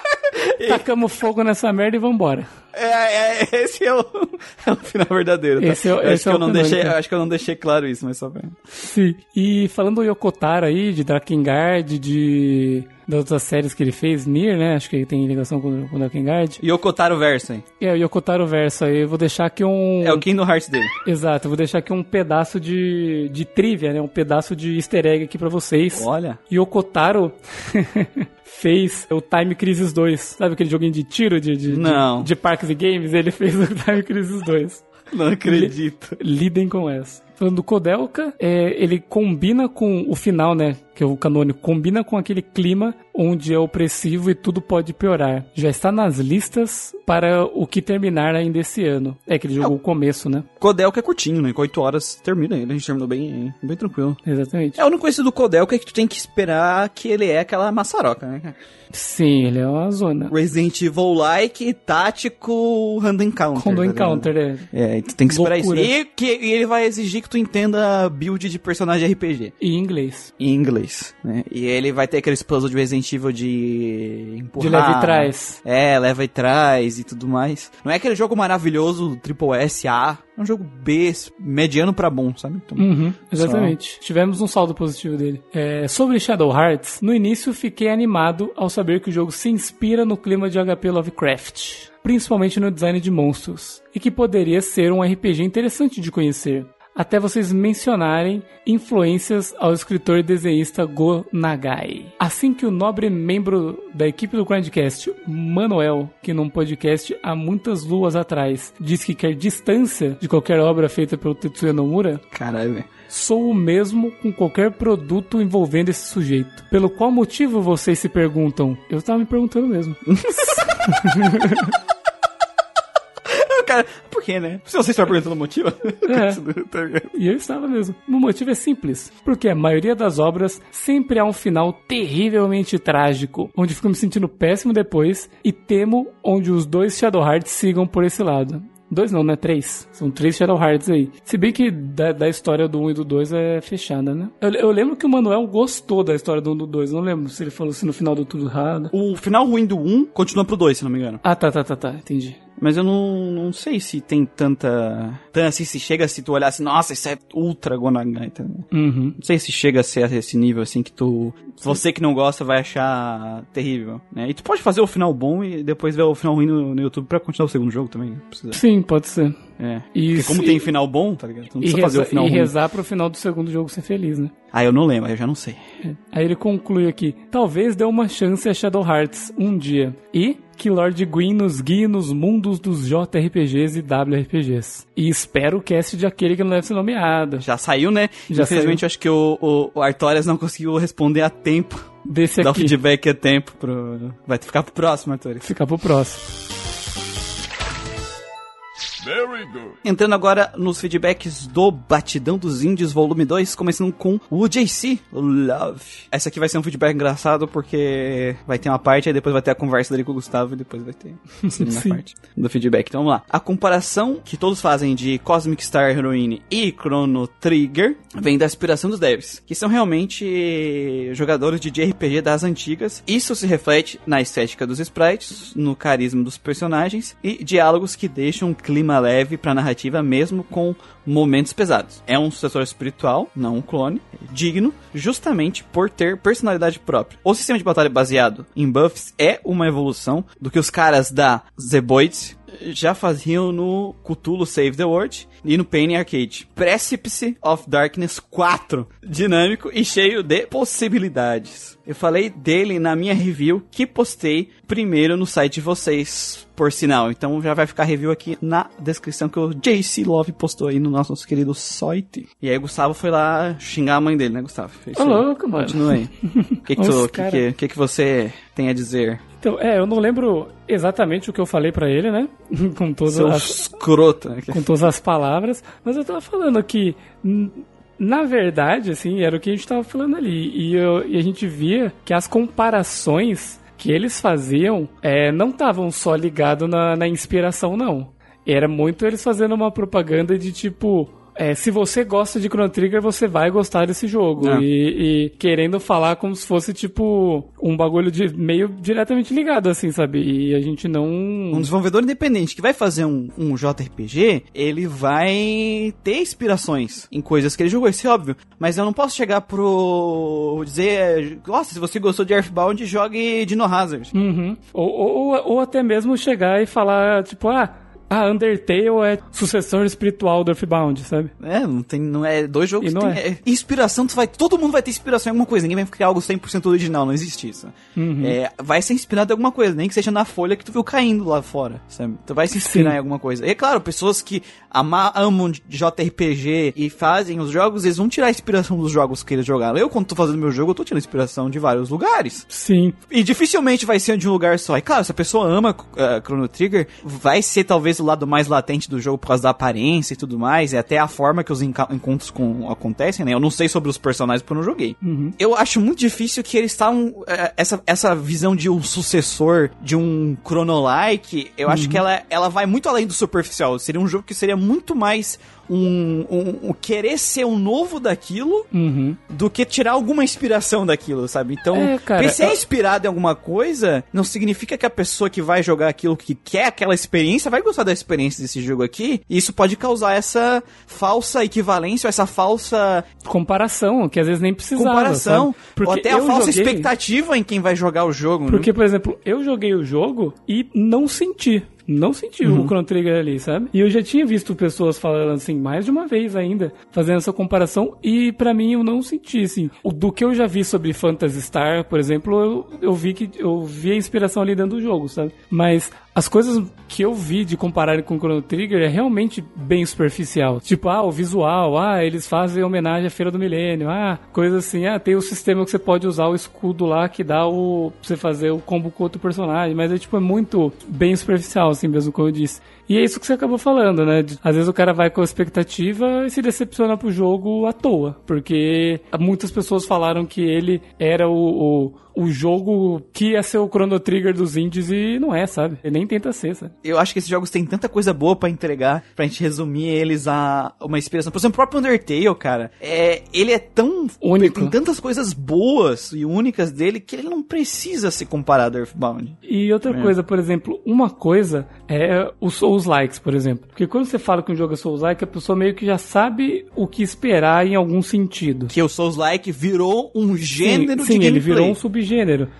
[SPEAKER 2] Tacamos fogo nessa merda e vambora.
[SPEAKER 1] É, é, esse é o, é o final verdadeiro. Tá?
[SPEAKER 2] Esse é
[SPEAKER 1] eu acho
[SPEAKER 2] esse
[SPEAKER 1] que
[SPEAKER 2] é
[SPEAKER 1] eu
[SPEAKER 2] o
[SPEAKER 1] não deixei, eu acho que eu não deixei claro isso, mas só pra...
[SPEAKER 2] Sim. E falando do Yokotaro aí, de Drakengard, de das outras séries que ele fez, Nier, né? Acho que ele tem ligação com, com Drakengard.
[SPEAKER 1] E o Kotaro Verso, hein?
[SPEAKER 2] É, o Yokotaro Verso aí, eu vou deixar aqui um...
[SPEAKER 1] É o Kingdom Hearts dele.
[SPEAKER 2] Exato, eu vou deixar aqui um pedaço de, de trivia, né? Um pedaço de easter egg aqui pra vocês.
[SPEAKER 1] Olha.
[SPEAKER 2] Yokotaro fez o Time Crisis 2. Sabe aquele joguinho de tiro de, de, de-
[SPEAKER 1] Não.
[SPEAKER 2] de parques e games? Ele fez o Time Crisis 2.
[SPEAKER 1] Não acredito.
[SPEAKER 2] Lidem com essa. Falando do Kodelka, é, ele combina com o final, né? Que é o canônico, combina com aquele clima onde é opressivo e tudo pode piorar. Já está nas listas para o que terminar ainda esse ano. É que ele jogou o começo, né?
[SPEAKER 1] Kodelka é curtinho, né? Com 8 horas termina ele. A gente terminou bem, bem tranquilo.
[SPEAKER 2] Exatamente.
[SPEAKER 1] É, o único coisa do Kodelka é que tu tem que esperar que ele é aquela maçaroca, né?
[SPEAKER 2] Sim, ele é uma zona.
[SPEAKER 1] Resident Evil-like, tático, hand encounter.
[SPEAKER 2] Do
[SPEAKER 1] tá?
[SPEAKER 2] Encounter, é.
[SPEAKER 1] É, e tu tem que esperar
[SPEAKER 2] Loucura.
[SPEAKER 1] isso. E, que, e ele vai exigir que tu entenda build de personagem RPG.
[SPEAKER 2] E em inglês.
[SPEAKER 1] Em inglês. 2, né? E ele vai ter aqueles puzzles de Resident Evil de empurrar.
[SPEAKER 2] De leve e trás.
[SPEAKER 1] É, leva e traz e tudo mais. Não é aquele jogo maravilhoso, Triple S, A. É um jogo B, mediano pra bom, sabe? Então,
[SPEAKER 2] Uhum, exatamente. Tivemos um saldo positivo dele. É, sobre Shadow Hearts, no início fiquei animado ao saber que o jogo se inspira no clima de HP Lovecraft, principalmente no design de monstros, e que poderia ser um RPG interessante de conhecer. Até vocês mencionarem influências ao escritor e desenhista Go Nagai. Assim que o nobre membro da equipe do Grandcast, Manuel, que num podcast há muitas luas atrás disse que quer distância de qualquer obra feita pelo Tetsuya Nomura,
[SPEAKER 1] Caralho.
[SPEAKER 2] Sou o mesmo com qualquer produto envolvendo esse sujeito. Pelo qual motivo vocês se perguntam? Eu estava me perguntando mesmo.
[SPEAKER 1] Cara, por quê, né? Se você está perguntando o motivo.
[SPEAKER 2] É.
[SPEAKER 1] Tá ligado?
[SPEAKER 2] E eu estava mesmo. O motivo é simples. Porque a maioria das obras sempre há um final terrivelmente trágico, onde fico me sentindo péssimo depois e temo onde os dois Shadow Hearts sigam por esse lado. Dois não, né? Três. São três Shadow Hearts aí. Se bem que da, da história do 1 e do 2 é fechada, né? Eu, eu lembro que o Manuel gostou da história do 1 e do 2. Não lembro se ele falou se no final deu tudo errado.
[SPEAKER 1] O final ruim do 1 continua pro 2, se não me engano.
[SPEAKER 2] Ah, tá, tá, tá, tá. Entendi.
[SPEAKER 1] Mas eu não, não sei se tem tanta. Tanta assim, se chega se tu olhar assim, nossa, isso é ultra Gonagai. Tá?
[SPEAKER 2] Uhum.
[SPEAKER 1] Não sei se chega a ser esse nível assim que tu. Você que não gosta vai achar terrível. Né? E tu pode fazer o final bom e depois ver o final ruim no, no YouTube pra continuar o segundo jogo também.
[SPEAKER 2] Sim, pode ser.
[SPEAKER 1] É.
[SPEAKER 2] E
[SPEAKER 1] Porque como
[SPEAKER 2] se-
[SPEAKER 1] tem final bom, tá ligado? Tu não
[SPEAKER 2] E,
[SPEAKER 1] precisa fazer
[SPEAKER 2] reza,
[SPEAKER 1] o final
[SPEAKER 2] e
[SPEAKER 1] ruim.
[SPEAKER 2] rezar pro final do segundo jogo ser feliz, né?
[SPEAKER 1] Ah, eu não lembro, eu já não sei.
[SPEAKER 2] Aí ele conclui aqui: talvez dê uma chance a Shadow Hearts um dia. E que Lord Gwyn nos guie nos mundos dos JRPGs e WRPGs. E espero o cast de aquele que não deve ser nomeado.
[SPEAKER 1] Já saiu, né?
[SPEAKER 2] Já
[SPEAKER 1] Infelizmente, acho que o, o, o Artorias não conseguiu responder a tempo.
[SPEAKER 2] Desse
[SPEAKER 1] o
[SPEAKER 2] aqui.
[SPEAKER 1] feedback a tempo pro. Vai ficar pro próximo, Artorias.
[SPEAKER 2] Ficar pro próximo.
[SPEAKER 3] Very good.
[SPEAKER 1] Entrando agora nos feedbacks do Batidão dos Índios, volume 2, começando com o JC Love. Essa aqui vai ser um feedback engraçado porque vai ter uma parte, aí depois vai ter a conversa dele com o Gustavo e depois vai ter a segunda
[SPEAKER 2] Sim.
[SPEAKER 1] parte do feedback. Então vamos lá. A comparação que todos fazem de Cosmic Star Heroine e Chrono Trigger vem da inspiração dos devs, que são realmente jogadores de JRPG das antigas. Isso se reflete na estética dos sprites, no carisma dos personagens e diálogos que deixam um clima leve pra narrativa mesmo com momentos pesados. É um sucessor espiritual, não um clone, digno, justamente por ter personalidade própria. O sistema de batalha baseado em buffs é uma evolução do que os caras da Zeboids já faziam no Cthulhu Save the World e no Pain Arcade. Precipice of Darkness 4, dinâmico e cheio de possibilidades. Eu falei dele na minha review que postei primeiro no site de vocês, por sinal. Então já vai ficar review aqui na descrição que o JC Love postou aí no nosso querido site. E aí o Gustavo foi lá xingar a mãe dele, né, Gustavo? Isso
[SPEAKER 2] Ô, louco, mano.
[SPEAKER 1] Continua aí. O que que, tu- que,
[SPEAKER 2] cara-
[SPEAKER 1] que, que que você tem a dizer?
[SPEAKER 2] Então, é, eu não lembro exatamente o que eu falei pra ele, né? com todas
[SPEAKER 1] Seu
[SPEAKER 2] as,
[SPEAKER 1] escroto. né?
[SPEAKER 2] com todas as palavras, mas eu tava falando que, na verdade, assim, era o que a gente tava falando ali. E, eu- e a gente via que as comparações que eles faziam é, não estavam só ligados na, na inspiração, não. Era muito eles fazendo uma propaganda de tipo. É, se você gosta de Chrono Trigger, você vai gostar desse jogo.
[SPEAKER 1] É.
[SPEAKER 2] E, e querendo falar como se fosse, tipo, um bagulho de meio diretamente ligado, assim, sabe? E a gente não.
[SPEAKER 1] Um desenvolvedor independente que vai fazer um, um JRPG, ele vai ter inspirações em coisas que ele jogou, isso é óbvio. Mas eu não posso chegar pro. dizer, nossa, se você gostou de Earthbound, jogue Dino Hazard.
[SPEAKER 2] Uhum. Ou, ou, ou até mesmo chegar e falar, tipo, ah, a Undertale é sucessor espiritual do Earthbound, sabe?
[SPEAKER 1] É, não tem. Não é dois jogos.
[SPEAKER 2] E não
[SPEAKER 1] tem-
[SPEAKER 2] é.
[SPEAKER 1] é inspiração, tu vai. Todo mundo vai ter inspiração em alguma coisa. Ninguém vai criar algo 100% original, não existe isso.
[SPEAKER 2] Uhum.
[SPEAKER 1] É, vai ser inspirado em alguma coisa, nem que seja na folha que tu viu caindo lá fora, sabe? Tu vai se inspirar
[SPEAKER 2] Sim.
[SPEAKER 1] em alguma coisa. E é claro, pessoas que ama, amam JRPG e fazem os jogos, eles vão tirar a inspiração dos jogos que eles jogaram. Eu, quando tô fazendo meu jogo, eu tô tirando inspiração de vários lugares.
[SPEAKER 2] Sim.
[SPEAKER 1] E dificilmente vai ser de um lugar só. E claro, se a pessoa ama uh, Chrono Trigger, vai ser talvez o lado mais latente do jogo por causa da aparência e tudo mais, e até a forma que os encontros com, acontecem, né? Eu não sei sobre os personagens porque eu não joguei. Eu acho muito difícil que eles estavam. eh, essa, essa visão de um sucessor, de um chrono-like, eu acho que ela, ela vai muito além do superficial. Seria um jogo que seria muito mais um, um- um querer ser um novo daquilo
[SPEAKER 2] Uhum.
[SPEAKER 1] do que tirar alguma inspiração daquilo, sabe? Então,
[SPEAKER 2] É, cara,
[SPEAKER 1] se é inspirado em alguma coisa, não significa que a pessoa que vai jogar aquilo, que quer aquela experiência, vai gostar da experiência desse jogo aqui. E isso pode causar essa falsa equivalência, ou essa falsa
[SPEAKER 2] Comparação, que às vezes nem precisava.
[SPEAKER 1] comparação, ou até a falsa
[SPEAKER 2] joguei-
[SPEAKER 1] expectativa em quem vai jogar o jogo. né?
[SPEAKER 2] Porque, por exemplo, eu joguei o jogo e não senti. Não senti
[SPEAKER 1] Uhum.
[SPEAKER 2] o Chrono Trigger ali, sabe? E eu já tinha visto pessoas falando assim, mais de uma vez ainda, fazendo essa comparação, e pra mim eu não senti, assim. O, do que eu já vi sobre Phantasy Star, por exemplo, eu, eu vi que eu vi a inspiração ali dentro do jogo, sabe? Mas as coisas que eu vi de compararem com o Chrono Trigger é realmente bem superficial. Tipo, ah, o visual, ah, eles fazem homenagem à Feira do Milênio, ah, coisa assim, ah, tem o sistema que você pode usar o escudo lá que dá o. pra você fazer o combo com outro personagem, mas é tipo, é muito bem superficial, assim mesmo, como eu disse. E é isso que você acabou falando, né? Às vezes o cara vai com a expectativa e se decepciona pro jogo à toa. Porque muitas pessoas falaram que ele era o, o, o jogo que ia ser o Chrono Trigger dos indies e não é, sabe? Ele nem tenta ser, sabe?
[SPEAKER 1] Eu acho que esses jogos têm tanta coisa boa pra entregar, pra gente resumir eles a uma inspiração. Por exemplo, o próprio Undertale, cara, é, ele é tão...
[SPEAKER 2] Único.
[SPEAKER 1] Tem tantas coisas boas e únicas dele que ele não precisa se comparar a Earthbound.
[SPEAKER 2] E outra coisa, por exemplo, uma coisa é os Souls-likes, por exemplo. Porque quando você fala que um jogo é Souls-like, a pessoa meio que já sabe o que esperar em algum sentido.
[SPEAKER 1] Que o Souls-like virou um gênero
[SPEAKER 2] sim,
[SPEAKER 1] de
[SPEAKER 2] sim, ele virou um subgênero.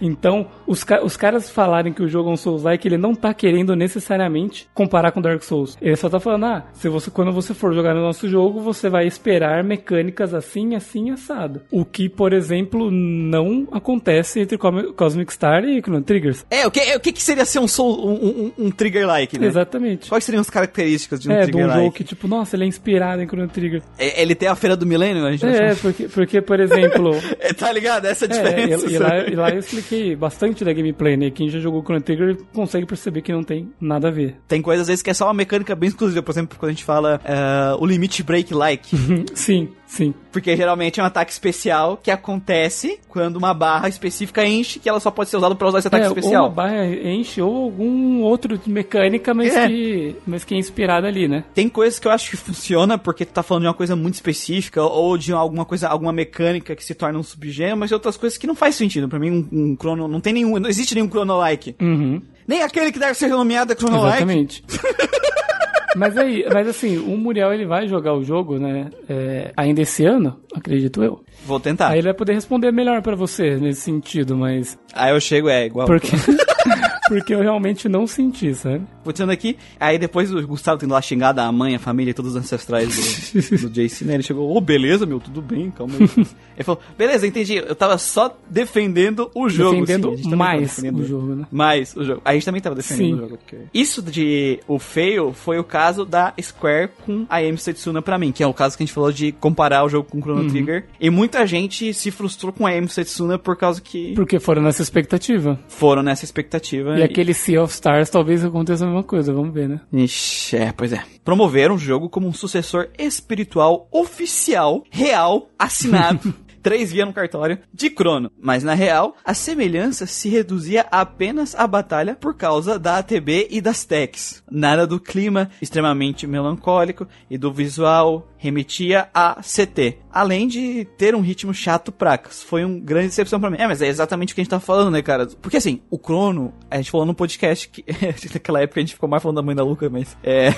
[SPEAKER 2] Então, os, ca- os caras falarem que o jogo é um Souls-like, ele não tá querendo necessariamente comparar com Dark Souls. Ele só tá falando, ah, se você, quando você for jogar no nosso jogo, você vai esperar mecânicas assim, assim, assado. O que, por exemplo, não acontece entre Cosmic Star e Chrono Triggers.
[SPEAKER 1] É, o que, o que, que seria ser um, soul, um, um, um trigger-like, né?
[SPEAKER 2] Exatamente.
[SPEAKER 1] Quais seriam as características de um
[SPEAKER 2] É, de um jogo
[SPEAKER 1] trigger-like?
[SPEAKER 2] que, tipo, nossa, ele é inspirado em Chrono Trigger.
[SPEAKER 1] É, ele tem a Feira do Milênio, a gente
[SPEAKER 2] É, porque, porque por exemplo...
[SPEAKER 1] É, tá ligado? Essa é a
[SPEAKER 2] É,
[SPEAKER 1] diferença.
[SPEAKER 2] e, e
[SPEAKER 1] sabe?
[SPEAKER 2] lá, e lá eu expliquei bastante da gameplay, né? Quem já jogou Chrono Trigger consegue perceber que não tem nada a ver.
[SPEAKER 1] Tem coisas, às vezes, que é só uma mecânica bem exclusiva. Por exemplo, quando a gente fala eh, o limit break like.
[SPEAKER 2] sim, sim.
[SPEAKER 1] porque geralmente é um ataque especial que acontece quando uma barra específica enche, que ela só pode ser usada pra usar esse ataque
[SPEAKER 2] É, ou
[SPEAKER 1] especial.
[SPEAKER 2] uma barra enche ou algum outro de mecânica, mas,
[SPEAKER 1] É.
[SPEAKER 2] que, mas que é inspirado ali, né?
[SPEAKER 1] Tem coisas que eu acho que funciona porque tu tá falando de uma coisa muito específica ou de alguma coisa, alguma mecânica que se torna um subgênero, mas outras coisas que não faz sentido. Pra mim, um, um crono não tem nenhum, não existe nenhum chrono-like.
[SPEAKER 2] Uhum.
[SPEAKER 1] Nem aquele que deve ser nomeado é chrono-like.
[SPEAKER 2] Exatamente. mas aí, mas assim, o Muriel ele vai jogar o jogo, né? é, ainda esse ano, acredito eu.
[SPEAKER 1] Vou tentar.
[SPEAKER 2] Aí
[SPEAKER 1] Aí,
[SPEAKER 2] ele vai poder responder melhor pra você nesse sentido, mas
[SPEAKER 1] eu chego, é igual.
[SPEAKER 2] porque porque eu realmente não senti, sabe?
[SPEAKER 1] Botando aqui, aí depois o Gustavo tendo lá xingado a mãe, a família e todos os ancestrais do, do JC, né? Ele chegou, ô, beleza, meu, tudo bem, calma aí. Ele falou, beleza, entendi, eu tava só defendendo o jogo.
[SPEAKER 2] Defendendo
[SPEAKER 1] sim,
[SPEAKER 2] mais
[SPEAKER 1] defendendo
[SPEAKER 2] o jogo, né?
[SPEAKER 1] Mais o jogo. A gente também tava defendendo
[SPEAKER 2] Sim.
[SPEAKER 1] o jogo. porque- Isso de o fail foi o caso da Square com a Amy Setsuna pra mim, que é o caso que a gente falou de comparar o jogo com o
[SPEAKER 2] Uhum.
[SPEAKER 1] Chrono Trigger. E muita gente se frustrou com a Amy Setsuna por causa que
[SPEAKER 2] Porque foram nessa expectativa.
[SPEAKER 1] foram nessa expectativa.
[SPEAKER 2] E aquele Sea of Stars talvez aconteça mesma coisa, vamos ver, né?
[SPEAKER 1] Ixi, é, pois é. Promoveram o jogo como um sucessor espiritual oficial, real, assinado. Três via no cartório de Crono. Mas na real, a semelhança se reduzia apenas à batalha por causa da ATB e das techs. Nada do clima extremamente melancólico e do visual remetia a CT. Além de ter um ritmo chato pracas. Foi uma grande decepção pra mim. É, mas é exatamente o que a gente tá falando, né, cara? Porque assim, o Crono, a gente falou no podcast que naquela época a gente ficou mais falando da mãe da Luca, mas é.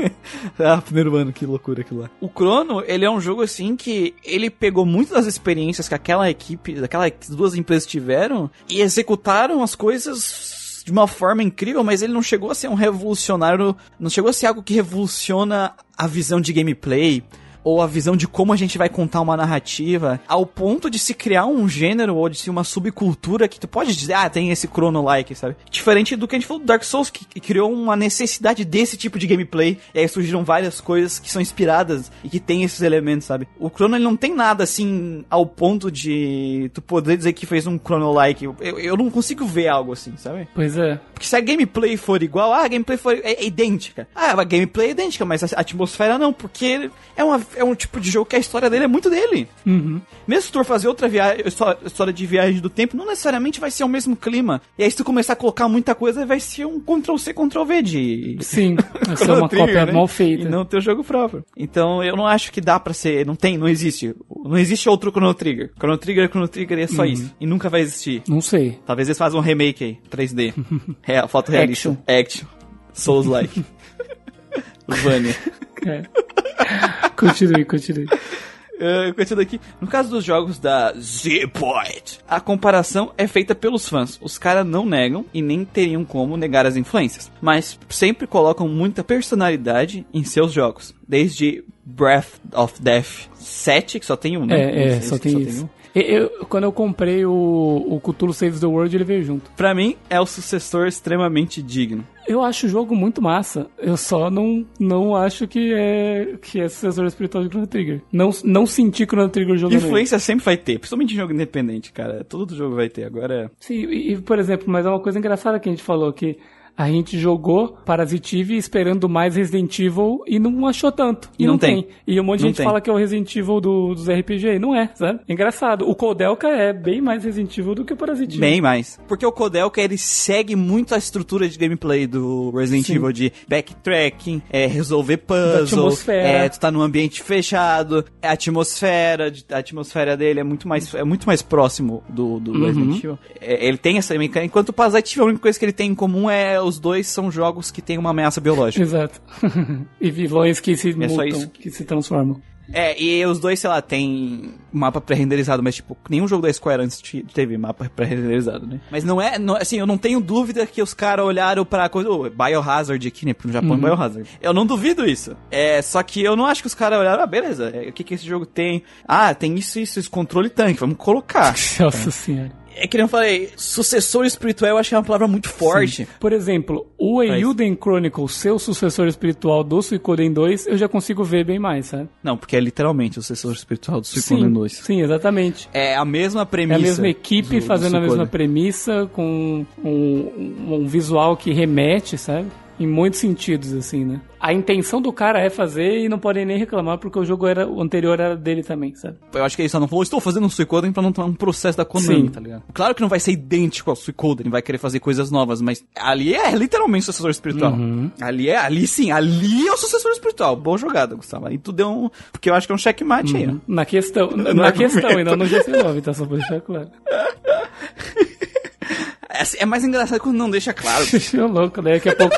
[SPEAKER 1] ah, primeiro ano, que loucura aquilo lá. O Crono, ele é um jogo assim que ele pegou muito das experiências que aquela equipe, daquelas duas empresas tiveram e executaram as coisas de uma forma incrível, mas ele não chegou a ser um revolucionário, não chegou a ser algo que revoluciona a visão de gameplay ou a visão de como a gente vai contar uma narrativa, ao ponto de se criar um gênero ou de se uma subcultura que tu pode dizer, ah, tem esse chrono-like, sabe? Diferente do que a gente falou do Dark Souls, que, que criou uma necessidade desse tipo de gameplay, e aí surgiram várias coisas que são inspiradas e que tem esses elementos, sabe? O Chrono, ele não tem nada assim, ao ponto de tu poder dizer que fez um chrono-like. Eu, eu não consigo ver algo assim, sabe?
[SPEAKER 2] Pois é.
[SPEAKER 1] Porque se a gameplay for igual, ah, a gameplay for é, é idêntica. Ah, a gameplay é idêntica, mas a atmosfera não, porque é uma é um tipo de jogo que a história dele é muito dele.
[SPEAKER 2] Uhum.
[SPEAKER 1] Mesmo se tu for fazer outra viagem, história de viagem do tempo, não necessariamente vai ser o mesmo clima. E aí se tu começar a colocar muita coisa, vai ser um Ctrl-C, Ctrl-V de...
[SPEAKER 2] Sim, vai ser uma
[SPEAKER 1] Trigger,
[SPEAKER 2] cópia
[SPEAKER 1] né?
[SPEAKER 2] mal feita.
[SPEAKER 1] E não ter o jogo próprio. Então eu não acho que dá pra ser, não tem, não existe. Não existe outro Chrono Trigger. Chrono Trigger é Chrono Trigger e é
[SPEAKER 2] Uhum.
[SPEAKER 1] só isso. E nunca vai existir.
[SPEAKER 2] Não sei.
[SPEAKER 1] Talvez eles façam um remake aí, 3D. Real, foto realista.
[SPEAKER 2] Action.
[SPEAKER 1] Action. Souls-like. Vânia.
[SPEAKER 2] É. continue, continue.
[SPEAKER 1] Uh, aqui, no caso dos jogos da Z-Point, a comparação é feita pelos fãs. Os caras não negam e nem teriam como negar as influências, mas sempre colocam muita personalidade em seus jogos. Desde Breath of Death 7, que só tem um, né?
[SPEAKER 2] É, é, só
[SPEAKER 1] que
[SPEAKER 2] tem isso. Eu- quando eu comprei o, o Cthulhu Saves the World, ele veio junto.
[SPEAKER 1] Pra mim, é o sucessor extremamente digno.
[SPEAKER 2] Eu acho o jogo muito massa. Eu só não, não acho que é que é sucessor espiritual de Chrono Trigger. Não, não senti Chrono Trigger jogando.
[SPEAKER 1] Influência sempre vai ter, principalmente em jogo independente, cara. Todo jogo vai ter. Agora,
[SPEAKER 2] Sim, e, e, por exemplo, mas é uma coisa engraçada que a gente falou que a gente jogou Parasitive esperando mais Resident Evil e não achou tanto. E
[SPEAKER 1] Não
[SPEAKER 2] não,
[SPEAKER 1] tem.
[SPEAKER 2] tem. E um monte de
[SPEAKER 1] Não
[SPEAKER 2] gente
[SPEAKER 1] tem.
[SPEAKER 2] fala que é o Resident Evil do- dos RPG. E não é, sabe? Engraçado. O Kodelka é bem mais Resident Evil do que o Parasitive.
[SPEAKER 1] Bem mais. Porque o Kodelka, ele segue muito a estrutura de gameplay do Resident
[SPEAKER 2] Sim.
[SPEAKER 1] Evil, de backtracking, é, resolver puzzle,
[SPEAKER 2] atmosfera.
[SPEAKER 1] é, tu tá num ambiente fechado, é a atmosfera, a atmosfera dele é muito mais, é muito mais próximo do, do
[SPEAKER 2] Uhum.
[SPEAKER 1] Resident Evil. É, ele tem essa mecânica, enquanto o Parasite Evil, a única coisa que ele tem em comum é os dois são jogos que têm uma ameaça biológica.
[SPEAKER 2] Exato. e vilões que se
[SPEAKER 1] É
[SPEAKER 2] mutam, que se transformam.
[SPEAKER 1] É, e os dois, sei lá, tem mapa pré-renderizado, mas tipo, nenhum jogo da Square antes te- teve mapa pré-renderizado, né? Mas não é, não- assim, eu não tenho dúvida que os caras olharam pra coisa, oh, Biohazard aqui, né? No Japão é Biohazard. Eu não duvido isso. É, só que eu não acho que os caras olharam, ah, beleza, é, o que que esse jogo tem? Ah, tem isso, isso, esse controle tanque, vamos colocar.
[SPEAKER 2] Nossa senhora.
[SPEAKER 1] É que nem eu falei, sucessor espiritual eu acho que é uma palavra muito forte.
[SPEAKER 2] Por exemplo, o
[SPEAKER 1] Faz.
[SPEAKER 2] Eiyuden Chronicle, seu sucessor espiritual do Suicoden 2, eu já consigo ver bem mais, sabe?
[SPEAKER 1] Não, porque é literalmente o sucessor espiritual do Suicoden
[SPEAKER 2] sim,
[SPEAKER 1] 2.
[SPEAKER 2] sim, exatamente.
[SPEAKER 1] É a mesma
[SPEAKER 2] É
[SPEAKER 1] premissa.
[SPEAKER 2] a mesma equipe
[SPEAKER 1] do- do
[SPEAKER 2] fazendo a mesma premissa, com um, um visual que remete, sabe? Em muitos sentidos, assim, né? A intenção do cara é fazer e não podem nem reclamar porque o jogo era o anterior era dele também, sabe?
[SPEAKER 1] Eu acho que ele só não falou, estou fazendo um Suicoden pra não tomar um processo da Konami,
[SPEAKER 2] Sim.
[SPEAKER 1] tá ligado? Claro que não vai ser idêntico ao Suicoden, vai querer fazer coisas novas, mas ali é literalmente o sucessor espiritual.
[SPEAKER 2] Uhum.
[SPEAKER 1] Ali é, ali sim, ali é o sucessor espiritual. Boa jogada, Gustavo. Aí tu deu um, porque eu acho que é um checkmate aí, ó.
[SPEAKER 2] Na questão, na
[SPEAKER 1] argumento.
[SPEAKER 2] questão, e não no GC9, tá? Só pra deixar claro.
[SPEAKER 1] É, é mais engraçado quando não deixa claro.
[SPEAKER 2] Deixa louco, né? Daqui a pouco.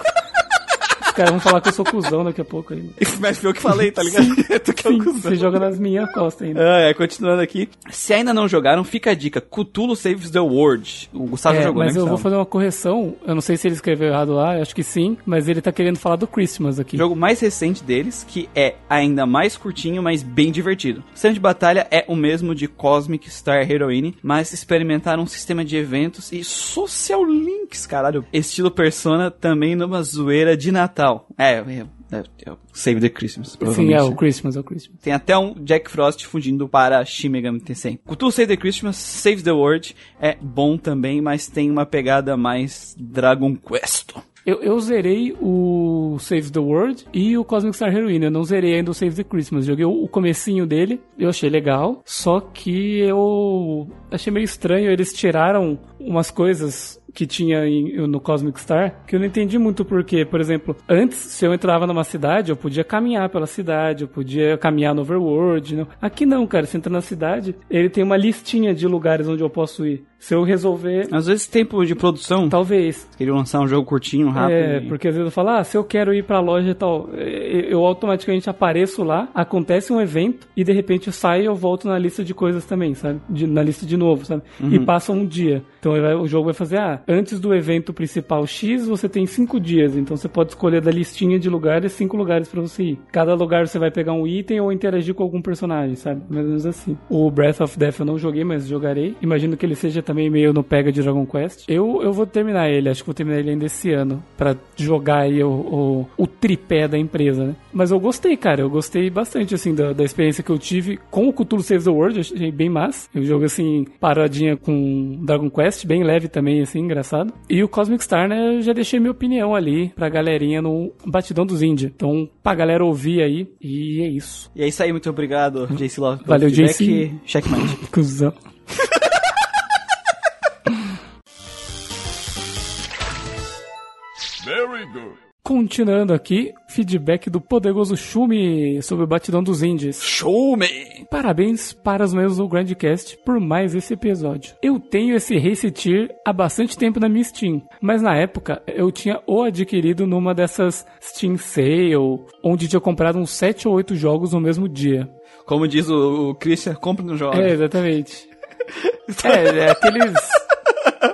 [SPEAKER 2] Caras vão falar que eu sou cuzão daqui a pouco ainda.
[SPEAKER 1] mas foi eu que falei, tá ligado? tu que é
[SPEAKER 2] Sim,
[SPEAKER 1] cuzão.
[SPEAKER 2] você joga nas minhas costas ainda.
[SPEAKER 1] Ah, é, continuando aqui. Se ainda não jogaram, fica a dica. Cthulhu Saves the World. O Gustavo
[SPEAKER 2] É,
[SPEAKER 1] jogou,
[SPEAKER 2] mas
[SPEAKER 1] né,
[SPEAKER 2] eu vou fazer uma correção. Eu não sei se ele escreveu errado lá, acho que sim, mas ele tá querendo falar do Christmas aqui.
[SPEAKER 1] O jogo mais recente deles, que é ainda mais curtinho, mas bem divertido. O sistema de batalha é o mesmo de Cosmic Star Heroine, mas experimentaram um sistema de eventos e social links, caralho. Estilo Persona também numa zoeira de Natal. É, é, é, é o Save the Christmas,
[SPEAKER 2] Sim, é o Christmas, é o Christmas.
[SPEAKER 1] Tem até um Jack Frost fugindo para Shin Megami Tensei. Cthulhu Save the Christmas, Save the World é bom também, mas tem uma pegada mais Dragon Quest.
[SPEAKER 2] Eu, eu zerei o Save the World e o Cosmic Star Heroine. Eu não zerei ainda o Save the Christmas. Joguei o, o comecinho dele, eu achei legal. Só que eu achei meio estranho. Eles tiraram umas coisas que tinha em- no Cosmic Star que eu não entendi muito porquê. Por exemplo, antes, se eu entrava numa cidade, eu podia caminhar pela cidade, eu podia caminhar no Overworld. Não. Aqui não, cara. Se entra na cidade, ele tem uma listinha de lugares onde eu posso ir. Se eu resolver,
[SPEAKER 1] Às vezes tempo de produção,
[SPEAKER 2] talvez.
[SPEAKER 1] queria lançar um jogo curtinho, rápido.
[SPEAKER 2] É,
[SPEAKER 1] e-
[SPEAKER 2] porque às vezes eu falo, ah, se eu quero ir pra loja e tal, eu automaticamente apareço lá, acontece um evento e de repente eu saio e eu volto na lista de coisas também, sabe? De- na lista de novo, sabe? E passa um dia. Então o jogo vai fazer, ah, antes do evento principal X, você tem cinco dias. Então você pode escolher da listinha de lugares, cinco lugares pra você ir. Cada lugar você vai pegar um item ou interagir com algum personagem, sabe? Mais ou menos assim. O Breath of Death eu não joguei, mas jogarei. Imagino que ele seja também meio no pega de Dragon Quest. Eu, eu vou terminar ele, acho que vou terminar ele ainda esse ano, pra jogar aí o, o, o tripé da empresa, né? Mas eu gostei, cara, eu gostei bastante, assim, da, da experiência que eu tive com o Cthulhu Saves the World, achei bem massa. Eu jogo, assim, paradinha com Dragon Quest, bem leve também, assim, engraçado. E o Cosmic Star, né, eu já deixei minha opinião ali pra galerinha no Batidão dos Índia. Então, pra galera ouvir aí, e é isso.
[SPEAKER 1] E é isso aí, muito obrigado, JC Love. pelo
[SPEAKER 2] Valeu. JC.
[SPEAKER 1] Checkmate.
[SPEAKER 2] Cusão.
[SPEAKER 3] Very good.
[SPEAKER 2] Continuando aqui, feedback do poderoso Shumi sobre o Batidão dos Indies.
[SPEAKER 1] Show me!
[SPEAKER 2] Parabéns para os membros do Grandcast por mais esse episódio. Eu tenho esse Race Tier há bastante tempo na minha Steam, mas na época eu tinha o adquirido numa dessas Steam Sale, onde tinha comprado uns 7 ou 8 jogos no mesmo dia.
[SPEAKER 1] Como diz o, o Christian, compre no jogo.
[SPEAKER 2] É, exatamente. é, é aqueles.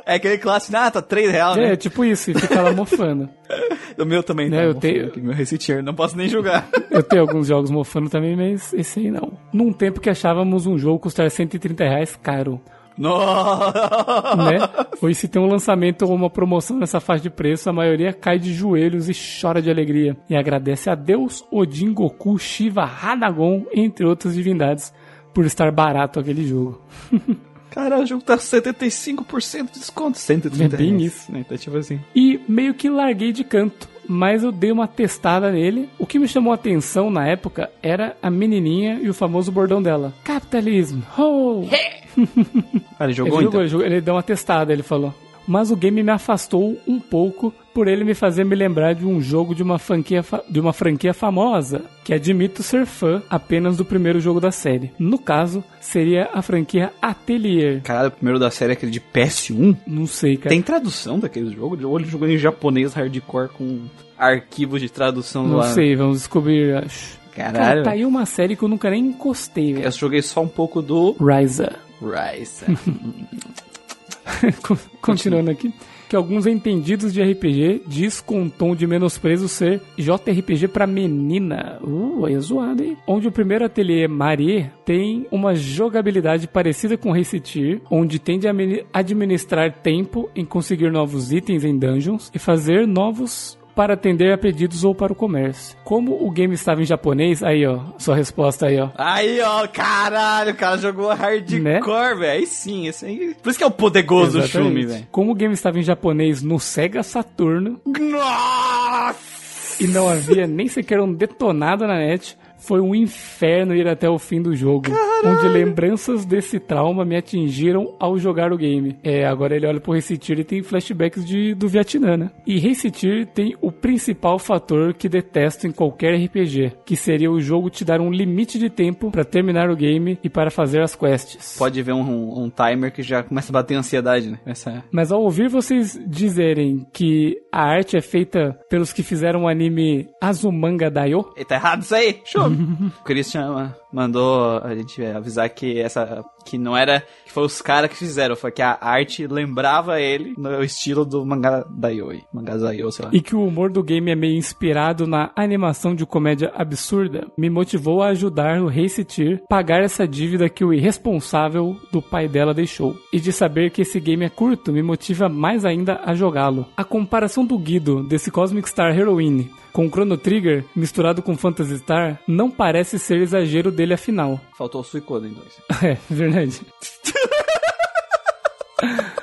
[SPEAKER 1] É aquele clássico, ah, tá 3 reais,
[SPEAKER 2] É,
[SPEAKER 1] né?
[SPEAKER 2] tipo isso, e fica lá mofando.
[SPEAKER 1] O meu também,
[SPEAKER 2] Né,
[SPEAKER 1] tá
[SPEAKER 2] eu tenho-
[SPEAKER 1] aqui, Meu Recitier, não posso nem julgar.
[SPEAKER 2] Eu tenho alguns jogos mofando também, mas esse aí não. Num tempo que achávamos um jogo custar 130 reais caro.
[SPEAKER 1] Nossa!
[SPEAKER 2] né? Hoje se tem um lançamento ou uma promoção nessa faixa de preço, a maioria cai de joelhos e chora de alegria. E agradece a Deus, Odin, Goku, Shiva, Hanagon, entre outras divindades, por estar barato aquele jogo.
[SPEAKER 1] Cara, o jogo tá 75% de desconto. 130
[SPEAKER 2] É bem isso.
[SPEAKER 1] Né? Tá tipo assim.
[SPEAKER 2] E meio que larguei de canto, mas eu dei uma testada nele. O que me chamou a atenção na época era a menininha e o famoso bordão dela. Capitalismo! Ho!
[SPEAKER 1] Cara,
[SPEAKER 2] Ele
[SPEAKER 1] jogou
[SPEAKER 2] jogou,
[SPEAKER 1] então?
[SPEAKER 2] ele jogou, ele deu uma testada, ele falou. Mas o game me afastou um pouco por ele me fazer me lembrar de um jogo de uma franquia, fa- de uma franquia famosa, que admito ser fã apenas do primeiro jogo da série. No caso, seria a franquia Atelier.
[SPEAKER 1] Caralho, o primeiro da série é aquele de PS1.
[SPEAKER 2] Não sei, cara.
[SPEAKER 1] Tem tradução daquele jogo? Ou ele jogou em japonês hardcore com arquivos de tradução
[SPEAKER 2] Não
[SPEAKER 1] lá?
[SPEAKER 2] sei, vamos descobrir, acho. Cara,
[SPEAKER 1] Caralho.
[SPEAKER 2] tá aí uma série que eu nunca nem encostei, velho.
[SPEAKER 1] Eu joguei só um pouco do
[SPEAKER 2] Ryza.
[SPEAKER 1] Rise.
[SPEAKER 2] Con- Continuando aqui. Que alguns entendidos de RPG diz com um tom de menosprezo ser JRPG pra menina. Uh, aí é zoado, hein? Onde o primeiro ateliê Marie tem uma jogabilidade parecida com Recitir, onde tende a admini- administrar tempo em conseguir novos itens em dungeons e fazer novos para atender a pedidos ou para o comércio. Como o game estava em japonês, aí ó, sua resposta aí ó.
[SPEAKER 1] Aí, ó, caralho, o cara jogou hardcore,
[SPEAKER 2] Né?
[SPEAKER 1] velho. Aí sim, esse aí. Por isso que é o poderoso
[SPEAKER 2] Exatamente.
[SPEAKER 1] Shumi, velho.
[SPEAKER 2] Como o game estava em japonês no Sega Saturno,
[SPEAKER 1] Nossa!
[SPEAKER 2] e não havia nem sequer um detonado na net. Foi um inferno ir até o fim do jogo, onde lembranças desse trauma me atingiram ao jogar o game. É, agora ele olha pro Recitir e tem flashbacks de, do Vietnã, né? E Recitir tem o principal fator que detesto em qualquer RPG, que seria o jogo te dar um limite de tempo pra terminar o game e para fazer as quests.
[SPEAKER 1] Pode ver um, um timer que já começa a bater ansiedade, né? Essa...
[SPEAKER 2] Mas ao ouvir vocês dizerem que a arte é feita pelos que fizeram o anime Azumanga Daioh,
[SPEAKER 1] tá errado isso aí? Show! Christian ma- mandou a gente avisar que essa. que não era. que foi os caras que fizeram, foi que a arte lembrava ele no estilo do mangá Daioi. Mangá Daioi, sei lá.
[SPEAKER 2] e que o humor do game é meio inspirado na animação de comédia absurda, me motivou a ajudar o Recitir pagar essa dívida que o irresponsável do pai dela deixou. E de saber que esse game é curto me motiva mais ainda a jogá-lo. A comparação do Guido desse Cosmic Star Heroine com Chrono Trigger misturado com Phantasy Star não parece ser exagero dele afinal.
[SPEAKER 1] Faltou o Suicoden, então.
[SPEAKER 2] É, verdade.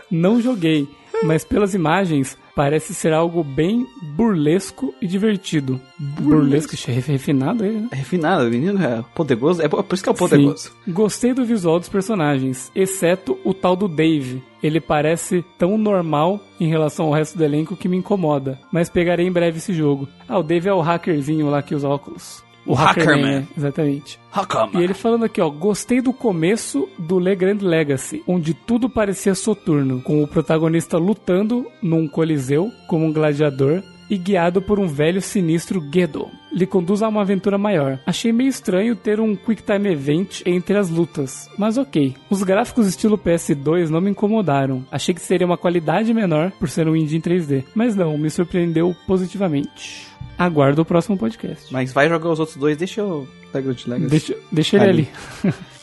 [SPEAKER 2] Não joguei, mas pelas imagens parece ser algo bem burlesco e divertido. Burlesco, burlesco refinado ele, né?
[SPEAKER 1] É refinado, o menino é poderoso. É por por isso que é o poderoso.
[SPEAKER 2] Sim. Gostei do visual dos personagens, exceto o tal do Dave. Ele parece tão normal em relação ao resto do elenco que me incomoda. Mas pegarei em breve esse jogo. Ah, o Dave é o hackerzinho lá que usa óculos.
[SPEAKER 1] O Hackerman.
[SPEAKER 2] é, exatamente.
[SPEAKER 1] Hakama.
[SPEAKER 2] E ele falando aqui, ó, gostei do começo do Le Grand Legacy, onde tudo parecia soturno, com o protagonista lutando num coliseu como um gladiador e guiado por um velho sinistro Gedo. Lhe conduz a uma aventura maior. Achei meio estranho ter um Quick Time Event entre as lutas, mas ok. Os gráficos estilo PS2 não me incomodaram. Achei que seria uma qualidade menor por ser um indie em 3D, mas não, me surpreendeu positivamente. Aguardo o próximo podcast.
[SPEAKER 1] Mas vai jogar os outros dois, deixa eu.
[SPEAKER 2] Deixa, deixa ele
[SPEAKER 1] Ali.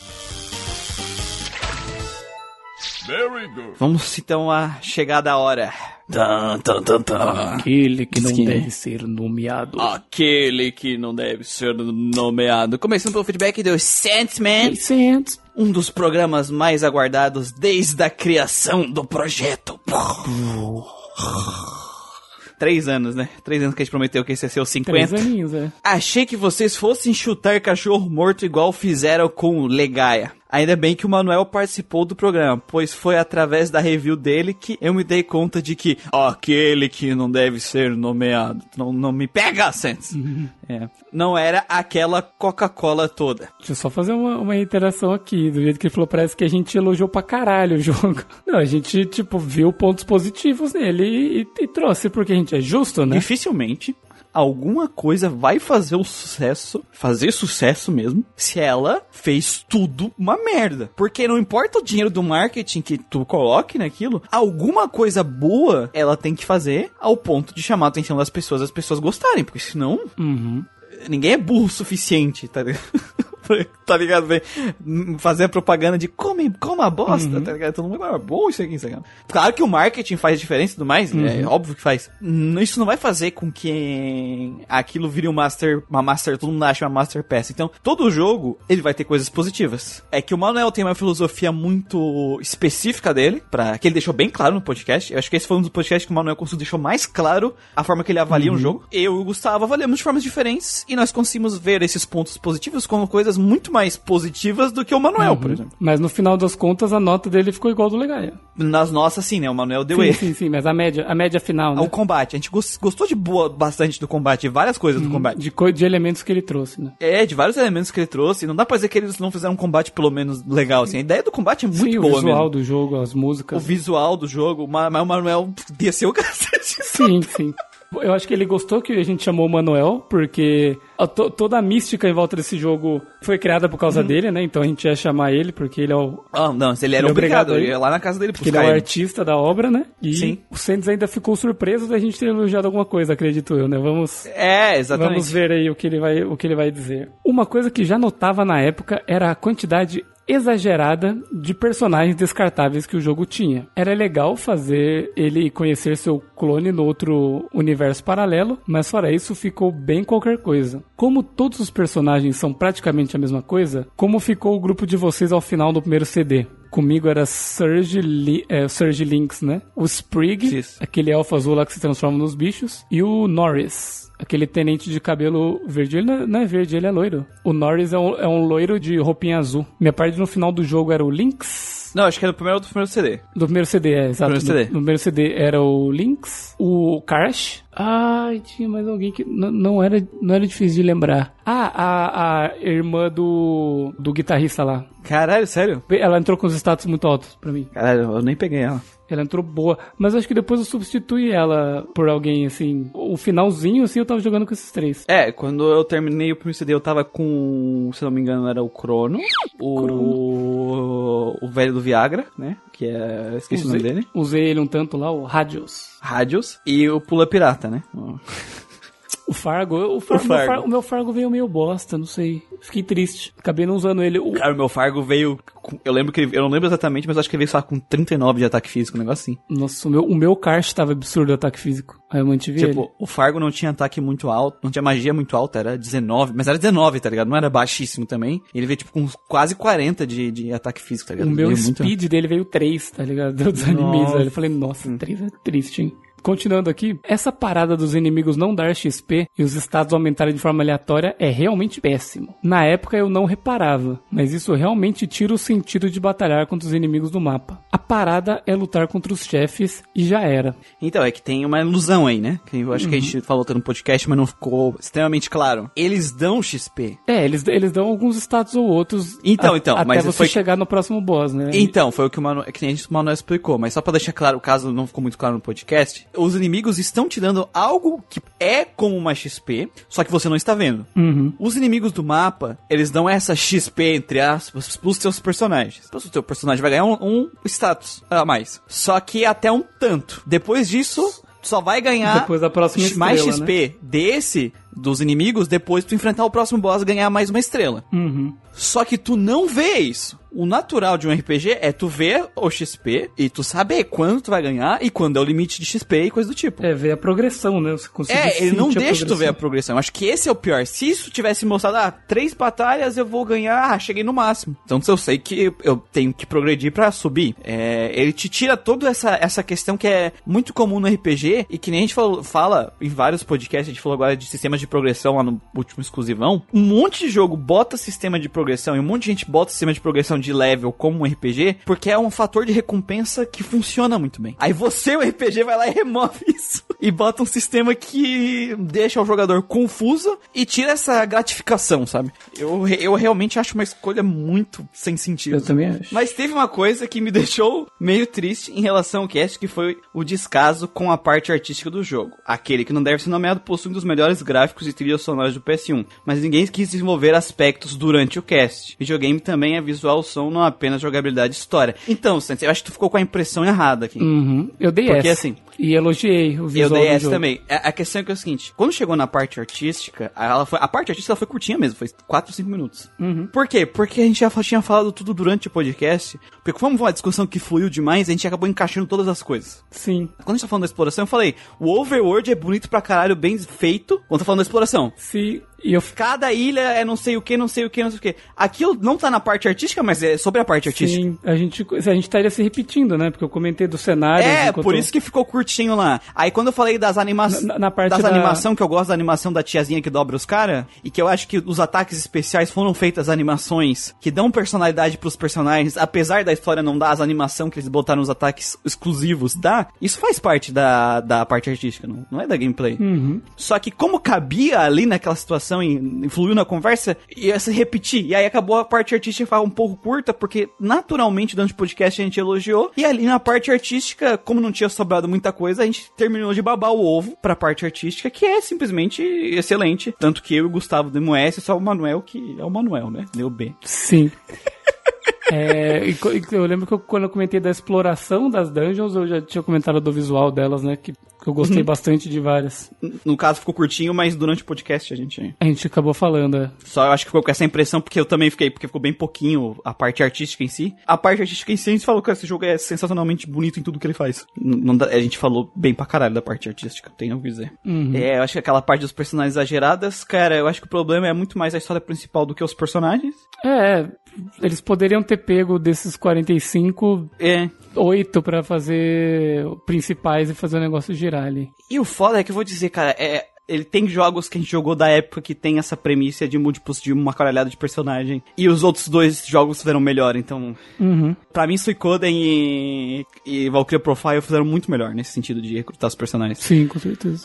[SPEAKER 1] Vamos então à chegada a hora. Tan, tan, tan, tan.
[SPEAKER 2] Aquele que não
[SPEAKER 1] Skin.
[SPEAKER 2] deve ser nomeado.
[SPEAKER 1] Aquele que não deve ser nomeado. Começando pelo feedback do Sandman,
[SPEAKER 2] 600.
[SPEAKER 1] um dos programas mais aguardados desde a criação do projeto. Três anos, né? Três anos que a gente prometeu que esse ia ser o
[SPEAKER 2] Três
[SPEAKER 1] 50.
[SPEAKER 2] aninhos, é.
[SPEAKER 1] Achei que vocês fossem chutar cachorro morto igual fizeram com o Legaia. Ainda bem que o Manuel participou do programa, pois foi através da review dele que eu me dei conta de que aquele que não deve ser nomeado. Não, não me pega, Santos. É. Não era aquela Coca-Cola toda.
[SPEAKER 2] Deixa eu só fazer uma, uma reiteração aqui. Do jeito que ele falou, parece que a gente elogiou pra caralho o jogo. Não, a gente, tipo, viu pontos positivos nele e, e- e trouxe, porque a gente é justo, né?
[SPEAKER 1] Dificilmente alguma coisa vai fazer o sucesso, fazer sucesso mesmo, se ela fez tudo uma merda. Porque não importa o dinheiro do marketing que tu coloque naquilo, alguma coisa boa ela tem que fazer ao ponto de chamar a atenção das pessoas, as pessoas gostarem, porque senão
[SPEAKER 2] Uhum.
[SPEAKER 1] ninguém é burro o suficiente, tá ligado? tá ligado? Vem Fazer a propaganda de come, coma bosta, tá ligado? Todo mundo é bom isso aqui, isso aqui. Claro que o marketing faz diferença e tudo mais, é óbvio que faz. Isso não vai fazer com que aquilo vire um master, uma master, todo mundo acha uma master peça. Então, todo jogo, ele vai ter coisas positivas. É que o Manuel tem uma filosofia muito específica dele, para que ele deixou bem claro no podcast. Eu acho que esse foi um dos podcasts que o Manuel Consul deixou mais claro a forma que ele avalia um jogo. Eu e o Gustavo avaliamos de formas diferentes e nós conseguimos ver esses pontos positivos como coisas muito mais positivas do que o Manuel, por exemplo.
[SPEAKER 2] Mas no final das contas, a nota dele ficou igual do Legaia.
[SPEAKER 1] Nas nossas, sim, né? O Manuel deu
[SPEAKER 2] Sim,
[SPEAKER 1] erro.
[SPEAKER 2] sim, sim, mas a média, a média final, né?
[SPEAKER 1] O combate, a gente gos- gostou de boa bastante do combate, várias coisas do combate.
[SPEAKER 2] De, co- de elementos que ele trouxe, né?
[SPEAKER 1] É, de vários elementos que ele trouxe. Não dá pra dizer que eles não fizeram um combate pelo menos legal, assim. A ideia do combate é muito
[SPEAKER 2] sim,
[SPEAKER 1] boa
[SPEAKER 2] o visual
[SPEAKER 1] mesmo.
[SPEAKER 2] do jogo, as
[SPEAKER 1] O
[SPEAKER 2] músicas.
[SPEAKER 1] visual do jogo, mas mas o Manuel desceu o cacete.
[SPEAKER 2] Sim, sim. Eu acho que ele gostou que a gente chamou o Manuel, porque a to- toda a mística em volta desse jogo foi criada por
[SPEAKER 1] Uhum.
[SPEAKER 2] causa dele, né? Então a gente ia chamar ele, porque ele é o,
[SPEAKER 1] Ah, não, se ele era
[SPEAKER 2] Ele é
[SPEAKER 1] obrigado,
[SPEAKER 2] obrigado aí.
[SPEAKER 1] ia lá na casa dele
[SPEAKER 2] porque ele é o
[SPEAKER 1] ele.
[SPEAKER 2] artista da obra, né? E
[SPEAKER 1] Sim.
[SPEAKER 2] o Sands ainda ficou surpreso da gente ter elogiado alguma coisa, acredito eu, né? Vamos,
[SPEAKER 1] É, exatamente.
[SPEAKER 2] vamos ver aí o que, ele vai, o que ele vai dizer. Uma coisa que já notava na época era a quantidade exagerada de personagens descartáveis que o jogo tinha. Era legal fazer ele conhecer seu clone no outro universo paralelo, mas fora isso ficou bem qualquer coisa. Como todos os personagens são praticamente a mesma coisa, como ficou o grupo de vocês ao final do primeiro CD? Comigo era Surge, Li é, Surge Lynx, né? O Sprig,
[SPEAKER 1] Isso.
[SPEAKER 2] aquele elfo azul lá que se transforma nos bichos, e o Norris. Aquele tenente de cabelo verde. Ele não é- não é verde, ele é loiro. O Norris é um, é um loiro de roupinha azul. Minha parte no final do jogo era o Lynx.
[SPEAKER 1] Não, acho que era do primeiro do primeiro CD.
[SPEAKER 2] Do primeiro CD, é, exato.
[SPEAKER 1] Primeiro
[SPEAKER 2] Do-
[SPEAKER 1] CD.
[SPEAKER 2] Do, primeiro CD era o Lynx, o Karsh. Ai, tinha mais alguém que não era, não era difícil de lembrar. Ah, a, a irmã do, do guitarrista lá.
[SPEAKER 1] Caralho, sério?
[SPEAKER 2] Ela entrou com os status muito altos pra mim.
[SPEAKER 1] Caralho, eu nem peguei ela.
[SPEAKER 2] Ela entrou boa, mas acho que depois eu substituí ela por alguém assim. O finalzinho, assim, eu tava jogando com esses três.
[SPEAKER 1] É, quando eu terminei o primeiro CD, eu tava com, se não me engano, era o Crono, o, o velho do Viagra, né? Que é, esqueci o nome dele.
[SPEAKER 2] Usei ele um tanto lá, o Radios.
[SPEAKER 1] Rádios e o Pula Pirata, né?
[SPEAKER 2] O Fargo, o, Far-
[SPEAKER 1] O Fargo.
[SPEAKER 2] meu Far- o meu Fargo veio meio bosta, não sei. Fiquei triste. Acabei não usando ele. O-
[SPEAKER 1] Cara, o meu Fargo veio. com- eu lembro que ele, eu não lembro exatamente, mas acho que ele veio só com 39 de ataque físico, um negócio assim.
[SPEAKER 2] Nossa, o meu, o meu tava absurdo o ataque físico. Aí eu mantive ele.
[SPEAKER 1] Tipo, o Fargo não tinha ataque muito alto, não tinha magia muito alta, era 19, mas era 19, tá ligado? Não era baixíssimo também. Ele veio, tipo, com quase 40 de, de ataque físico, tá ligado?
[SPEAKER 2] O meu
[SPEAKER 1] Veio muito-
[SPEAKER 2] speed dele veio 3, tá ligado? Eu desanimei, velho. Eu falei, nossa, 3 é triste, hein? Continuando aqui, essa parada dos inimigos não dar XP e os estados aumentarem de forma aleatória é realmente péssimo. Na época eu não reparava, mas isso realmente tira o sentido de batalhar contra os inimigos do mapa. A parada é lutar contra os chefes e já era.
[SPEAKER 1] Então, é que tem uma ilusão aí, né? Que eu acho que a
[SPEAKER 2] Uhum.
[SPEAKER 1] gente falou no podcast, mas não ficou extremamente claro. Eles dão XP.
[SPEAKER 2] É, eles, eles dão alguns status ou outros
[SPEAKER 1] Então,
[SPEAKER 2] a-
[SPEAKER 1] então,
[SPEAKER 2] até
[SPEAKER 1] mas
[SPEAKER 2] você
[SPEAKER 1] foi-
[SPEAKER 2] chegar no próximo boss, né?
[SPEAKER 1] Então, foi o que o Manuel, que nem a gente- o Manuel explicou, mas só pra deixar claro, caso não ficou muito claro no podcast, os inimigos estão te dando algo que é como uma XP, só que você não está vendo.
[SPEAKER 2] Uhum.
[SPEAKER 1] Os inimigos do mapa, eles dão essa XP, entre aspas, pros seus personagens. Então, o teu personagem vai ganhar um, um status a mais. Só que até um tanto. Depois disso, só vai ganhar
[SPEAKER 2] Depois da próxima
[SPEAKER 1] mais
[SPEAKER 2] estrela, né?
[SPEAKER 1] XP desse dos inimigos depois tu enfrentar o próximo boss e ganhar mais uma estrela.
[SPEAKER 2] Uhum.
[SPEAKER 1] Só que tu não vê isso. O natural de um RPG é tu ver o XP e tu saber quando tu vai ganhar e quando é o limite de XP e coisa do tipo.
[SPEAKER 2] É, ver a progressão, né? Você conseguir
[SPEAKER 1] É, ele não deixa tu ver a
[SPEAKER 2] progressão.
[SPEAKER 1] Acho que esse é o pior. Se isso tivesse mostrado, ah, três batalhas eu vou ganhar, ah, cheguei no máximo. Então eu sei que eu tenho que progredir pra subir. É, ele te tira toda essa, essa questão que é muito comum no RPG e que nem a gente falou- fala em vários podcasts, a gente falou agora de sistemas de progressão lá no último exclusivão. Um monte de jogo bota sistema de progressão e um monte de gente bota sistema de progressão de level como um RPG porque é um fator de recompensa que funciona muito bem. Aí você, o RPG, vai lá e remove isso e bota um sistema que deixa o jogador confuso e tira essa gratificação, sabe? Eu, eu realmente acho uma escolha muito sem sentido.
[SPEAKER 2] Eu também acho.
[SPEAKER 1] Mas teve uma coisa que me deixou meio triste em relação ao cast, que foi o descaso com a parte artística do jogo. Aquele que não deve ser nomeado possui um dos melhores gráficos e trilhas sonoras do PS1, mas ninguém quis desenvolver aspectos durante o cast. Videogame também é visual som, não apenas jogabilidade e história. Então, Santos, eu acho que tu ficou com a impressão errada aqui.
[SPEAKER 2] Uhum. Eu dei
[SPEAKER 1] Porque
[SPEAKER 2] essa.
[SPEAKER 1] assim,
[SPEAKER 2] E elogiei o
[SPEAKER 1] eu
[SPEAKER 2] visual
[SPEAKER 1] dei
[SPEAKER 2] do
[SPEAKER 1] essa também. A, a questão é que é o seguinte: quando chegou na parte artística, ela foi, a parte artística ela foi curtinha mesmo, foi 4 ou 5 minutos.
[SPEAKER 2] Uhum.
[SPEAKER 1] Por quê? Porque a gente já tinha falado tudo durante o podcast. Porque como foi uma discussão que fluiu demais, a gente acabou encaixando todas as coisas.
[SPEAKER 2] Sim.
[SPEAKER 1] Quando a gente tá falando da exploração, eu falei: o overworld é bonito pra caralho, bem feito. Quando tá falando da exploração.
[SPEAKER 2] E eu
[SPEAKER 1] Cada ilha é não sei o que, não sei o que, não sei o que. Aquilo não tá na parte artística, mas é sobre a parte artística.
[SPEAKER 2] Sim, a gente, a gente estaria se repetindo, né? Porque eu comentei do cenário.
[SPEAKER 1] É, por isso que ficou curtinho lá. Aí quando eu falei das animações.
[SPEAKER 2] Na- na parte
[SPEAKER 1] das
[SPEAKER 2] da-
[SPEAKER 1] animação, que eu gosto da animação da tiazinha que dobra os caras, e que eu acho que os ataques especiais foram feitas animações que dão personalidade pros personagens, apesar da história não dar as animações que eles botaram nos ataques exclusivos, dá. Isso faz parte da, da parte artística, não, não é da gameplay.
[SPEAKER 2] Uhum.
[SPEAKER 1] Só que como cabia ali naquela situação e influiu na conversa, ia se repetir. E aí acabou a parte artística um pouco curta, porque naturalmente durante o podcast a gente elogiou. E ali na parte artística, como não tinha sobrado muita coisa, a gente terminou de babar o ovo pra parte artística, que é simplesmente excelente. Tanto que eu e o Gustavo demos S, só o Manuel que é o Manuel, né? Deu B.
[SPEAKER 2] Sim. É, e e eu lembro que eu- quando eu comentei da exploração das dungeons, eu já tinha comentado do visual delas, né? Que, que eu gostei
[SPEAKER 1] Uhum.
[SPEAKER 2] bastante de várias.
[SPEAKER 1] No caso ficou curtinho, mas durante o podcast a gente
[SPEAKER 2] A gente acabou falando, é.
[SPEAKER 1] Só eu acho que ficou com essa impressão, porque eu também fiquei, porque ficou bem pouquinho a parte artística em si. A parte artística em si, a gente falou que esse jogo é sensacionalmente bonito em tudo que ele faz. Não a gente falou bem pra caralho da parte artística, tenho que dizer. É, eu acho que aquela parte dos personagens exageradas, cara, eu acho que o problema é muito mais a história principal do que os personagens.
[SPEAKER 2] É, eles poderiam ter pego desses 45,
[SPEAKER 1] É.
[SPEAKER 2] 8 pra fazer principais e fazer o negócio girar ali.
[SPEAKER 1] E o foda é que eu vou dizer, cara, é. Ele tem jogos que a gente jogou da época que tem essa premissa de múltiplos de uma caralhada de personagem. E os outros dois jogos fizeram melhor, então.
[SPEAKER 2] Uhum.
[SPEAKER 1] Pra mim, Suicoden e, e Valkyria Profile fizeram muito melhor nesse sentido de recrutar os personagens.
[SPEAKER 2] Sim, com certeza.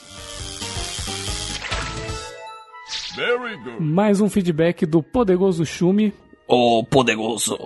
[SPEAKER 3] Very good.
[SPEAKER 2] Mais um feedback do Poderoso Chume.
[SPEAKER 1] O poderoso.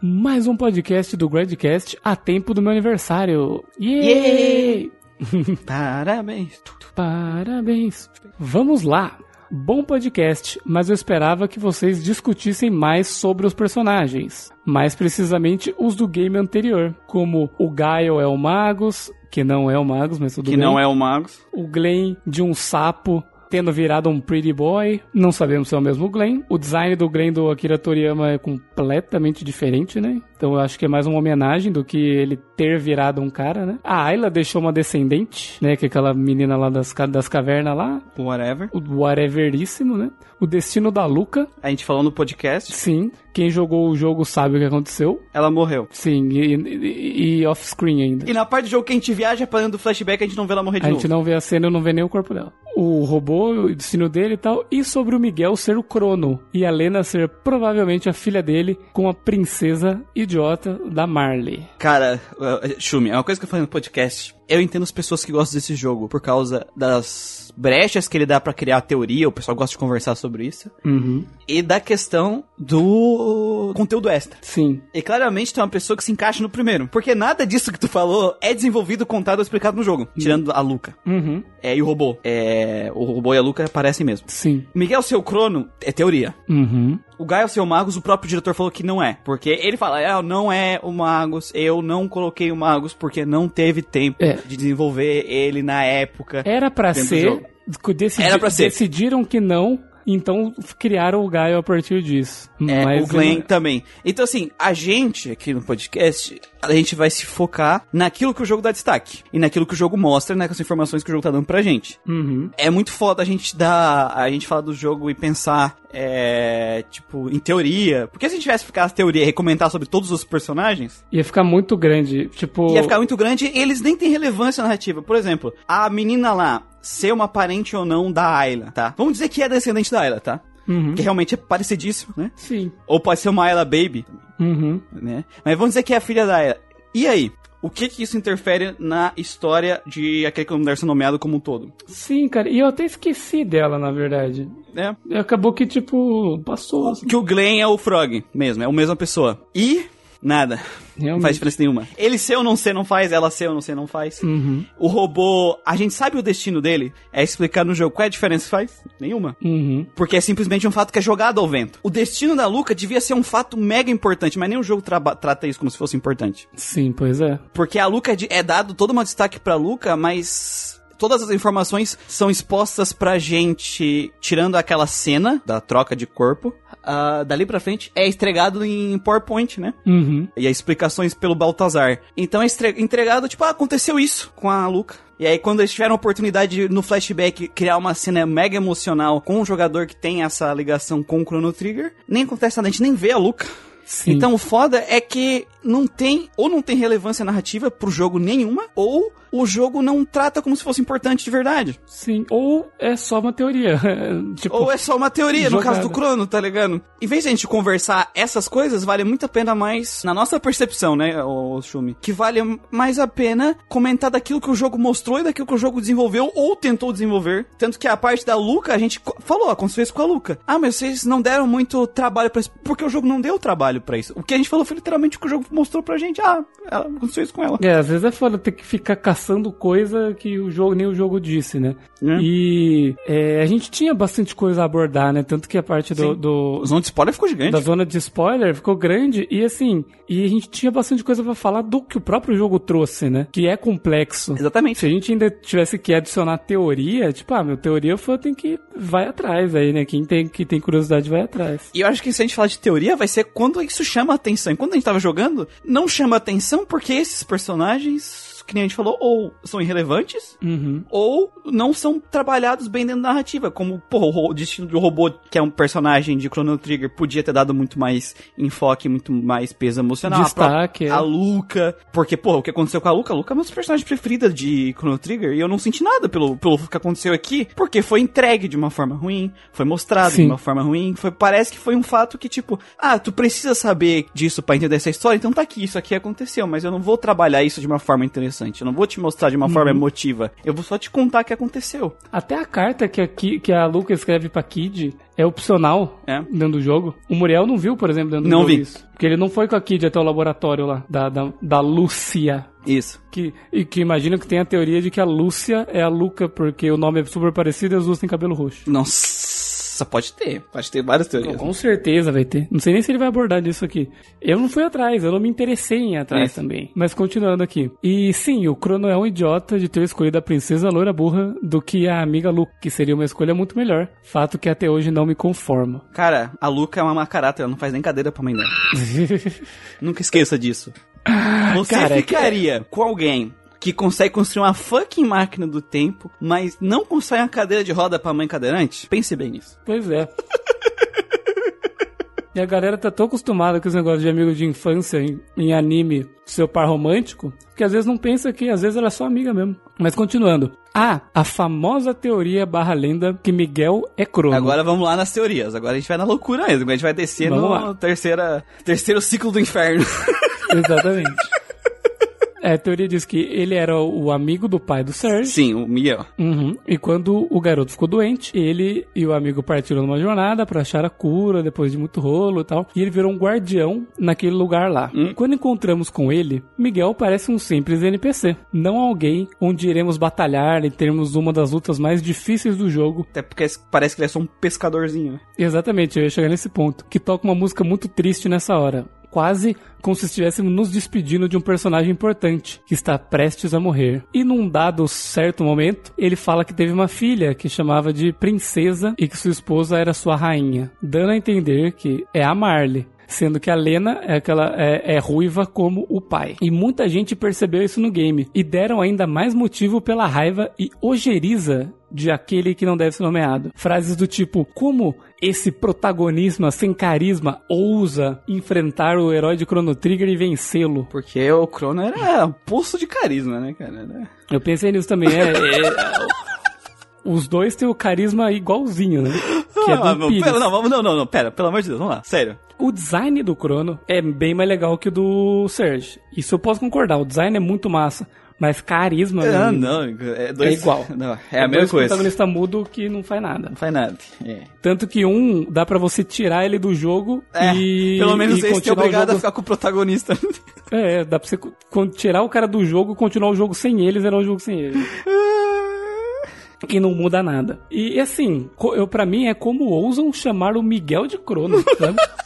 [SPEAKER 2] Mais um podcast do Gradcast a tempo do meu aniversário. Yay!
[SPEAKER 1] Parabéns.
[SPEAKER 2] Parabéns. Vamos lá. Bom podcast, mas eu esperava que vocês discutissem mais sobre os personagens. Mais precisamente os do game anterior, como o Gaio é o Magus, que não é o Magus, mas tudo
[SPEAKER 1] Que
[SPEAKER 2] bem.
[SPEAKER 1] não é o Magos.
[SPEAKER 2] O Glenn de um sapo tendo virado um pretty boy. Não sabemos se é o mesmo Glenn. O design do Glenn do Akira Toriyama é completamente diferente, né? Então eu acho que é mais uma homenagem do que ele ter virado um cara, né? A Ayla deixou uma descendente, né? Que é aquela menina lá das, das cavernas lá.
[SPEAKER 1] Whatever.
[SPEAKER 2] O whateveríssimo, né? O destino da Luca.
[SPEAKER 1] A gente falou no podcast.
[SPEAKER 2] Sim. Quem jogou o jogo sabe o que aconteceu.
[SPEAKER 1] Ela morreu.
[SPEAKER 2] Sim. E, e- e off-screen ainda.
[SPEAKER 1] E na parte do jogo que a gente viaja pra dentro do flashback, a gente não vê ela morrer de
[SPEAKER 2] A
[SPEAKER 1] novo.
[SPEAKER 2] gente não vê a cena não vê nem o corpo dela. O robô, o destino dele e tal. E sobre o Miguel ser o Crono. E a Lena ser provavelmente a filha dele com a princesa idiota da Marley.
[SPEAKER 1] Cara, uh, Shumi, é uma coisa que eu falei no podcast. Eu entendo as pessoas que gostam desse jogo por causa das brechas que ele dá pra criar a teoria, o pessoal gosta de conversar sobre isso,
[SPEAKER 2] Uhum.
[SPEAKER 1] e da questão do conteúdo extra.
[SPEAKER 2] Sim.
[SPEAKER 1] E claramente é uma pessoa que se encaixa no primeiro. Porque nada disso que tu falou é desenvolvido, contado ou explicado no jogo. Tirando a Luca.
[SPEAKER 2] Uhum.
[SPEAKER 1] É, e o robô. É, o robô e a Luca aparecem mesmo.
[SPEAKER 2] Sim.
[SPEAKER 1] Miguel Seu Crono é teoria.
[SPEAKER 2] Uhum.
[SPEAKER 1] O Gaio Seu Magus, o próprio diretor falou que não é. Porque ele fala, ah, não é o Magus, eu não coloquei o Magus porque não teve tempo
[SPEAKER 2] É.
[SPEAKER 1] de desenvolver ele na época.
[SPEAKER 2] Era
[SPEAKER 1] do
[SPEAKER 2] ser
[SPEAKER 1] ser.
[SPEAKER 2] decidiram que não, então criaram o Gaio a partir disso.
[SPEAKER 1] É,
[SPEAKER 2] Mas
[SPEAKER 1] o Glenn
[SPEAKER 2] eu-
[SPEAKER 1] também. Então, assim, a gente aqui no podcast, a gente vai se focar naquilo que o jogo dá destaque. E naquilo que o jogo mostra, né? Com as informações que o jogo tá dando pra gente.
[SPEAKER 2] Uhum.
[SPEAKER 1] É muito foda a gente dar. A gente falar do jogo e pensar, é. Tipo, em teoria. Porque se a gente tivesse ficar a teoria e comentar sobre todos os personagens,
[SPEAKER 2] Ia ficar muito grande. Tipo.
[SPEAKER 1] ia ficar muito grande e eles nem têm relevância narrativa. Por exemplo, a menina lá ser uma parente ou não da Ayla, tá? Vamos dizer que é descendente da Ayla, tá?
[SPEAKER 2] Uhum.
[SPEAKER 1] Que realmente é parecidíssimo, né?
[SPEAKER 2] Sim.
[SPEAKER 1] Ou pode ser uma Ayla Baby,
[SPEAKER 2] Uhum.
[SPEAKER 1] né? Mas vamos dizer que é a filha da Ayla. E aí? O que que isso interfere na história de aquele universo nomeado como um todo?
[SPEAKER 2] Sim, cara. E eu até esqueci dela, na verdade. E Acabou que, tipo, passou. assim.
[SPEAKER 1] Que o Glenn é o Frog mesmo, é a mesma pessoa. E nada. Não
[SPEAKER 2] Realmente.
[SPEAKER 1] faz diferença nenhuma. Ele ser ou não ser não faz, ela ser ou não ser não faz.
[SPEAKER 2] Uhum.
[SPEAKER 1] O robô, a gente sabe o destino dele, é explicado no jogo. Qual é a diferença que faz? Nenhuma.
[SPEAKER 2] Uhum.
[SPEAKER 1] Porque é simplesmente um fato que é jogado ao vento. O destino da Luca devia ser um fato mega importante, mas nem o jogo traba- trata isso como se fosse importante.
[SPEAKER 2] Sim, pois é.
[SPEAKER 1] Porque a Luca é, de- é dado todo um destaque pra Luca, mas todas as informações são expostas pra gente, tirando aquela cena da troca de corpo. Ah, dali pra frente é entregado em PowerPoint, né?
[SPEAKER 2] Uhum.
[SPEAKER 1] E as explicações pelo Baltazar. Então é entregado, tipo, ah, aconteceu isso com a Luca. E aí, quando eles tiveram a oportunidade de, no flashback, criar uma cena mega emocional com um jogador que tem essa ligação com o Chrono Trigger, nem acontece nada, a gente nem vê a Luca.
[SPEAKER 2] Sim.
[SPEAKER 1] Então o foda é que não tem, ou não tem relevância narrativa pro jogo nenhuma, ou o jogo não trata como se fosse importante de verdade.
[SPEAKER 2] Sim. Ou é só uma teoria. tipo,
[SPEAKER 1] Ou é só uma teoria, no
[SPEAKER 2] jogada.
[SPEAKER 1] caso do Crono, tá ligado? Em vez de a gente conversar essas coisas, vale muito a pena mais, na nossa percepção, né, o Shumi, que vale mais a pena comentar daquilo que o jogo mostrou e daquilo que o jogo desenvolveu ou tentou desenvolver. Tanto que a parte da Luca, a gente falou, aconteceu isso com a Luca. Ah, mas vocês não deram muito trabalho pra isso, porque o jogo não deu trabalho pra isso. O que a gente falou foi literalmente o que o jogo mostrou pra gente. Ah, ela, aconteceu isso com ela.
[SPEAKER 2] É, às vezes é foda ter que ficar caçando coisa que o jogo nem o jogo disse, né?
[SPEAKER 1] É.
[SPEAKER 2] E é, a gente tinha bastante coisa a abordar, né? Tanto que a parte do,
[SPEAKER 1] Sim.
[SPEAKER 2] do-
[SPEAKER 1] O zona de spoiler ficou gigante.
[SPEAKER 2] da zona de spoiler ficou grande e assim, e a gente tinha bastante coisa pra falar do que o próprio jogo trouxe, né? Que é complexo.
[SPEAKER 1] Exatamente.
[SPEAKER 2] Se a gente ainda tivesse que adicionar teoria, tipo, ah, meu teoria foi tem que vai atrás aí, né? Quem tem que tem curiosidade vai atrás.
[SPEAKER 1] E eu acho que se a gente falar de teoria, vai ser quando isso chama atenção. E quando a gente tava jogando, não chama atenção porque esses personagens, que nem a gente falou, ou são irrelevantes,
[SPEAKER 2] Uhum.
[SPEAKER 1] ou não são trabalhados bem dentro da narrativa. Como, porra, o destino do robô, que é um personagem de Chrono Trigger, podia ter dado muito mais enfoque, muito mais peso emocional.
[SPEAKER 2] Destaque,
[SPEAKER 1] a,
[SPEAKER 2] é.
[SPEAKER 1] a Luca. Porque, porra, o que aconteceu com a Luca? A Luca é uma das personagens preferidas de Chrono Trigger. E eu não senti nada pelo, pelo que aconteceu aqui, porque foi entregue de uma forma ruim, foi mostrado
[SPEAKER 2] Sim.
[SPEAKER 1] de uma forma ruim. Foi, parece que foi um fato que, tipo, ah, tu precisa saber disso pra entender essa história, então tá aqui, isso aqui aconteceu, mas eu não vou trabalhar isso de uma forma interessante. Eu não vou te mostrar de uma forma
[SPEAKER 2] Uhum.
[SPEAKER 1] emotiva. Eu vou só te contar o que aconteceu.
[SPEAKER 2] Até a carta que a, Ki- que a Luca escreve pra Kid é opcional
[SPEAKER 1] É.
[SPEAKER 2] dentro do jogo. O Muriel não viu, por exemplo, dentro do
[SPEAKER 1] Não
[SPEAKER 2] jogo
[SPEAKER 1] vi.
[SPEAKER 2] isso. Porque ele não foi com a Kid até o laboratório lá, da, da, da Lúcia.
[SPEAKER 1] Isso.
[SPEAKER 2] Que, e que imagina que tem a teoria de que a Lúcia é a Luca, porque o nome é super parecido e as duas têm cabelo roxo.
[SPEAKER 1] Nossa, pode ter. Pode ter várias teorias.
[SPEAKER 2] Com certeza vai ter. Não sei nem se ele vai abordar disso aqui. Eu não fui atrás, eu não me interessei em ir atrás
[SPEAKER 1] Isso.
[SPEAKER 2] também. Mas continuando aqui. E sim, o Crono é um idiota de ter escolhido a princesa loira burra do que a amiga Luke, que seria uma escolha muito melhor. Fato que até hoje não me conforma.
[SPEAKER 1] Cara, a Luca é uma macarata, ela não faz nem cadeira pra mãe dela. Nunca esqueça disso. Você
[SPEAKER 2] Cara, é que-
[SPEAKER 1] ficaria com alguém que consegue construir uma fucking máquina do tempo, mas não constrói uma cadeira de roda pra mãe cadeirante? Pense bem nisso.
[SPEAKER 2] Pois é. E a galera tá tão acostumada com os negócios de amigo de infância em, em anime, seu par romântico, que às vezes não pensa que às vezes ela é só amiga mesmo. Mas continuando. Ah, a famosa teoria barra lenda que Miguel é crono.
[SPEAKER 1] Agora vamos lá nas teorias. Agora a gente vai na loucura mesmo. A gente vai descer
[SPEAKER 2] Vamos
[SPEAKER 1] no
[SPEAKER 2] lá.
[SPEAKER 1] terceira, terceiro ciclo do inferno.
[SPEAKER 2] Exatamente. É, a teoria diz que ele era o amigo do pai do Serge.
[SPEAKER 1] Sim, o Miguel.
[SPEAKER 2] Uhum. E quando o garoto ficou doente, ele e o amigo partiram numa jornada pra achar a cura depois de muito rolo e tal. E ele virou um guardião naquele lugar lá. Quando encontramos com ele, Miguel parece um simples NPC, não alguém onde iremos batalhar e termos uma das lutas mais difíceis do jogo.
[SPEAKER 1] Até porque parece que ele é só um pescadorzinho.
[SPEAKER 2] Exatamente, eu ia chegar nesse ponto. Que toca uma música muito triste nessa hora. Quase como se estivéssemos nos despedindo de um personagem importante que está prestes a morrer. E num dado certo momento, ele fala que teve uma filha que chamava de princesa e que sua esposa era sua rainha, dando a entender que é a Marley sendo que a Lena é aquela é, é, ruiva como o pai. E muita gente percebeu isso no game e deram ainda mais motivo pela raiva e ojeriza de aquele que não deve ser nomeado. Frases do tipo: como esse protagonista sem carisma ousa enfrentar o herói de Chrono Trigger e vencê-lo?
[SPEAKER 1] Porque o Chrono era um poço de carisma, né, cara?
[SPEAKER 2] Eu pensei nisso também. É, é, os dois têm o carisma igualzinho, né?
[SPEAKER 1] Que é do ah, não, pera, não, não, não, não, pera, pelo amor de Deus, vamos lá, sério.
[SPEAKER 2] O design do Chrono é bem mais legal que o do Surge. Isso eu posso concordar, o design é muito massa. Mas carisma.
[SPEAKER 1] Ah, não, é, dois,
[SPEAKER 2] é igual.
[SPEAKER 1] Não, é, a mesma coisa.
[SPEAKER 2] protagonista mudo que não faz nada.
[SPEAKER 1] Não faz nada. É.
[SPEAKER 2] Tanto que um dá para você tirar ele do jogo
[SPEAKER 1] é,
[SPEAKER 2] e.
[SPEAKER 1] Pelo menos
[SPEAKER 2] e
[SPEAKER 1] esse é obrigado jogo... a ficar com o protagonista.
[SPEAKER 2] É, dá pra você tirar o cara do jogo e continuar o jogo sem ele, zerar o jogo sem ele. e não muda nada. E assim, eu para mim é como ousam chamar o Miguel de Crono, sabe?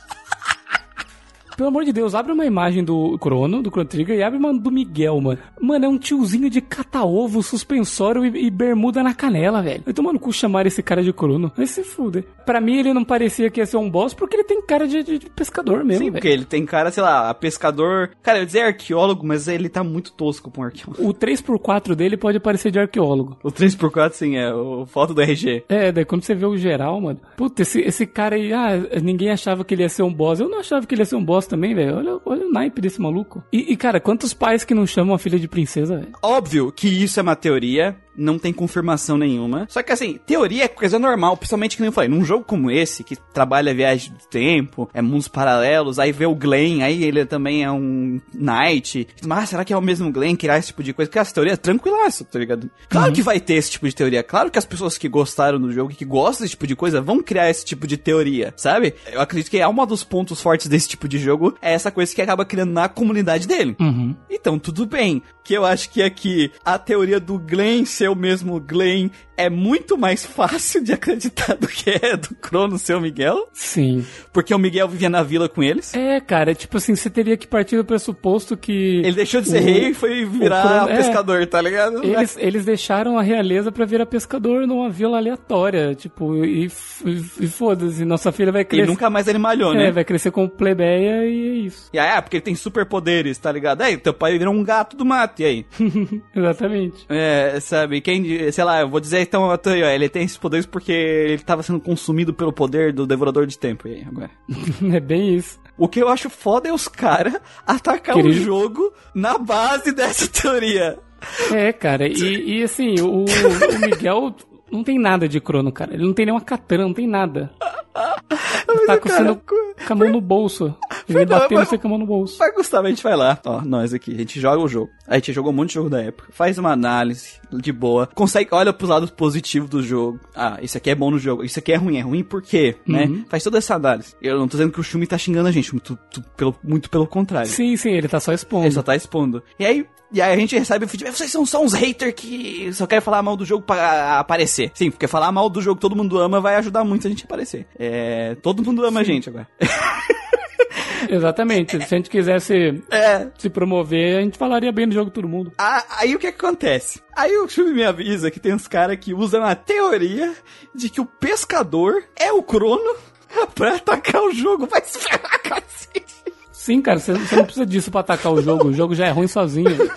[SPEAKER 2] pelo amor de Deus, abre uma imagem do Crono, do Chrono Trigger, e abre uma do Miguel, mano. Mano, é um tiozinho de cata-ovo, suspensório e, e, bermuda na canela, velho. Eu tô, mano, com chamar esse cara de Crono. Vai se fuder. Pra mim, ele não parecia que ia ser um boss porque ele tem cara de, de, de pescador mesmo,
[SPEAKER 1] Sim, porque ele tem cara, sei lá, pescador... Cara, eu ia dizer arqueólogo, mas ele tá muito tosco pra um arqueólogo.
[SPEAKER 2] O 3x4 dele pode parecer de arqueólogo.
[SPEAKER 1] O 3x4, sim, é o foto do RG.
[SPEAKER 2] É, daí quando você vê o geral, mano... Puta, esse, esse cara aí, ah, ninguém achava que ele ia ser um boss. Eu não achava que ele ia ser um boss também, velho. Olha, olha o naipe desse maluco. E, e, cara, quantos pais que não chamam a filha de princesa, velho?
[SPEAKER 1] Óbvio que isso é uma teoria, não tem confirmação nenhuma. Só que assim, teoria é coisa normal, principalmente que nem eu falei, num jogo como esse, que trabalha viagem do tempo, é mundos paralelos, aí vê o Glenn, aí ele também é um Knight. Mas será que é o mesmo Glenn criar esse tipo de coisa? Porque essa teoria é tranquilaça, tá ligado? Claro uhum. que vai ter esse tipo de teoria. Claro que as pessoas que gostaram do jogo, que gostam desse tipo de coisa, vão criar esse tipo de teoria, sabe? Eu acredito que é um dos pontos fortes desse tipo de jogo, é essa coisa que acaba criando na comunidade dele.
[SPEAKER 2] Uhum.
[SPEAKER 1] Então, tudo bem. Que eu acho que aqui a teoria do Glenn ser o mesmo Glenn é muito mais fácil de acreditar do que é do Crono ser o Miguel.
[SPEAKER 2] Sim.
[SPEAKER 1] Porque o Miguel vivia na vila com eles.
[SPEAKER 2] É, cara, tipo assim, você teria que partir do pressuposto que.
[SPEAKER 1] Ele deixou de ser o, rei e foi virar Crono, é. pescador, é, tá ligado?
[SPEAKER 2] Eles, eles deixaram a realeza pra virar pescador numa vila aleatória. Tipo, e, e, e foda-se, nossa filha vai crescer.
[SPEAKER 1] E nunca mais ele malhou, né?
[SPEAKER 2] É, vai crescer como plebeia e é isso.
[SPEAKER 1] E aí, é, porque ele tem superpoderes, tá ligado? Aí, teu pai virou um gato do mato, e aí?
[SPEAKER 2] Exatamente.
[SPEAKER 1] É, sabe, quem, sei lá, eu vou dizer então, ele tem esses poderes porque ele tava sendo consumido pelo poder do devorador de tempo. E aí, agora?
[SPEAKER 2] é bem isso.
[SPEAKER 1] O que eu acho foda é os caras atacar o jogo na base dessa teoria.
[SPEAKER 2] É, cara, e, e assim, o, o Miguel não tem nada de crono, cara. Ele não tem nenhuma katana, não tem nada. tá com, cara, com a mão no bolso. Ele batendo sem com a mão no bolso.
[SPEAKER 1] Vai, Gustavo, a gente vai lá. Ó, nós aqui. A gente joga o jogo. A gente jogou um monte de jogo da época. Faz uma análise de boa. Consegue, olha pros lados positivos do jogo. Ah, isso aqui é bom no jogo. Isso aqui é ruim. É ruim por quê? Né? Uhum. Né? Faz toda essa análise. Eu não tô dizendo que o Shumi tá xingando a gente. Muito, pelo, muito pelo contrário.
[SPEAKER 2] Sim, sim. Ele tá só expondo.
[SPEAKER 1] Ele só tá expondo. E aí, e aí a gente recebe o feedback, vocês são só uns haters que só querem falar mal do jogo para aparecer. Sim, porque falar mal do jogo que todo mundo ama vai ajudar muito a gente a aparecer. É, todo mundo ama Sim. a gente agora.
[SPEAKER 2] Exatamente. Se a gente quisesse é. se promover, a gente falaria bem do jogo todo mundo.
[SPEAKER 1] Aí o que, que acontece? Aí o filme me avisa que tem uns caras que usam a teoria de que o pescador é o crono pra atacar o jogo. Vai se ferrar, cacete.
[SPEAKER 2] Sim, cara, você, não precisa disso pra atacar o jogo. O jogo já é ruim sozinho.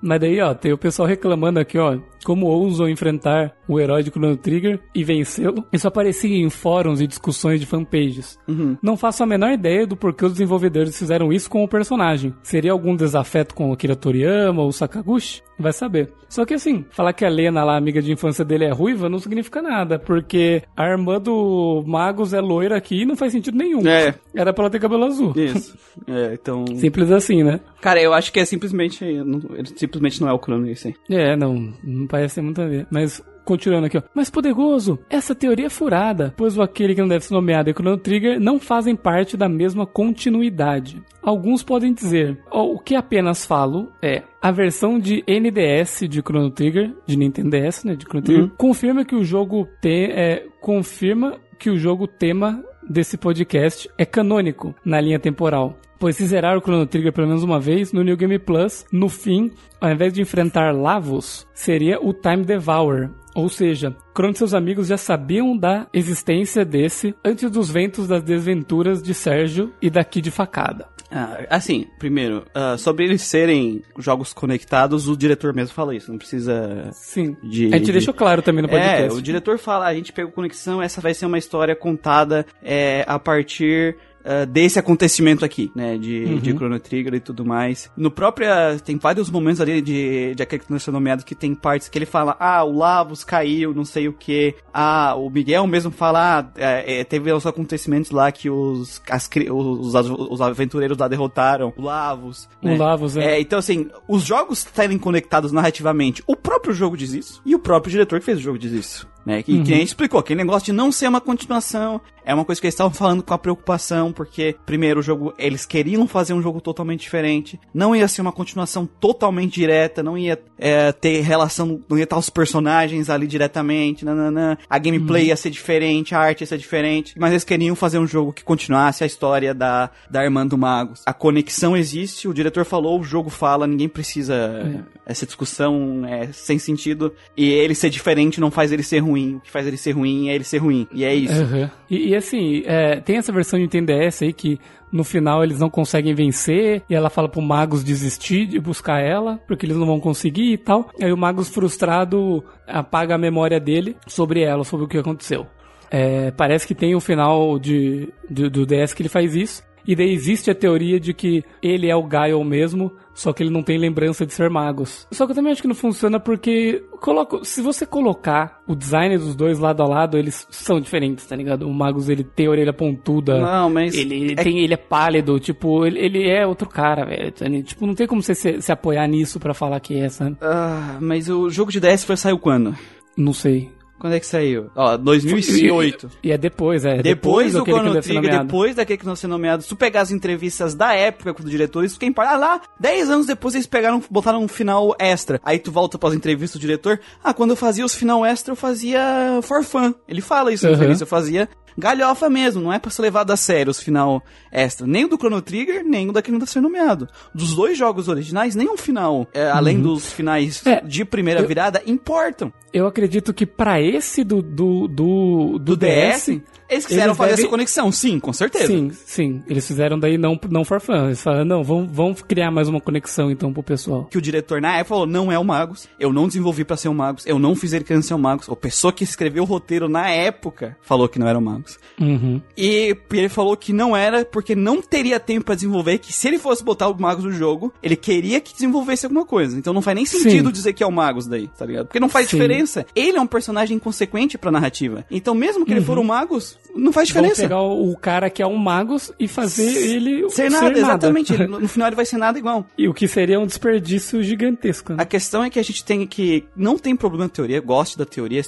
[SPEAKER 2] Mas daí, ó, tem o pessoal reclamando aqui, ó, como ousam enfrentar o herói de Chrono Trigger e vencê-lo. Isso aparecia em fóruns e discussões de fanpages.
[SPEAKER 1] Uhum.
[SPEAKER 2] Não faço a menor ideia do porquê os desenvolvedores fizeram isso com o personagem. Seria algum desafeto com o Akira Toriyama ou Sakaguchi? Vai saber. Só que assim, falar que a Lena lá, amiga de infância dele, é ruiva, não significa nada, porque a irmã do Magus é loira aqui e não faz sentido nenhum.
[SPEAKER 1] É.
[SPEAKER 2] Era pra ela ter cabelo azul.
[SPEAKER 1] Isso. É, então.
[SPEAKER 2] Simples assim, né?
[SPEAKER 1] Cara, eu acho que é simplesmente. Ele simplesmente não é o Crono isso aí.
[SPEAKER 2] É, não. Não parece ter muito a ver. Mas Continuando aqui, ó. Mas poderoso, essa teoria é furada, pois o aquele que não deve ser nomeado e o Chrono Trigger não fazem parte da mesma continuidade. Alguns podem dizer, o que apenas falo é, a versão de NDS de Chrono Trigger, de Nintendo DS, né, de Chrono Trigger, uhum. confirma que o jogo tem, é, confirma que o jogo tema desse podcast é canônico na linha temporal. Pois se zerar o Chrono Trigger pelo menos uma vez, no New Game Plus, no fim, ao invés de enfrentar Lavos, seria o Time Devour. Ou seja, Crono e seus amigos já sabiam da existência desse antes dos ventos das desventuras de Sérgio e daqui de facada.
[SPEAKER 1] Ah, assim, primeiro, ah, sobre eles serem jogos conectados, o diretor mesmo fala isso, não precisa
[SPEAKER 2] Sim.
[SPEAKER 1] de...
[SPEAKER 2] a gente
[SPEAKER 1] de-
[SPEAKER 2] deixou claro também no
[SPEAKER 1] É,
[SPEAKER 2] podcast.
[SPEAKER 1] o diretor fala, a gente pegou conexão, essa vai ser uma história contada é, a partir ah, desse acontecimento aqui, né, de, de Chrono Trigger e tudo mais. No próprio, tem vários momentos ali de, de aquele que não é nomeado que tem partes que ele fala, ah, o Lavos caiu, não sei o que, ah, o Miguel mesmo fala, ah, é, é, teve os acontecimentos lá que os, as os, os, os aventureiros lá derrotaram o Lavos.
[SPEAKER 2] O
[SPEAKER 1] né?
[SPEAKER 2] Lavos, é.
[SPEAKER 1] É, então assim, os jogos estarem conectados narrativamente, o próprio jogo diz isso, e o próprio diretor que fez o jogo diz isso. Né, que, que a gente explicou, aquele negócio de não ser uma continuação, é uma coisa que eles estavam falando com a preocupação, porque, primeiro, o jogo, eles queriam fazer um jogo totalmente diferente, não ia ser uma continuação totalmente direta, não ia é, ter relação, não ia estar os personagens ali diretamente, nananã, a gameplay ia ser diferente, a arte ia ser diferente, mas eles queriam fazer um jogo que continuasse a história da, da irmã do Magos. A conexão existe, o diretor falou, o jogo fala, ninguém precisa. Essa discussão é sem sentido. E ele ser diferente não faz ele ser ruim. O que faz ele ser ruim é ele ser ruim. E é isso.
[SPEAKER 2] Aham. E, e assim, é, tem essa versão de Nintendo DS aí que no final eles não conseguem vencer e ela fala pro Magus desistir de buscar ela, porque eles não vão conseguir e tal. Aí o Magus frustrado apaga a memória dele sobre ela, sobre o que aconteceu. É, parece que tem um final de, de- do DS que ele faz isso. E daí existe a teoria de que ele é o Gaio mesmo, só que ele não tem lembrança de ser Magus. Só que eu também acho que não funciona porque coloco, se você colocar o design dos dois lado a lado, eles são diferentes, tá ligado? O Magus ele tem a orelha pontuda.
[SPEAKER 1] Não, mas.
[SPEAKER 2] Ele, ele
[SPEAKER 1] é-
[SPEAKER 2] tem, ele é pálido, tipo, ele, ele é outro cara, velho. tá? Tipo, não tem como você se, se apoiar nisso pra falar que é, sabe?
[SPEAKER 1] Ah, mas o jogo de DS foi saiu quando?
[SPEAKER 2] Não sei.
[SPEAKER 1] Quando é que saiu? Ó, 2008.
[SPEAKER 2] E é depois, é.
[SPEAKER 1] Depois, do
[SPEAKER 2] daquele que
[SPEAKER 1] Chrono
[SPEAKER 2] ser
[SPEAKER 1] Trigger, depois daquele que não ser nomeado, se tu pegar as entrevistas da época do diretor, isso quem para lá, 10 anos depois eles pegaram, botaram um final extra. Aí tu volta pras entrevistas do diretor, ah, quando eu fazia os final extra, eu fazia for fun. Ele fala isso na
[SPEAKER 2] Uhum.
[SPEAKER 1] entrevista, eu fazia galhofa mesmo, não é pra ser levado a sério os final extra. Nem o do Chrono Trigger, nem o daquele que não tá ser nomeado. Dos dois jogos originais, nenhum final, é, além dos finais
[SPEAKER 2] É,
[SPEAKER 1] de primeira virada, importam.
[SPEAKER 2] Eu acredito que pra esse do, do, do, do,
[SPEAKER 1] Do DS, eles quiseram
[SPEAKER 2] eles
[SPEAKER 1] fazer
[SPEAKER 2] devem-
[SPEAKER 1] essa conexão, sim, com certeza.
[SPEAKER 2] Sim, sim. Eles fizeram daí não, não for fun. Eles falaram, não, vamos, vamos criar mais uma conexão então pro pessoal.
[SPEAKER 1] que o diretor na época falou, não é o Magos, eu não desenvolvi pra ser o Magos, eu não fiz ele querendo ser o Magos. A pessoa que escreveu o roteiro na época falou que não era o Magos.
[SPEAKER 2] Uhum.
[SPEAKER 1] E ele falou que não era porque não teria tempo pra desenvolver, que se ele fosse botar o Magos no jogo, ele queria que desenvolvesse alguma coisa. Então não faz nem sentido
[SPEAKER 2] Sim.
[SPEAKER 1] dizer que é o Magos daí, tá ligado? Porque não faz
[SPEAKER 2] Sim.
[SPEAKER 1] diferença. Ele é um personagem inconsequente pra narrativa. Então mesmo que ele for o Magos, não faz diferença.
[SPEAKER 2] pegar o, cara que é um Magus e fazer ele
[SPEAKER 1] Ser nada, exatamente. Ele- no final ele vai ser nada igual.
[SPEAKER 2] E o que seria um desperdício gigantesco. Né?
[SPEAKER 1] A questão é que a gente tem que. Não tem problema na teoria, goste da teoria.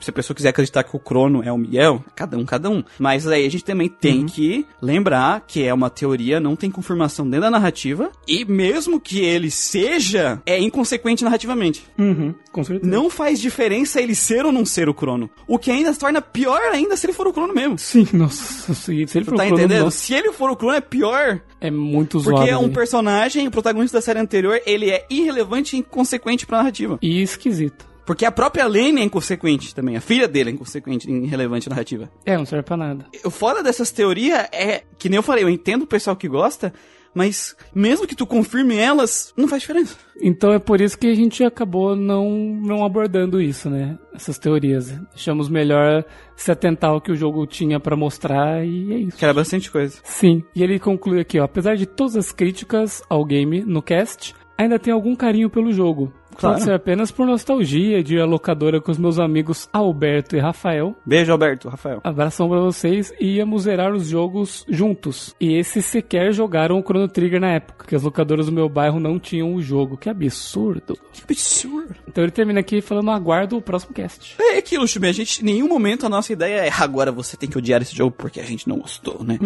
[SPEAKER 1] Se, a pessoa quiser acreditar que o Crono é o Miguel, cada um, cada um. Mas aí a gente também tem que lembrar que é uma teoria, não tem confirmação dentro da narrativa. E mesmo que ele seja, é inconsequente narrativamente.
[SPEAKER 2] Uhum, com certeza.
[SPEAKER 1] Não faz diferença ele ser ou não ser o Crono. O que ainda se torna pior ainda se ele for o Crono mesmo.
[SPEAKER 2] Sim, nossa, se ele
[SPEAKER 1] Tu
[SPEAKER 2] for
[SPEAKER 1] tá
[SPEAKER 2] o Crono,
[SPEAKER 1] entendendo?
[SPEAKER 2] nossa,
[SPEAKER 1] Se ele for o Crono, é pior.
[SPEAKER 2] é muito zoado.
[SPEAKER 1] Porque é um personagem, o protagonista da série anterior, ele é irrelevante e inconsequente pra narrativa.
[SPEAKER 2] E esquisito.
[SPEAKER 1] Porque a própria Lane é inconsequente também. A filha dele é inconsequente irrelevante na narrativa.
[SPEAKER 2] É, não serve pra nada.
[SPEAKER 1] O fora dessas teorias é, que nem eu falei, eu entendo o pessoal que gosta, mas mesmo que tu confirme elas, não faz diferença.
[SPEAKER 2] Então é por isso que a gente acabou não, não abordando isso, né? Essas teorias. Deixamos melhor se atentar ao que o jogo tinha pra mostrar e é isso.
[SPEAKER 1] Que era bastante coisa.
[SPEAKER 2] Sim, e ele conclui aqui, ó. Apesar de todas as críticas ao game no cast, ainda tem algum carinho pelo jogo.
[SPEAKER 1] Claro.
[SPEAKER 2] Pode ser apenas por nostalgia de à locadora com os meus amigos Alberto e Rafael.
[SPEAKER 1] Beijo, Alberto, Rafael.
[SPEAKER 2] Abração pra vocês e íamos zerar os jogos juntos. E esses sequer jogaram o Chrono Trigger na época, que as locadoras do meu bairro não tinham o jogo. Que absurdo.
[SPEAKER 1] Que absurdo.
[SPEAKER 2] Então ele termina aqui falando: aguardo o próximo cast.
[SPEAKER 1] É aquilo, Chubê, a gente, em nenhum momento a nossa ideia é agora você tem que odiar esse jogo porque a gente não gostou, né?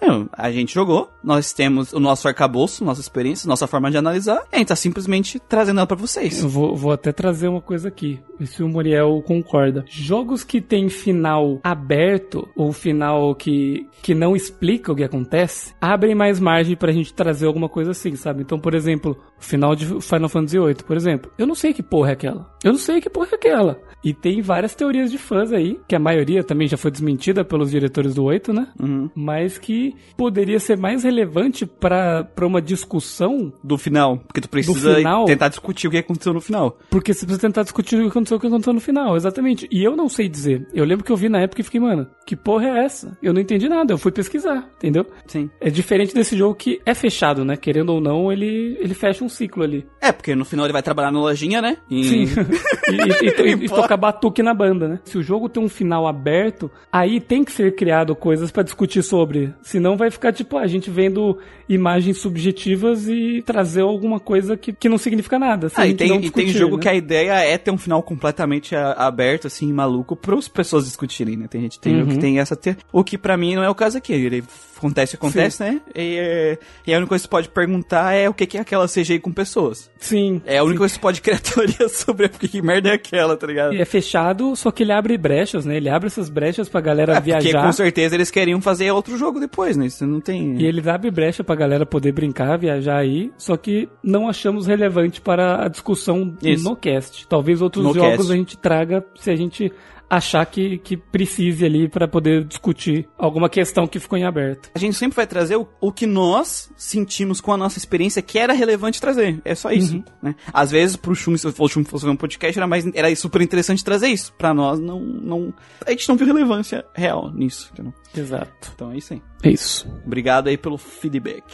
[SPEAKER 1] É, a gente jogou, nós temos o nosso arcabouço, nossa experiência, nossa forma de analisar, e a gente tá simplesmente trazendo ela pra vocês.
[SPEAKER 2] Vou, vou até trazer uma coisa aqui. Se o Muriel concorda. Jogos que tem final aberto, ou final que, que não explica o que acontece, abrem mais margem pra gente trazer alguma coisa assim, sabe? Então, por exemplo, final de Final Fantasy VIII, por exemplo. Eu não sei que porra é aquela. Eu não sei que porra é aquela. E tem várias teorias de fãs aí, que a maioria também já foi desmentida pelos diretores do 8, né?
[SPEAKER 1] Uhum.
[SPEAKER 2] Mas que poderia ser mais relevante pra pra uma discussão
[SPEAKER 1] Do final. Porque tu precisa
[SPEAKER 2] final?
[SPEAKER 1] tentar discutir o que aconteceu no final.
[SPEAKER 2] Porque você precisa tentar discutir o que aconteceu, o que aconteceu no final, exatamente. E eu não sei dizer. Eu lembro que eu vi na época e fiquei, mano, que porra é essa? Eu não entendi nada, eu fui pesquisar, entendeu?
[SPEAKER 1] Sim.
[SPEAKER 2] É diferente desse jogo que é fechado, né? Querendo ou não, ele, ele fecha um ciclo ali.
[SPEAKER 1] É, porque no final ele vai trabalhar na lojinha, né? E-
[SPEAKER 2] Sim. e, e- e- tocar batuque na banda, né? Se o jogo tem um final aberto, aí tem que ser criado coisas pra discutir sobre. Senão vai ficar tipo a gente vendo imagens subjetivas e trazer alguma coisa que, que não significa nada.
[SPEAKER 1] Ah, e tem,
[SPEAKER 2] não
[SPEAKER 1] e tem
[SPEAKER 2] discutir,
[SPEAKER 1] jogo
[SPEAKER 2] né?
[SPEAKER 1] que a ideia é ter um final completamente a- aberto, assim, maluco, para as pessoas discutirem, né? Tem gente tem
[SPEAKER 2] Uhum.
[SPEAKER 1] que tem essa. Te... O que pra mim não é o caso aqui. Ele acontece, acontece, né? E, e a única coisa que você pode perguntar é o que, que é aquela CGI com pessoas.
[SPEAKER 2] Sim.
[SPEAKER 1] É a única coisa que você pode criar teoria sobre porque que merda é aquela, tá ligado?
[SPEAKER 2] É fechado, só que ele abre brechas, né? Ele abre essas brechas pra galera
[SPEAKER 1] É, porque
[SPEAKER 2] viajar.
[SPEAKER 1] com certeza eles queriam fazer outro jogo depois, né? Isso não tem.
[SPEAKER 2] E eles abrem brecha pra galera poder brincar, viajar aí, só que não achamos relevante para a discussão
[SPEAKER 1] Isso.
[SPEAKER 2] no cast. Talvez outros
[SPEAKER 1] No
[SPEAKER 2] jogos
[SPEAKER 1] cast.
[SPEAKER 2] a gente traga se a gente achar que, que precise ali pra poder discutir alguma questão que ficou em aberto.
[SPEAKER 1] A gente sempre vai trazer o, o que nós sentimos com a nossa experiência que era relevante trazer. É só isso,
[SPEAKER 2] Uhum.
[SPEAKER 1] né? Às vezes, pro Chum, se o Chum fosse ver um podcast, era, mais, era super interessante trazer isso. Pra nós, não, não... A gente não viu relevância real nisso, entendeu?
[SPEAKER 2] Exato.
[SPEAKER 1] Então é isso aí.
[SPEAKER 2] É isso.
[SPEAKER 1] Obrigado aí pelo feedback.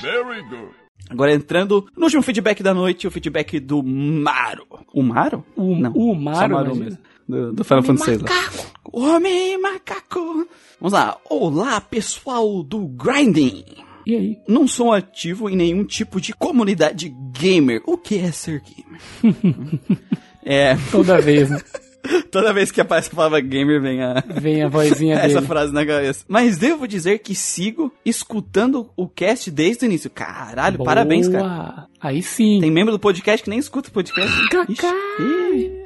[SPEAKER 5] Very good.
[SPEAKER 1] Agora entrando no último feedback da noite, o feedback do Maro. O Maro?
[SPEAKER 2] O-
[SPEAKER 1] não.
[SPEAKER 2] o Maro, imagina.
[SPEAKER 1] mesmo. Do, do Final Fantasy VI. Homem macaco. Vamos lá. Olá, pessoal do Grinding.
[SPEAKER 2] E aí?
[SPEAKER 1] Não sou ativo em nenhum tipo de comunidade gamer. O que é ser gamer? é,
[SPEAKER 2] Toda vez, né?
[SPEAKER 1] toda vez que aparece a palavra gamer vem a,
[SPEAKER 2] Vem a vozinha
[SPEAKER 1] essa
[SPEAKER 2] dele.
[SPEAKER 1] frase na cabeça. Mas devo dizer que sigo escutando o cast desde o início. Caralho, parabéns, cara.
[SPEAKER 2] Boa. Aí sim.
[SPEAKER 1] Tem membro do podcast que nem escuta o podcast.
[SPEAKER 2] Cacá.
[SPEAKER 1] Ixi. Ih.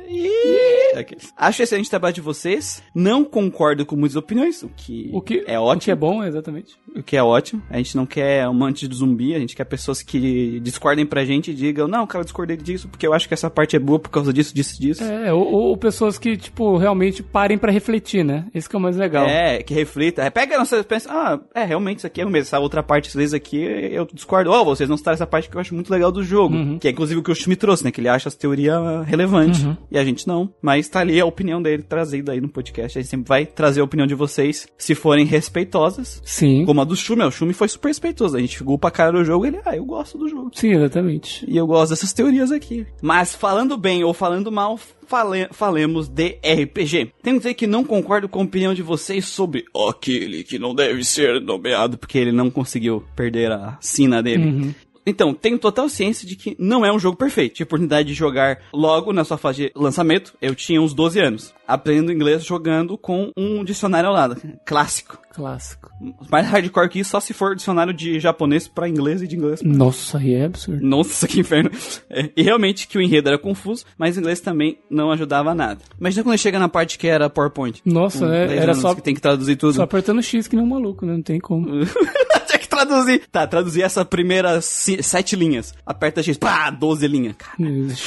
[SPEAKER 1] Acho excelente o trabalho de vocês. Não concordo com muitas opiniões, o que,
[SPEAKER 2] O que
[SPEAKER 1] é
[SPEAKER 2] O que
[SPEAKER 1] ótimo.
[SPEAKER 2] é bom, exatamente.
[SPEAKER 1] O que é ótimo. A gente não quer amante do zumbi, a gente quer pessoas que discordem pra gente e digam, não, cara, eu discordei disso porque eu acho que essa parte é boa por causa disso, disso, disso.
[SPEAKER 2] É, ou, ou pessoas que, tipo, realmente parem pra refletir, né? Esse que é o mais legal.
[SPEAKER 1] É, que reflita. É, Pega a nossa pensa, ah, é, realmente isso aqui é o mesmo. Essa outra parte, às vezes, aqui, eu discordo. Ó, vocês não citaram essa parte que eu acho muito legal do jogo.
[SPEAKER 2] Uhum.
[SPEAKER 1] Que é inclusive o que o Chumi trouxe, né? Que ele acha as teorias relevantes.
[SPEAKER 2] Uhum.
[SPEAKER 1] E a gente não. Mas tá ali a opinião dele trazida aí no podcast. A gente sempre vai trazer a opinião de vocês, se forem respeitosas.
[SPEAKER 2] Sim.
[SPEAKER 1] Como a do Chumi, ó, o Chumi foi super respeitoso. A gente ficou pra cara do jogo e ele, ah, eu gosto do jogo.
[SPEAKER 2] Sim, exatamente.
[SPEAKER 1] E eu gosto dessas teorias aqui. Mas falando bem ou falando mal, fale- falemos de RPG. Tenho que dizer que não concordo com a opinião de vocês sobre aquele que não deve ser nomeado, porque ele não conseguiu perder a sina dele. Então, tenho total ciência de que não é um jogo perfeito. Tive a oportunidade de jogar logo na sua fase de lançamento. Eu tinha uns 12 anos. Aprendo inglês jogando com um dicionário ao lado. Clássico.
[SPEAKER 2] Clássico.
[SPEAKER 1] Mais hardcore que isso, só se for dicionário de japonês pra inglês e de inglês pra
[SPEAKER 2] Nossa, aí é absurdo.
[SPEAKER 1] nossa, que inferno. É, e realmente que o enredo era confuso, mas o inglês também não ajudava nada. Imagina quando chega na parte que era PowerPoint.
[SPEAKER 2] Nossa, é,
[SPEAKER 1] 10
[SPEAKER 2] era só,
[SPEAKER 1] que tem que traduzir tudo.
[SPEAKER 2] só apertando X que nem um maluco, né? Não tem como.
[SPEAKER 1] Traduzir. Tá, traduzir essa primeira sete linhas. Aperta X, pá, 12 linhas. Cara,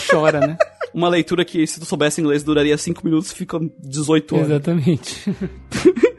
[SPEAKER 2] Chora, né?
[SPEAKER 1] uma leitura que se tu soubesse inglês duraria 5 minutos, fica 18 horas.
[SPEAKER 2] Exatamente.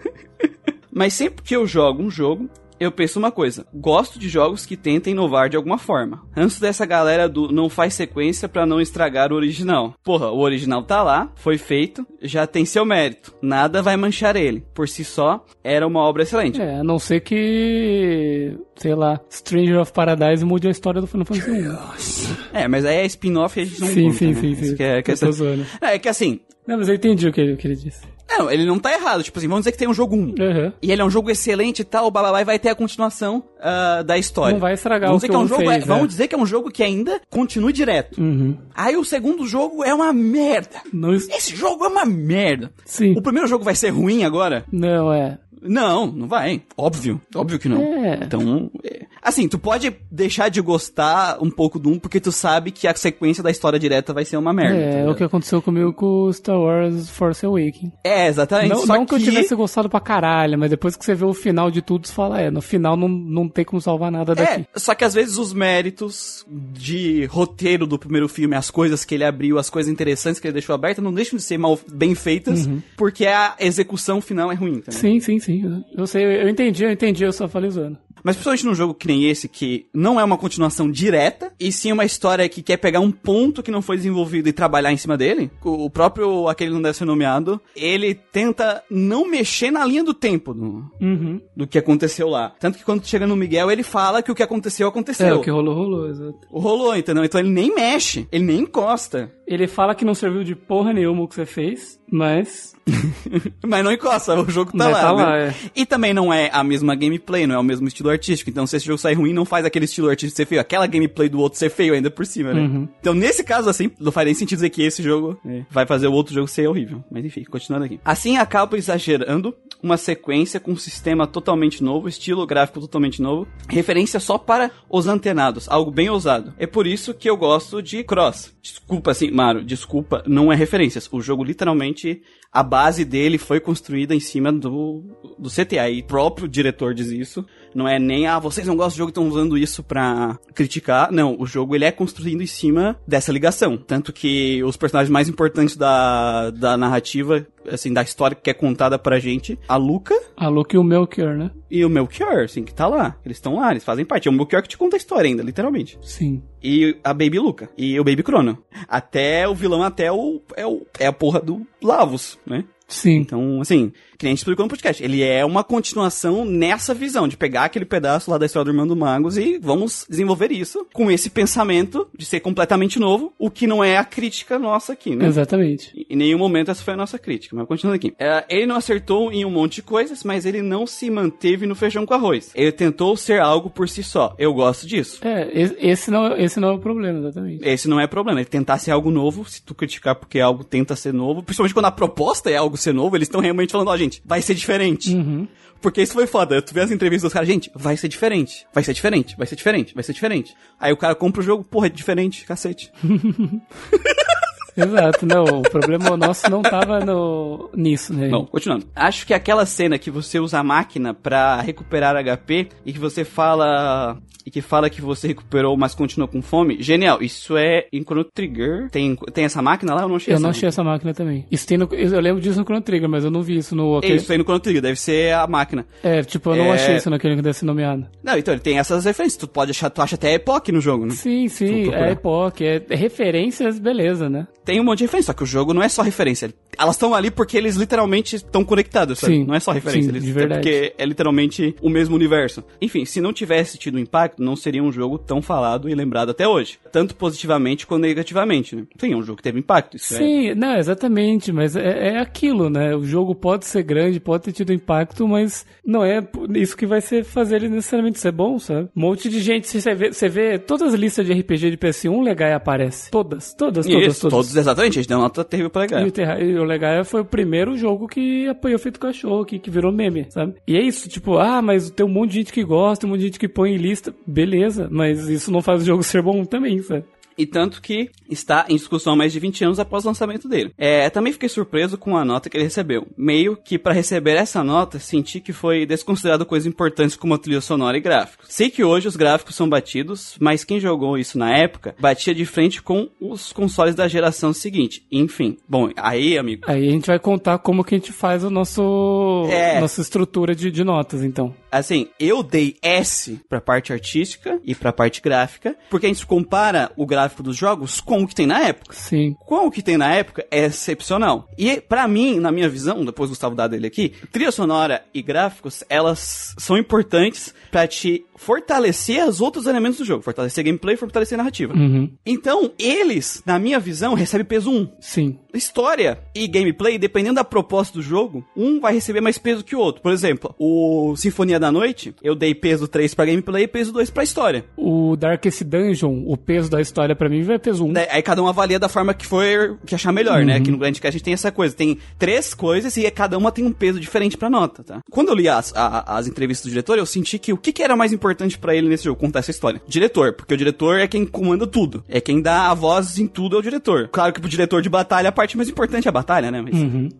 [SPEAKER 1] Mas sempre que eu jogo um jogo, eu penso uma coisa. Gosto de jogos que tentem inovar de alguma forma. Antes dessa galera do não faz sequência pra não estragar o original. Porra, o original tá lá, foi feito, já tem seu mérito. Nada vai manchar ele. Por si só, era uma obra excelente.
[SPEAKER 2] É, a não ser que, sei lá, Stranger of Paradise mude a história do Final Fantasy 1.
[SPEAKER 1] É, mas aí é spin-off e a gente não
[SPEAKER 2] sim,
[SPEAKER 1] conta,
[SPEAKER 2] sim,
[SPEAKER 1] né?
[SPEAKER 2] sim,
[SPEAKER 1] Isso
[SPEAKER 2] sim.
[SPEAKER 1] Que é, que é essa-
[SPEAKER 2] zoando.
[SPEAKER 1] É, que assim...
[SPEAKER 2] Não, mas eu entendi o que o que ele disse.
[SPEAKER 1] Não, ele não tá errado. Tipo assim, vamos dizer que tem um jogo 1.
[SPEAKER 2] Aham.
[SPEAKER 1] E ele é um jogo excelente e tal, blá, e vai ter a continuação ah, da história.
[SPEAKER 2] Não vai estragar
[SPEAKER 1] vamos
[SPEAKER 2] o
[SPEAKER 1] dizer
[SPEAKER 2] que
[SPEAKER 1] é um jogo,
[SPEAKER 2] fez,
[SPEAKER 1] é- Vamos
[SPEAKER 2] é.
[SPEAKER 1] dizer que é um jogo que ainda continue direto.
[SPEAKER 2] Uhum.
[SPEAKER 1] Aí o segundo jogo é uma merda.
[SPEAKER 2] Não, es-
[SPEAKER 1] Esse jogo é uma merda.
[SPEAKER 2] Sim.
[SPEAKER 1] O primeiro jogo vai ser ruim agora?
[SPEAKER 2] Não, é.
[SPEAKER 1] Não, não vai. Óbvio. Óbvio que não.
[SPEAKER 2] É.
[SPEAKER 1] Então, é, Assim, tu pode deixar de gostar um pouco do 1 porque tu sabe que a sequência da história direta vai ser uma merda.
[SPEAKER 2] É, é o que aconteceu comigo com o Star Wars Force Awakens.
[SPEAKER 1] É, exatamente.
[SPEAKER 2] Não, não que... eu tivesse gostado pra caralho, mas depois que você vê o final de tudo, você fala, é, no final não, não tem como salvar nada daqui.
[SPEAKER 1] É, só que às vezes os méritos de roteiro do primeiro filme, as coisas que ele abriu, as coisas interessantes que ele deixou abertas, não deixam de ser mal bem feitas, uhum. porque a execução final é ruim. Também.
[SPEAKER 2] Sim, sim, sim. Eu sei, eu entendi, eu entendi, eu só falei zoando.
[SPEAKER 1] Mas principalmente num jogo que nem esse, que não é uma continuação direta, e sim uma história que quer pegar um ponto que não foi desenvolvido e trabalhar em cima dele. O próprio Aquele Não Deve Ser Nomeado, ele tenta não mexer na linha do tempo do, uhum. do que aconteceu lá. Tanto que quando chega no Miguel, ele fala que o que aconteceu, aconteceu. É,
[SPEAKER 2] o que rolou, rolou, exato.
[SPEAKER 1] Rolou, entendeu? Então ele nem mexe, ele nem encosta.
[SPEAKER 2] Ele fala que não serviu de porra nenhuma o que você fez, mas.
[SPEAKER 1] mas não encosta, o jogo tá mas lá. Tá né? lá é. E também não é a mesma gameplay, não é o mesmo estilo artístico. Então, se esse jogo sair ruim, não faz aquele estilo artístico ser feio. Aquela gameplay do outro ser feio ainda por cima, né? Uhum. Então, nesse caso, assim, não faz nem sentido dizer que esse jogo é. vai fazer o outro jogo ser horrível. Mas enfim, continuando aqui. Assim acaba exagerando uma sequência com um sistema totalmente novo, estilo gráfico totalmente novo, referência só para os antenados, algo bem ousado. É por isso que eu gosto de Cross. Desculpa, assim, Mario, desculpa, não é referências. O jogo literalmente a base dele foi construída em cima do, do CTA. E o próprio diretor diz isso. Não é nem, ah, vocês não gostam do jogo e estão usando isso pra criticar. Não, o jogo ele é construído em cima dessa ligação. Tanto que os personagens mais importantes da, da narrativa, assim, da história que é contada pra gente, a Luca.
[SPEAKER 2] A Luca e o Melchior, né?
[SPEAKER 1] E o Melchior, assim, que tá lá. Eles estão lá, eles fazem parte. É o Melchior que te conta a história ainda, literalmente.
[SPEAKER 2] Sim.
[SPEAKER 1] E a Baby Luca. E o Baby Crono. Até o vilão, até o. É, o, é a porra do Lavos, né?
[SPEAKER 2] Sim.
[SPEAKER 1] Então, assim, que a gente explicou no podcast, ele é uma continuação nessa visão, de pegar aquele pedaço lá da história do Irmão do Magos e vamos desenvolver isso com esse pensamento de ser completamente novo, o que não é a crítica nossa aqui, né?
[SPEAKER 2] Exatamente.
[SPEAKER 1] Em nenhum momento essa foi a nossa crítica, mas continuando aqui. É, ele não acertou em um monte de coisas, mas ele não se manteve no feijão com arroz. Ele tentou ser algo por si só. Eu gosto disso.
[SPEAKER 2] É, esse não, esse não é o problema, exatamente.
[SPEAKER 1] Esse não é o problema. Ele tentar ser algo novo, se tu criticar porque algo tenta ser novo, principalmente quando a proposta é algo ser novo, eles estão realmente falando, ó, oh, gente, vai ser diferente. Uhum. Porque isso foi foda. Tu vê as entrevistas dos caras, gente, vai ser diferente, vai ser diferente, vai ser diferente, vai ser diferente. Aí o cara compra o jogo, porra, é diferente, cacete.
[SPEAKER 2] Exato, não, o problema nosso não tava no, nisso, né?
[SPEAKER 1] Bom, continuando. Acho que aquela cena que você usa a máquina para recuperar HP e que você fala e que fala que você recuperou, mas continua com fome. Genial. Isso é em Chrono Trigger. Tem, tem essa máquina lá? Eu não achei
[SPEAKER 2] Eu não achei essa máquina também. Isso tem no, eu lembro disso no Chrono Trigger, mas eu não vi isso no...
[SPEAKER 1] Okay. Isso tem no Chrono Trigger, deve ser a máquina.
[SPEAKER 2] É, tipo, eu não é... achei isso naquele que deve ser nomeado.
[SPEAKER 1] Não, então ele tem essas referências. Tu pode achar, tu acha até Epoch no jogo, né?
[SPEAKER 2] Sim, sim, é Epoch. É, é referências, beleza, né?
[SPEAKER 1] Tem um monte de referência, só que o jogo não é só referência. Elas estão ali porque eles literalmente estão conectados, sabe? Sim, não é só referência. Sim, eles, de verdade. É porque é literalmente o mesmo universo. Enfim, se não tivesse tido impacto, não seria um jogo tão falado e lembrado até hoje. Tanto positivamente quanto negativamente, né? Sim, é um jogo que teve impacto.
[SPEAKER 2] Sim, é... não, exatamente, mas é, é, aquilo, né? O jogo pode ser grande, pode ter tido impacto, mas não é isso que vai ser fazer ele necessariamente ser bom, sabe? Um monte de gente, você vê, você vê todas as listas de RPG de PS1, o Legaia aparece. Todas, todas, todas, isso, todas.
[SPEAKER 1] Todos, exatamente, a gente deu nota terrível pra Legaia.
[SPEAKER 2] E o, Legaia foi o primeiro jogo que apoiou feito cachorro, que, que virou meme, sabe? E é isso, tipo, ah, mas tem um monte de gente que gosta, um monte de gente que põe em lista, beleza, mas isso não faz o jogo ser bom também, sabe?
[SPEAKER 1] E tanto que está em discussão há mais de 20 anos após o lançamento dele. É, também fiquei surpreso com a nota que ele recebeu. Meio que para receber essa nota, senti que foi desconsiderado coisas importantes como a trilha sonora e gráficos. Sei que hoje os gráficos são batidos, mas quem jogou isso na época batia de frente com os consoles da geração seguinte. Enfim, bom, aí, amigo.
[SPEAKER 2] Aí a gente vai contar como que a gente faz o nosso é. nossa estrutura de, de notas, então.
[SPEAKER 1] Assim, eu dei S pra parte artística e pra parte gráfica, porque a gente compara o gráfico gráfico dos jogos com o que tem na época.
[SPEAKER 2] Sim.
[SPEAKER 1] Com o que tem na época é excepcional. E para mim, na minha visão, depois Gustavo dá dele aqui, trilha sonora e gráficos, elas são importantes para te fortalecer os outros elementos do jogo. Fortalecer gameplay, fortalecer narrativa.
[SPEAKER 2] Uhum.
[SPEAKER 1] Então, eles, na minha visão, recebem peso 1.
[SPEAKER 2] Sim.
[SPEAKER 1] História e gameplay, dependendo da proposta do jogo, um vai receber mais peso que o outro. Por exemplo, o Sinfonia da Noite, eu dei peso 3 pra gameplay e peso 2 pra história.
[SPEAKER 2] O Darkest Dungeon, o peso da história pra mim vai peso 1.
[SPEAKER 1] Daí- Aí cada um avalia da forma que for, que achar melhor, né? Aqui no Grandcast a gente tem essa coisa, tem três coisas e cada uma tem um peso diferente pra nota, tá? Quando eu li as, a- as entrevistas do diretor, eu senti que o que, que era mais importante pra ele nesse jogo, contar essa história. Diretor, porque o diretor é quem comanda tudo, é quem dá a voz em tudo é o diretor. Claro que pro diretor de batalha a parte mais importante é a batalha, né? Mas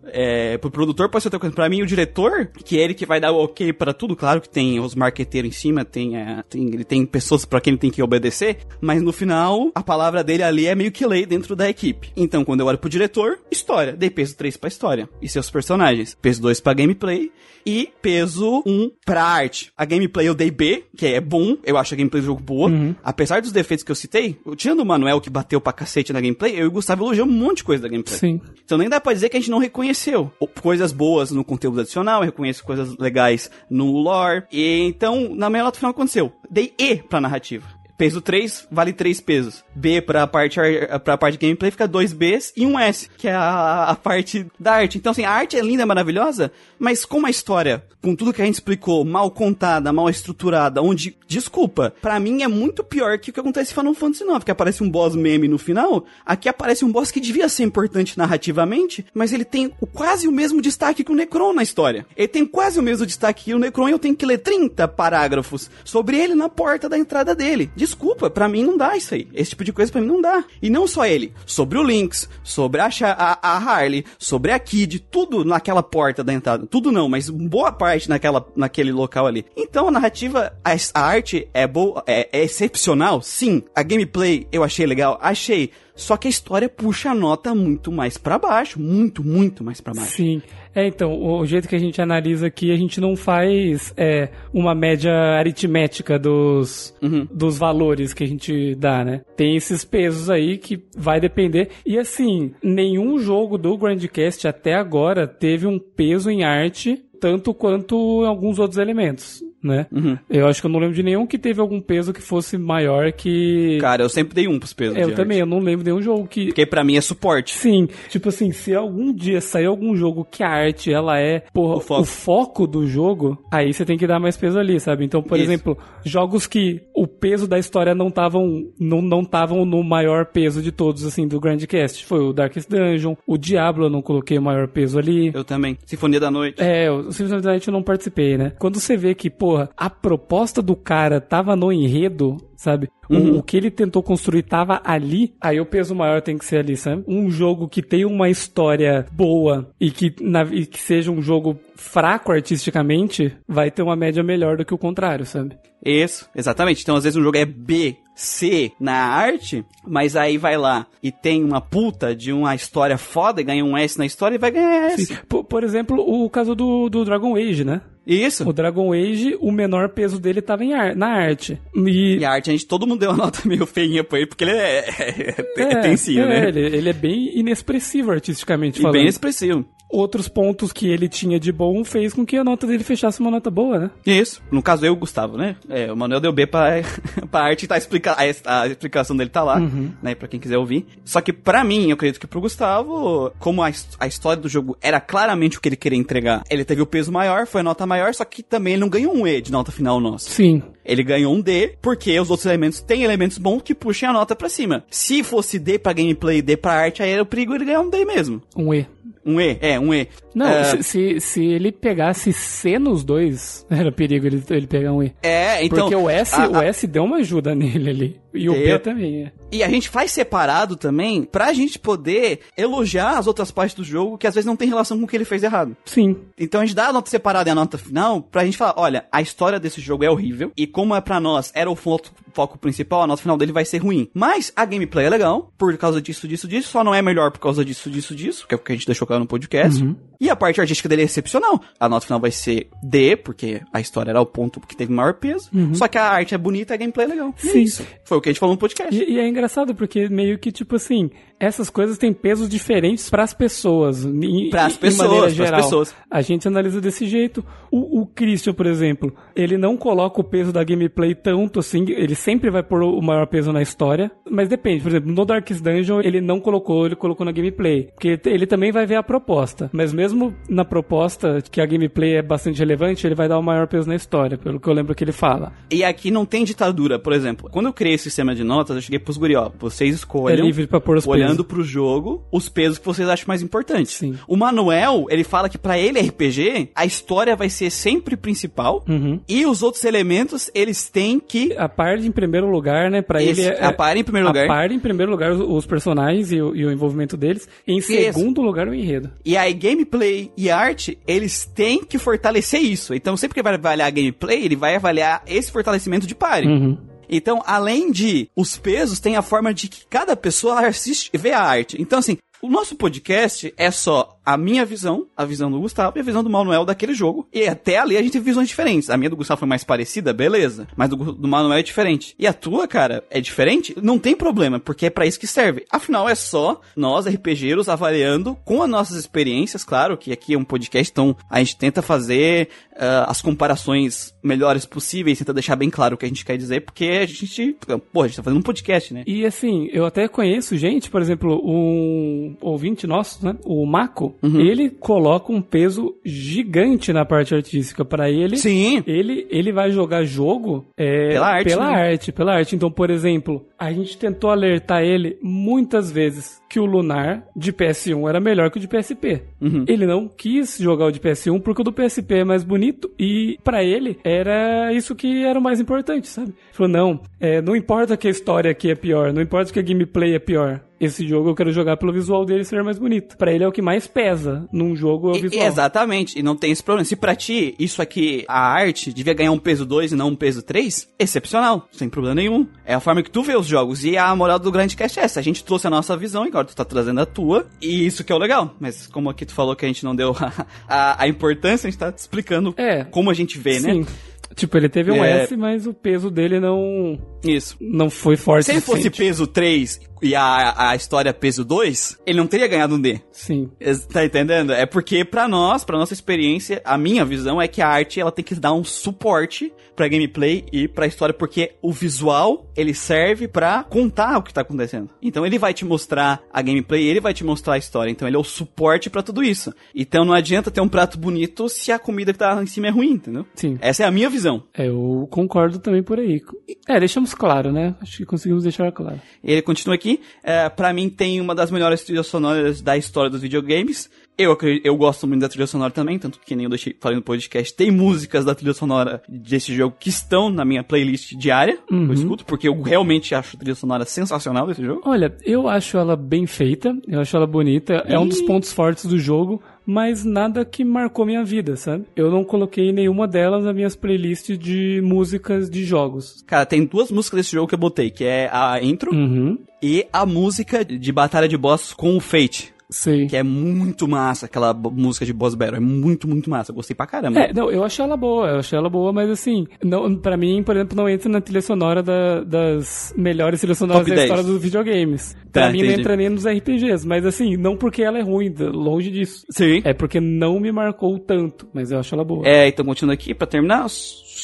[SPEAKER 1] é, pro produtor pode ser outra coisa. Pra mim, o diretor, que é ele que vai dar o ok pra tudo, claro que tem os marqueteiros em cima, tem, é, tem, ele tem pessoas pra quem ele tem que obedecer, mas no final, a palavra dele ali é meio que lei dentro da equipe. Então, quando eu olho pro diretor, história. Dei peso 3 pra história e seus personagens. Peso 2 pra gameplay e peso 1 pra arte. A gameplay eu dei B, que é bom, eu acho a gameplay do jogo boa. Apesar dos defeitos que eu citei, tirando o Manuel que bateu pra cacete na gameplay, eu e o Gustavo elogiamos um monte de coisa da gameplay.
[SPEAKER 2] Sim.
[SPEAKER 1] Então nem dá pra dizer que a gente não reconheceu coisas boas no conteúdo adicional, eu reconheço coisas legais no lore. E então, na minha nota final aconteceu. Dei E pra narrativa. Peso 3 vale 3 pesos. B pra parte, ar- pra parte de gameplay fica 2 Bs e um S, que é a, a parte da arte. Então, assim, a arte é linda, é maravilhosa, mas como a história, com tudo que a gente explicou, mal contada, mal estruturada, onde, desculpa, pra mim é muito pior que o que acontece em Final Fantasy IX, que aparece um boss meme no final, aqui aparece um boss que devia ser importante narrativamente, mas ele tem o- quase o mesmo destaque que o Necron na história. Ele tem quase o mesmo destaque que o Necron e eu tenho que ler 30 parágrafos sobre ele na porta da entrada dele. Desculpa, pra mim não dá isso aí. Esse tipo de coisa pra mim não dá. E não só ele, sobre o Lynx, sobre a, a, a Harley, sobre a Kid, tudo naquela porta da entrada. Tudo não, mas boa parte naquela, naquele local ali. Então a narrativa, a, a arte é boa, é, é excepcional, sim. A gameplay eu achei legal, achei. Só que a história puxa a nota muito mais pra baixo, muito, muito mais pra baixo.
[SPEAKER 2] Sim. É, então, o jeito que a gente analisa aqui, a gente não faz é, uma média aritmética dos, dos valores que a gente dá, né? Tem esses pesos aí que vai depender. E assim, nenhum jogo do Grandcast até agora teve um peso em arte tanto quanto em alguns outros elementos, né? Eu acho que eu não lembro de nenhum que teve algum peso que fosse maior que...
[SPEAKER 1] Cara, eu sempre dei um pros pesos.
[SPEAKER 2] É, eu também,
[SPEAKER 1] arte.
[SPEAKER 2] eu não lembro de nenhum jogo que...
[SPEAKER 1] Porque pra mim é suporte.
[SPEAKER 2] Sim, tipo assim, se algum dia sair algum jogo que a arte ela é porra,
[SPEAKER 1] O foco.
[SPEAKER 2] o foco do jogo, aí você tem que dar mais peso ali, sabe? Então, por
[SPEAKER 1] Isso.
[SPEAKER 2] exemplo, jogos que o peso da história não estavam não não estavam no maior peso de todos assim do Grand Cast, foi o Darkest Dungeon, o Diablo eu não coloquei o maior peso ali.
[SPEAKER 1] Eu também. Sinfonia da Noite.
[SPEAKER 2] É, o simplesmente eu não participei, né? Quando você vê que, porra, a proposta do cara tava no enredo, sabe? O-
[SPEAKER 1] Uhum.
[SPEAKER 2] O, que ele tentou construir tava ali, aí o peso maior tem que ser ali, sabe? Um jogo que tem uma história boa e que, na- e que seja um jogo fraco artisticamente, vai ter uma média melhor do que o contrário, sabe?
[SPEAKER 1] Isso, exatamente. Então, às vezes, um jogo é B, C na arte, mas aí vai lá e tem uma puta de uma história foda e ganha um S na história e vai ganhar S.
[SPEAKER 2] Por, por exemplo, o caso do, do Dragon Age, né?
[SPEAKER 1] Isso.
[SPEAKER 2] O Dragon Age, o menor peso dele tava em ar- na arte. E,
[SPEAKER 1] E a arte, a gente, todo mundo deu uma nota meio feinha pra ele, porque ele é, é, é,
[SPEAKER 2] É,
[SPEAKER 1] tensinho,
[SPEAKER 2] é,
[SPEAKER 1] né?
[SPEAKER 2] Ele, ele é bem inexpressivo artisticamente
[SPEAKER 1] E
[SPEAKER 2] falando.
[SPEAKER 1] bem expressivo.
[SPEAKER 2] Outros pontos que ele tinha de bom fez com que a nota dele fechasse uma nota boa, né?
[SPEAKER 1] Isso. No caso, eu e o Gustavo, né? É, o Manuel deu B pra, pra arte tá explica, a, a explicação dele tá lá, né? Pra quem quiser ouvir. Só que pra mim, eu acredito que pro Gustavo, como a, a história do jogo era claramente o que ele queria entregar, ele teve o peso maior, foi a nota maior, só que também ele não ganhou um E de nota final nosso.
[SPEAKER 2] Sim.
[SPEAKER 1] Ele ganhou um D, porque os outros elementos têm elementos bons que puxem a nota pra cima. Se fosse D pra gameplay e D pra arte, aí era o perigo ele ganhar um D mesmo.
[SPEAKER 2] Um E.
[SPEAKER 1] Um E, é, um E.
[SPEAKER 2] Não,
[SPEAKER 1] É,
[SPEAKER 2] se, se, se ele pegasse C nos dois, era perigo ele, ele pegar um E.
[SPEAKER 1] é, então...
[SPEAKER 2] Porque o S,
[SPEAKER 1] a-
[SPEAKER 2] o S deu uma ajuda nele ali. E o. B também, é.
[SPEAKER 1] E a gente faz separado também pra gente poder elogiar as outras partes do jogo que às vezes não tem relação com o que ele fez errado.
[SPEAKER 2] Sim.
[SPEAKER 1] Então a gente dá a nota separada e a nota final pra gente falar, olha, a história desse jogo é horrível e como é pra nós era o foco, foco principal, a nota final dele vai ser ruim. Mas a gameplay é legal por causa disso, disso, disso, só não é melhor por causa disso, disso, disso, que é o que a gente deixou claro no podcast. E a parte artística dele é excepcional. A nota final vai ser D, porque a história era o ponto que teve maior peso. Só que a arte é bonita e a gameplay é legal. É
[SPEAKER 2] Sim.
[SPEAKER 1] isso. Foi o que a gente falou no podcast.
[SPEAKER 2] E, e é engraçado porque meio que, tipo assim, essas coisas têm pesos diferentes para as pessoas.
[SPEAKER 1] Para as pessoas, geral. pessoas.
[SPEAKER 2] A gente analisa desse jeito. O, o Christian, por exemplo, ele não coloca o peso da gameplay tanto assim, ele sempre vai pôr o maior peso na história, mas depende. Por exemplo, no Darkest Dungeon ele não colocou, ele colocou na gameplay, porque ele também vai ver a proposta. Mas mesmo na proposta, que a gameplay é bastante relevante, ele vai dar o maior peso na história, pelo que eu lembro que ele fala.
[SPEAKER 1] E aqui não tem ditadura, por exemplo. Quando eu criei esse sistema de notas, eu cheguei pros guri, ó, vocês escolhem.
[SPEAKER 2] É livre pra pôr os
[SPEAKER 1] Olhando pesos. pro jogo, os pesos que vocês acham mais importantes. Sim. O Manuel, ele fala que para ele RPG, a história vai ser sempre principal uhum. e os outros elementos, eles têm que...
[SPEAKER 2] A parte em primeiro lugar, né, para ele... É,
[SPEAKER 1] a par em primeiro lugar. A
[SPEAKER 2] par em primeiro lugar os, os personagens e o, e o, envolvimento deles. Em isso. segundo lugar o enredo.
[SPEAKER 1] E aí gameplay e arte, eles têm que fortalecer isso. Então sempre que vai avaliar a gameplay, ele vai avaliar esse fortalecimento de party. Uhum. Então, além de os pesos, tem a forma de que cada pessoa assiste, vê a arte. Então, assim, o nosso podcast é só a minha visão, a visão do Gustavo e a visão do Manuel daquele jogo. E até ali a gente tem visões diferentes. A minha do Gustavo foi mais parecida, beleza. Mas do, do Manuel é diferente. E a tua, cara, é diferente? Não tem problema, porque é para isso que serve. Afinal, é só nós, RPGeiros, avaliando com as nossas experiências, claro, que aqui é um podcast, então a gente tenta fazer uh, as comparações melhores possíveis, tenta deixar bem claro o que a gente quer dizer, porque a gente, pô, a gente tá fazendo um podcast, né?
[SPEAKER 2] E assim, eu até conheço gente, por exemplo, um ouvinte nosso, né? O Mako, Uhum. Ele coloca um peso gigante na parte artística para ele.
[SPEAKER 1] Sim.
[SPEAKER 2] Ele, ele vai jogar jogo é,
[SPEAKER 1] pela arte.
[SPEAKER 2] Pela né? arte, pela arte. Então, por exemplo, a gente tentou alertar ele muitas vezes que o Lunar de PS1 era melhor que o de PSP. Uhum. Ele não quis jogar o de PS1 porque o do PSP é mais bonito e para ele era isso que era o mais importante, sabe? Ele falou, não, é, não importa que a história aqui é pior, não importa que a gameplay é pior esse jogo eu quero jogar pelo visual dele ser mais bonito. Para ele é o que mais pesa num jogo é o visual.
[SPEAKER 1] E, exatamente, e não tem esse problema. Se pra ti isso aqui, a arte, devia ganhar um peso 2 e não um peso 3, excepcional, sem problema nenhum. É a forma que tu vê os jogos. E a moral do grande cast é essa. A gente trouxe a nossa visão e agora tu tá trazendo a tua. E isso que é o legal. Mas como aqui tu falou que a gente não deu a, a, a importância, a gente tá te explicando é, como a gente vê, né? sim. né?
[SPEAKER 2] Tipo, ele teve um é... S, mas o peso dele não.
[SPEAKER 1] Isso.
[SPEAKER 2] Não foi forte.
[SPEAKER 1] Se ele fosse peso 3 e a, a história peso 2, ele não teria ganhado um D.
[SPEAKER 2] Sim.
[SPEAKER 1] Tá entendendo? É porque para nós, para nossa experiência, a minha visão é que a arte ela tem que dar um suporte pra gameplay e pra história, porque o visual, ele serve para contar o que tá acontecendo. Então ele vai te mostrar a gameplay, ele vai te mostrar a história. Então ele é o suporte para tudo isso. Então não adianta ter um prato bonito se a comida que tá em cima é ruim, entendeu?
[SPEAKER 2] Sim.
[SPEAKER 1] Essa é a minha visão.
[SPEAKER 2] É, eu concordo também por aí. É, deixamos claro, né? Acho que conseguimos deixar claro.
[SPEAKER 1] Ele continua aqui. É, para mim tem uma das melhores trilhas sonoras da história dos videogames. Eu, eu gosto muito da trilha sonora também, tanto que nem eu deixei falei no podcast. Tem músicas da trilha sonora desse jogo que estão na minha playlist diária, uhum. eu escuto, porque eu realmente acho a trilha sonora sensacional desse jogo.
[SPEAKER 2] Olha, eu acho ela bem feita, eu acho ela bonita, e... é um dos pontos fortes do jogo, mas nada que marcou minha vida, sabe? Eu não coloquei nenhuma delas nas minhas playlists de músicas de jogos.
[SPEAKER 1] Cara, tem duas músicas desse jogo que eu botei, que é a intro uhum. e a música de batalha de boss com o Fate.
[SPEAKER 2] Sim.
[SPEAKER 1] Que é muito massa, aquela música de Boss Battle. É muito, muito massa. Eu gostei pra caramba.
[SPEAKER 2] É, não, eu achei ela boa, eu achei ela boa, mas assim, não, pra mim, por exemplo, não entra na trilha sonora da, das melhores trilhas sonoras Top da 10. história dos videogames. Pra tá, mim entendi. não entra nem nos RPGs, mas assim, não porque ela é ruim, longe disso.
[SPEAKER 1] Sim.
[SPEAKER 2] É porque não me marcou tanto, mas eu acho ela boa.
[SPEAKER 1] É, então continuando aqui, pra terminar,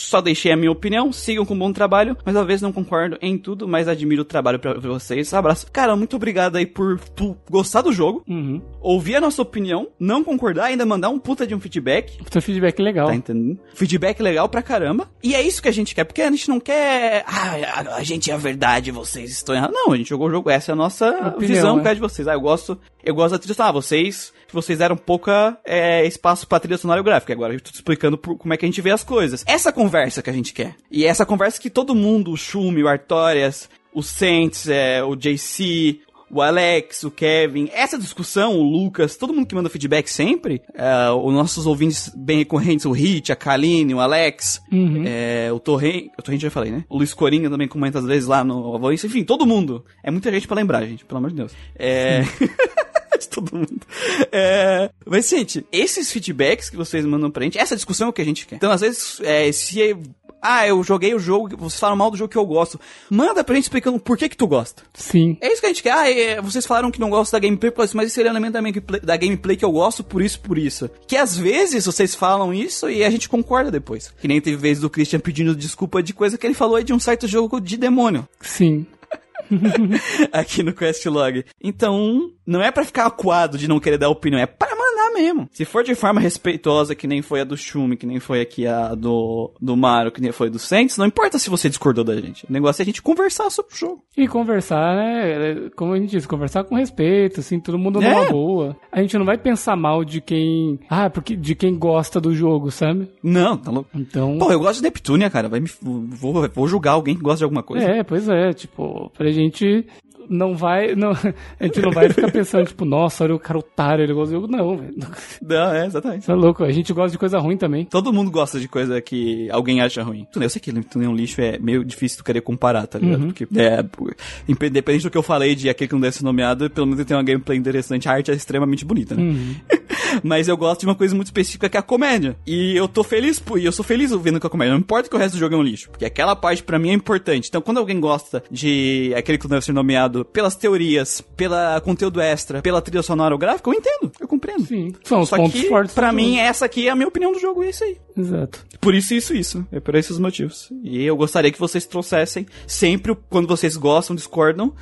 [SPEAKER 1] só deixei a minha opinião, sigam com um bom trabalho, mas às vezes não concordo em tudo, mas admiro o trabalho pra vocês. Abraço. Cara, muito obrigado aí por tu gostar do jogo, uhum. ouvir a nossa opinião, não concordar, ainda mandar um puta de um feedback.
[SPEAKER 2] Puta feedback legal.
[SPEAKER 1] Tá entendendo? Feedback legal pra caramba. E é isso que a gente quer, porque a gente não quer. Ah, a, gente é a verdade, vocês estão errados. Não, a gente jogou o jogo, essa é a nossa opinião, visão é. de vocês. Ah, eu gosto, eu gosto da trilha sonora. Ah, vocês vocês deram pouca é, espaço pra trilha sonora gráfica. Agora eu tô explicando por, como é que a gente vê as coisas. Essa conversa que a gente quer. E essa conversa que todo mundo, o Shumi, o Artorias, o Saints, é, o JC, o Alex, o Kevin, essa discussão, o Lucas, todo mundo que manda feedback sempre, é, os nossos ouvintes bem recorrentes, o Hit, a Kaline, o Alex, uhum. é, o Torrent, o Torrent já falei, né? O Luiz Coringa também comenta às vezes lá no Voice, enfim, todo mundo. É muita gente para lembrar, gente, pelo amor de Deus. É... de todo mundo. É, mas, gente, esses feedbacks que vocês mandam pra gente, essa discussão é o que a gente quer. Então, às vezes, é, se ah, eu joguei o jogo, vocês falam mal do jogo que eu gosto. Manda pra gente explicando por que que tu gosta.
[SPEAKER 2] Sim.
[SPEAKER 1] É isso que a gente quer. Ah, é, vocês falaram que não gostam da gameplay, mas esse é o elemento da gameplay, da gameplay que eu gosto, por isso, por isso. Que às vezes vocês falam isso e a gente concorda depois. Que nem teve vezes do Christian pedindo desculpa de coisa que ele falou aí de um site jogo de demônio.
[SPEAKER 2] Sim.
[SPEAKER 1] aqui no Questlog. Então, não é para ficar acuado de não querer dar opinião, é para mandar mesmo. Se for de forma respeitosa, que nem foi a do Shumi, que nem foi aqui a do, do Mario, que nem foi do Saints, não importa se você discordou da gente. O negócio é a gente conversar sobre o jogo.
[SPEAKER 2] E conversar, né? Como a gente disse, conversar com respeito, assim, todo mundo numa
[SPEAKER 1] É.
[SPEAKER 2] boa. A gente não vai pensar mal de quem. Ah, porque de quem gosta do jogo, sabe?
[SPEAKER 1] Não, tá louco.
[SPEAKER 2] Então.
[SPEAKER 1] Pô, eu gosto de Neptunia, cara. Vai me, vou, vou julgar alguém que gosta de alguma coisa.
[SPEAKER 2] É, pois é, tipo, pra gente não vai. Não, a gente não vai ficar pensando, tipo, nossa, olha o cara otário, ele gosta do jogo. Não, velho.
[SPEAKER 1] Não, é, exatamente.
[SPEAKER 2] Isso é louco, a gente gosta de coisa ruim também.
[SPEAKER 1] Todo mundo gosta de coisa que alguém acha ruim. Eu sei que Neptunia é um lixo, é meio difícil tu querer comparar, tá ligado? Porque, é, independente do que eu falei de aquele que não deve ser nomeado, pelo menos ele tem uma gameplay interessante, a arte é extremamente bonita, né? Mas eu gosto de uma coisa muito específica que é a comédia. E eu tô feliz, pô, e eu sou feliz vendo com a comédia. Não importa que o resto do jogo é um lixo, porque aquela parte pra mim é importante. Então, quando alguém gosta de aquele que não deve ser nomeado pelas teorias, pela conteúdo extra, pela trilha sonora ou gráfica, eu entendo, eu compreendo.
[SPEAKER 2] Sim. São os
[SPEAKER 1] Só
[SPEAKER 2] pontos
[SPEAKER 1] que,
[SPEAKER 2] fortes.
[SPEAKER 1] pra mim, essa aqui é a minha opinião do jogo, é isso aí.
[SPEAKER 2] Exato.
[SPEAKER 1] Por isso, isso, isso. É por esses motivos. E eu gostaria que vocês trouxessem sempre, quando vocês gostam, discordam,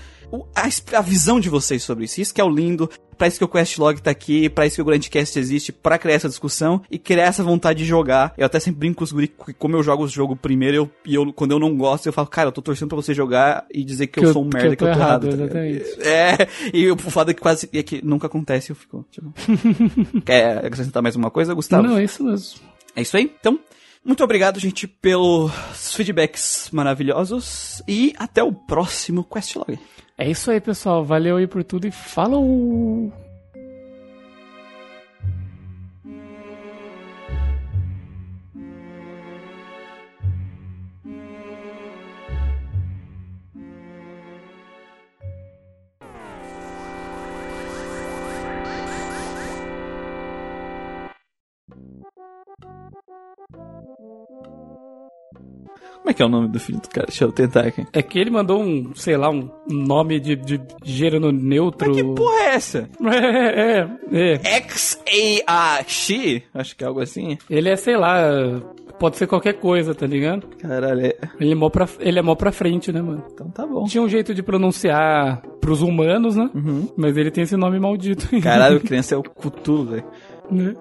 [SPEAKER 1] a, a visão de vocês sobre isso. Isso que é o lindo. Pra isso que o Questlog tá aqui, pra isso que o Grandcast existe, pra criar essa discussão e criar essa vontade de jogar. Eu até sempre brinco com os guri que como eu jogo o jogo primeiro, eu, e eu, quando eu não gosto, eu falo, cara, eu tô torcendo pra você jogar e dizer que,
[SPEAKER 2] Que
[SPEAKER 1] eu, sou um
[SPEAKER 2] que
[SPEAKER 1] merda,
[SPEAKER 2] eu
[SPEAKER 1] que eu
[SPEAKER 2] tô
[SPEAKER 1] tô errado.
[SPEAKER 2] errado,
[SPEAKER 1] tá. É, e o fato é que quase é que nunca acontece, eu fico, tipo... Quer acrescentar mais uma coisa, Gustavo?
[SPEAKER 2] Não, é isso mesmo.
[SPEAKER 1] É isso aí. Então, muito obrigado, gente, pelos feedbacks maravilhosos. E até o próximo Questlog.
[SPEAKER 2] É isso aí, pessoal. Valeu aí por tudo e falou!
[SPEAKER 1] Como é que é o nome do filho do cara? Deixa eu tentar aqui.
[SPEAKER 2] É que ele mandou um, sei lá, um nome de, de gênero neutro.
[SPEAKER 1] Que porra é essa?
[SPEAKER 2] É, é, é.
[SPEAKER 1] X-A-A-X? Acho que é algo assim.
[SPEAKER 2] Ele é, sei lá, pode ser qualquer coisa, tá ligado?
[SPEAKER 1] Caralho, é...
[SPEAKER 2] Ele é mó pra, ele é mó pra frente, né, mano?
[SPEAKER 1] então tá bom.
[SPEAKER 2] Tinha um jeito de pronunciar pros humanos, né? Mas ele tem esse nome maldito.
[SPEAKER 1] Caralho, criança é o Cthulhu, velho.
[SPEAKER 2] Né?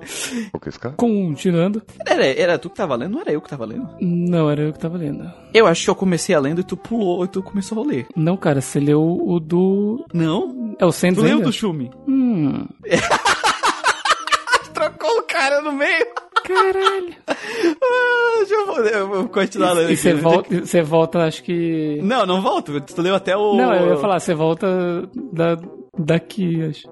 [SPEAKER 6] O que esse cara?
[SPEAKER 2] Continuando.
[SPEAKER 1] Era, era tu que tava lendo? Não era eu que tava lendo.
[SPEAKER 2] Não, era eu que tava lendo.
[SPEAKER 1] Eu acho que eu comecei a lendo e tu pulou e tu começou a ler.
[SPEAKER 2] Não, cara, você leu o do.
[SPEAKER 1] Não?
[SPEAKER 2] É o
[SPEAKER 1] Tu
[SPEAKER 2] Sands
[SPEAKER 1] leu
[SPEAKER 2] ainda?
[SPEAKER 1] do Shumi?
[SPEAKER 2] Hum.
[SPEAKER 1] Trocou o cara no meio.
[SPEAKER 2] Caralho.
[SPEAKER 1] Ah, deixa eu, eu vou continuar lendo
[SPEAKER 2] E você
[SPEAKER 1] aqui.
[SPEAKER 2] volta, você volta, acho que.
[SPEAKER 1] Não, não volto. Tu leu até o.
[SPEAKER 2] Não, eu ia falar, você volta da, daqui, acho.